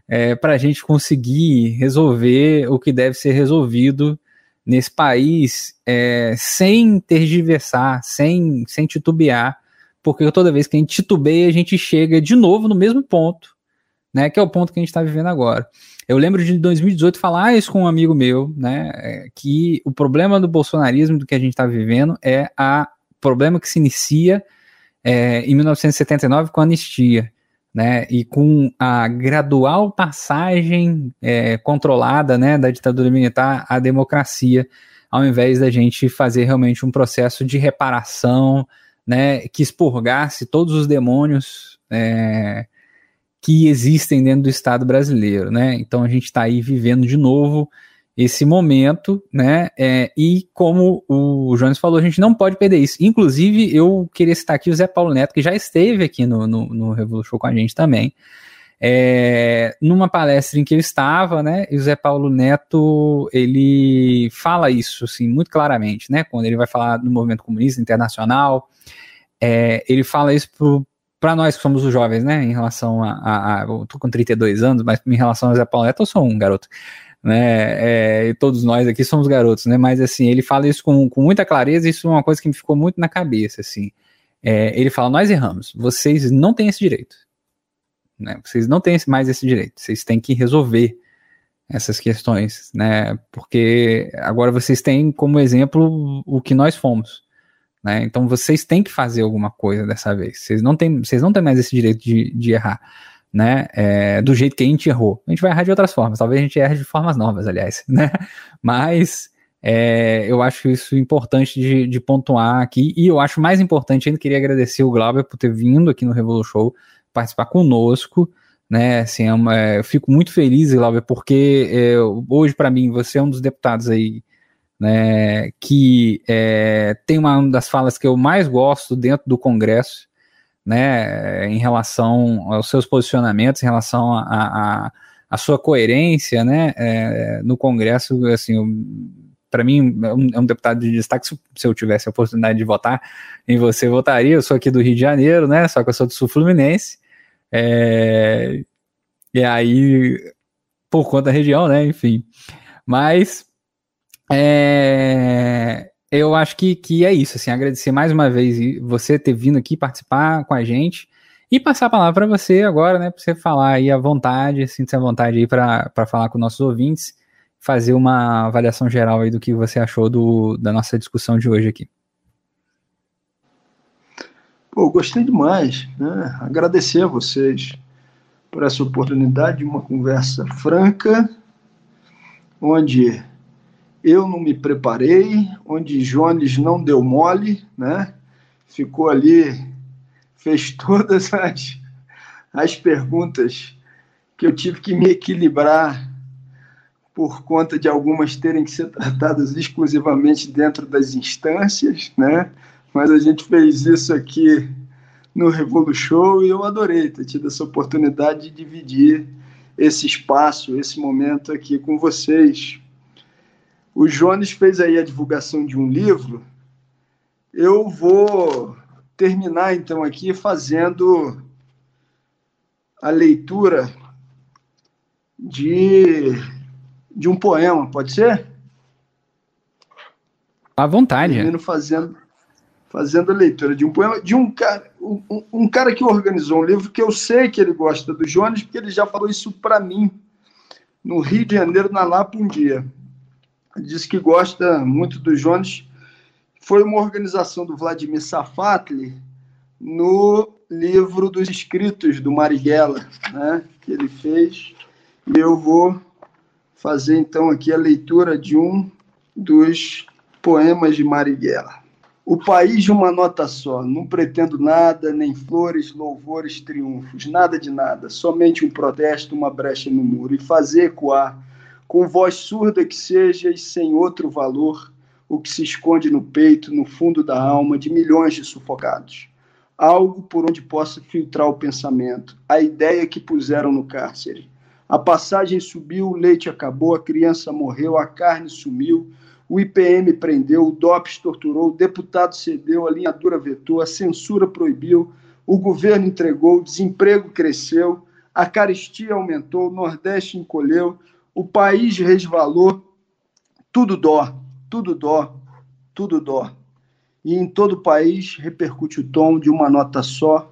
Speaker 1: é, para a gente conseguir resolver o que deve ser resolvido nesse país é, sem tergiversar, sem, sem titubear, porque toda vez que a gente titubeia, a gente chega de novo no mesmo ponto, né? Que é o ponto que a gente está vivendo agora. Eu lembro de 2018 falar isso com um amigo meu, né? É, que o problema do bolsonarismo, do que a gente está vivendo, é a problema que se inicia é, em 1979 com a anistia né, e com a gradual passagem é, controlada né, da ditadura militar à democracia, ao invés da gente fazer realmente um processo de reparação né, que expurgasse todos os demônios é, que existem dentro do Estado brasileiro. Né? Então a gente está aí vivendo de novo esse momento, né? É, e como o Jones falou, a gente não pode perder isso. Inclusive, eu queria citar aqui o Zé Paulo Neto, que já esteve aqui no, no, no Revolution com a gente também. É, numa palestra em que eu estava, né? E o Zé Paulo Neto ele fala isso assim, muito claramente, né? Quando ele vai falar do movimento comunista internacional, é, ele fala isso para nós que somos os jovens, né? Em relação a, a, a. Eu tô com 32 anos, mas em relação ao Zé Paulo Neto, eu sou um garoto né? É, e todos nós aqui somos garotos, né? Mas assim, ele fala isso com, com muita clareza, isso é uma coisa que me ficou muito na cabeça, assim. É, ele fala: nós erramos, vocês não têm esse direito. Né? Vocês não têm mais esse direito, vocês têm que resolver essas questões, né? Porque agora vocês têm como exemplo o que nós fomos. Né? Então vocês têm que fazer alguma coisa dessa vez. Vocês não têm, vocês não têm mais esse direito de, de errar né? É, do jeito que a gente errou. A gente vai errar de outras formas, talvez a gente erre de formas novas, aliás, (laughs) né? Mas é, eu acho isso importante de, de, pontuar aqui, e eu acho mais importante ainda, queria agradecer o Glauber por ter vindo aqui no Revolu Show participar conosco, né? Assim, é uma, é, eu fico muito feliz, Glauber, porque é, hoje, para mim, você é um dos deputados aí. Né, que é, tem uma das falas que eu mais gosto dentro do Congresso, né, em relação aos seus posicionamentos, em relação a sua coerência, né, é, no Congresso, assim, para mim é um, é um, deputado de destaque. Se, eu tivesse a oportunidade de votar em você, votaria. Eu sou aqui do Rio de Janeiro, né, só que eu sou do Sul Fluminense. É, e aí, por conta da região, né, enfim. Mas é, eu acho que, que é isso, assim, agradecer mais uma vez você ter vindo aqui participar com a gente e passar a palavra para você agora, né, para você falar aí à vontade, sinta-se à vontade aí para falar com nossos ouvintes, fazer uma avaliação geral aí do que você achou do, da nossa discussão de hoje aqui.
Speaker 3: Pô, gostei demais, né? Agradecer a vocês por essa oportunidade de uma conversa franca, onde eu não me preparei, onde Jones não deu mole, né? Ficou ali, fez todas as, as perguntas que eu tive que me equilibrar por conta de algumas terem que ser tratadas exclusivamente dentro das instâncias, né? Mas a gente fez isso aqui no Revolu Show e eu adorei ter tido essa oportunidade de dividir esse espaço, esse momento aqui com vocês. O Jones fez aí a divulgação de um livro. Eu vou terminar então aqui fazendo a leitura de, de um poema, pode ser?
Speaker 1: À vontade.
Speaker 3: Termino fazendo, fazendo a leitura de um poema de um cara, um, um cara que organizou um livro que eu sei que ele gosta do Jones, porque ele já falou isso para mim no Rio de Janeiro, na Lapa, um dia diz que gosta muito do Jones. Foi uma organização do Vladimir Safatli no livro dos escritos do Marighella, né, que ele fez. E eu vou fazer então aqui a leitura de um dos poemas de Marighella. O país de uma nota só, não pretendo nada, nem flores, louvores, triunfos, nada de nada, somente um protesto, uma brecha no muro, e fazer ecoar com voz surda que seja e sem outro valor, o que se esconde no peito, no fundo da alma de milhões de sufocados. Algo por onde possa filtrar o pensamento, a ideia que puseram no cárcere. A passagem subiu, o leite acabou, a criança morreu, a carne sumiu, o IPM prendeu, o DOPS torturou, o deputado cedeu, a linha dura vetou, a censura proibiu, o governo entregou, o desemprego cresceu, a caristia aumentou, o Nordeste encolheu, o país resvalou, tudo dó, tudo dó, tudo dó. E em todo o país repercute o tom de uma nota só,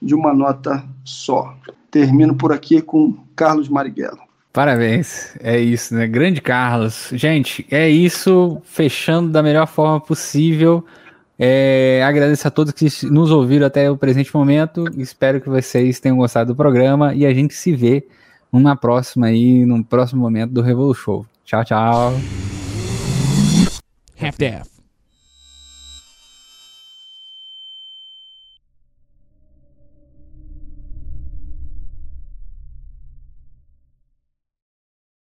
Speaker 3: de uma nota só. Termino por aqui com Carlos Marighella.
Speaker 1: Parabéns, é isso, né? Grande Carlos. Gente, é isso, fechando da melhor forma possível. É, agradeço a todos que nos ouviram até o presente momento. Espero que vocês tenham gostado do programa e a gente se vê numa próxima aí, num próximo momento do Revolution. Tchau, tchau. Half-Death.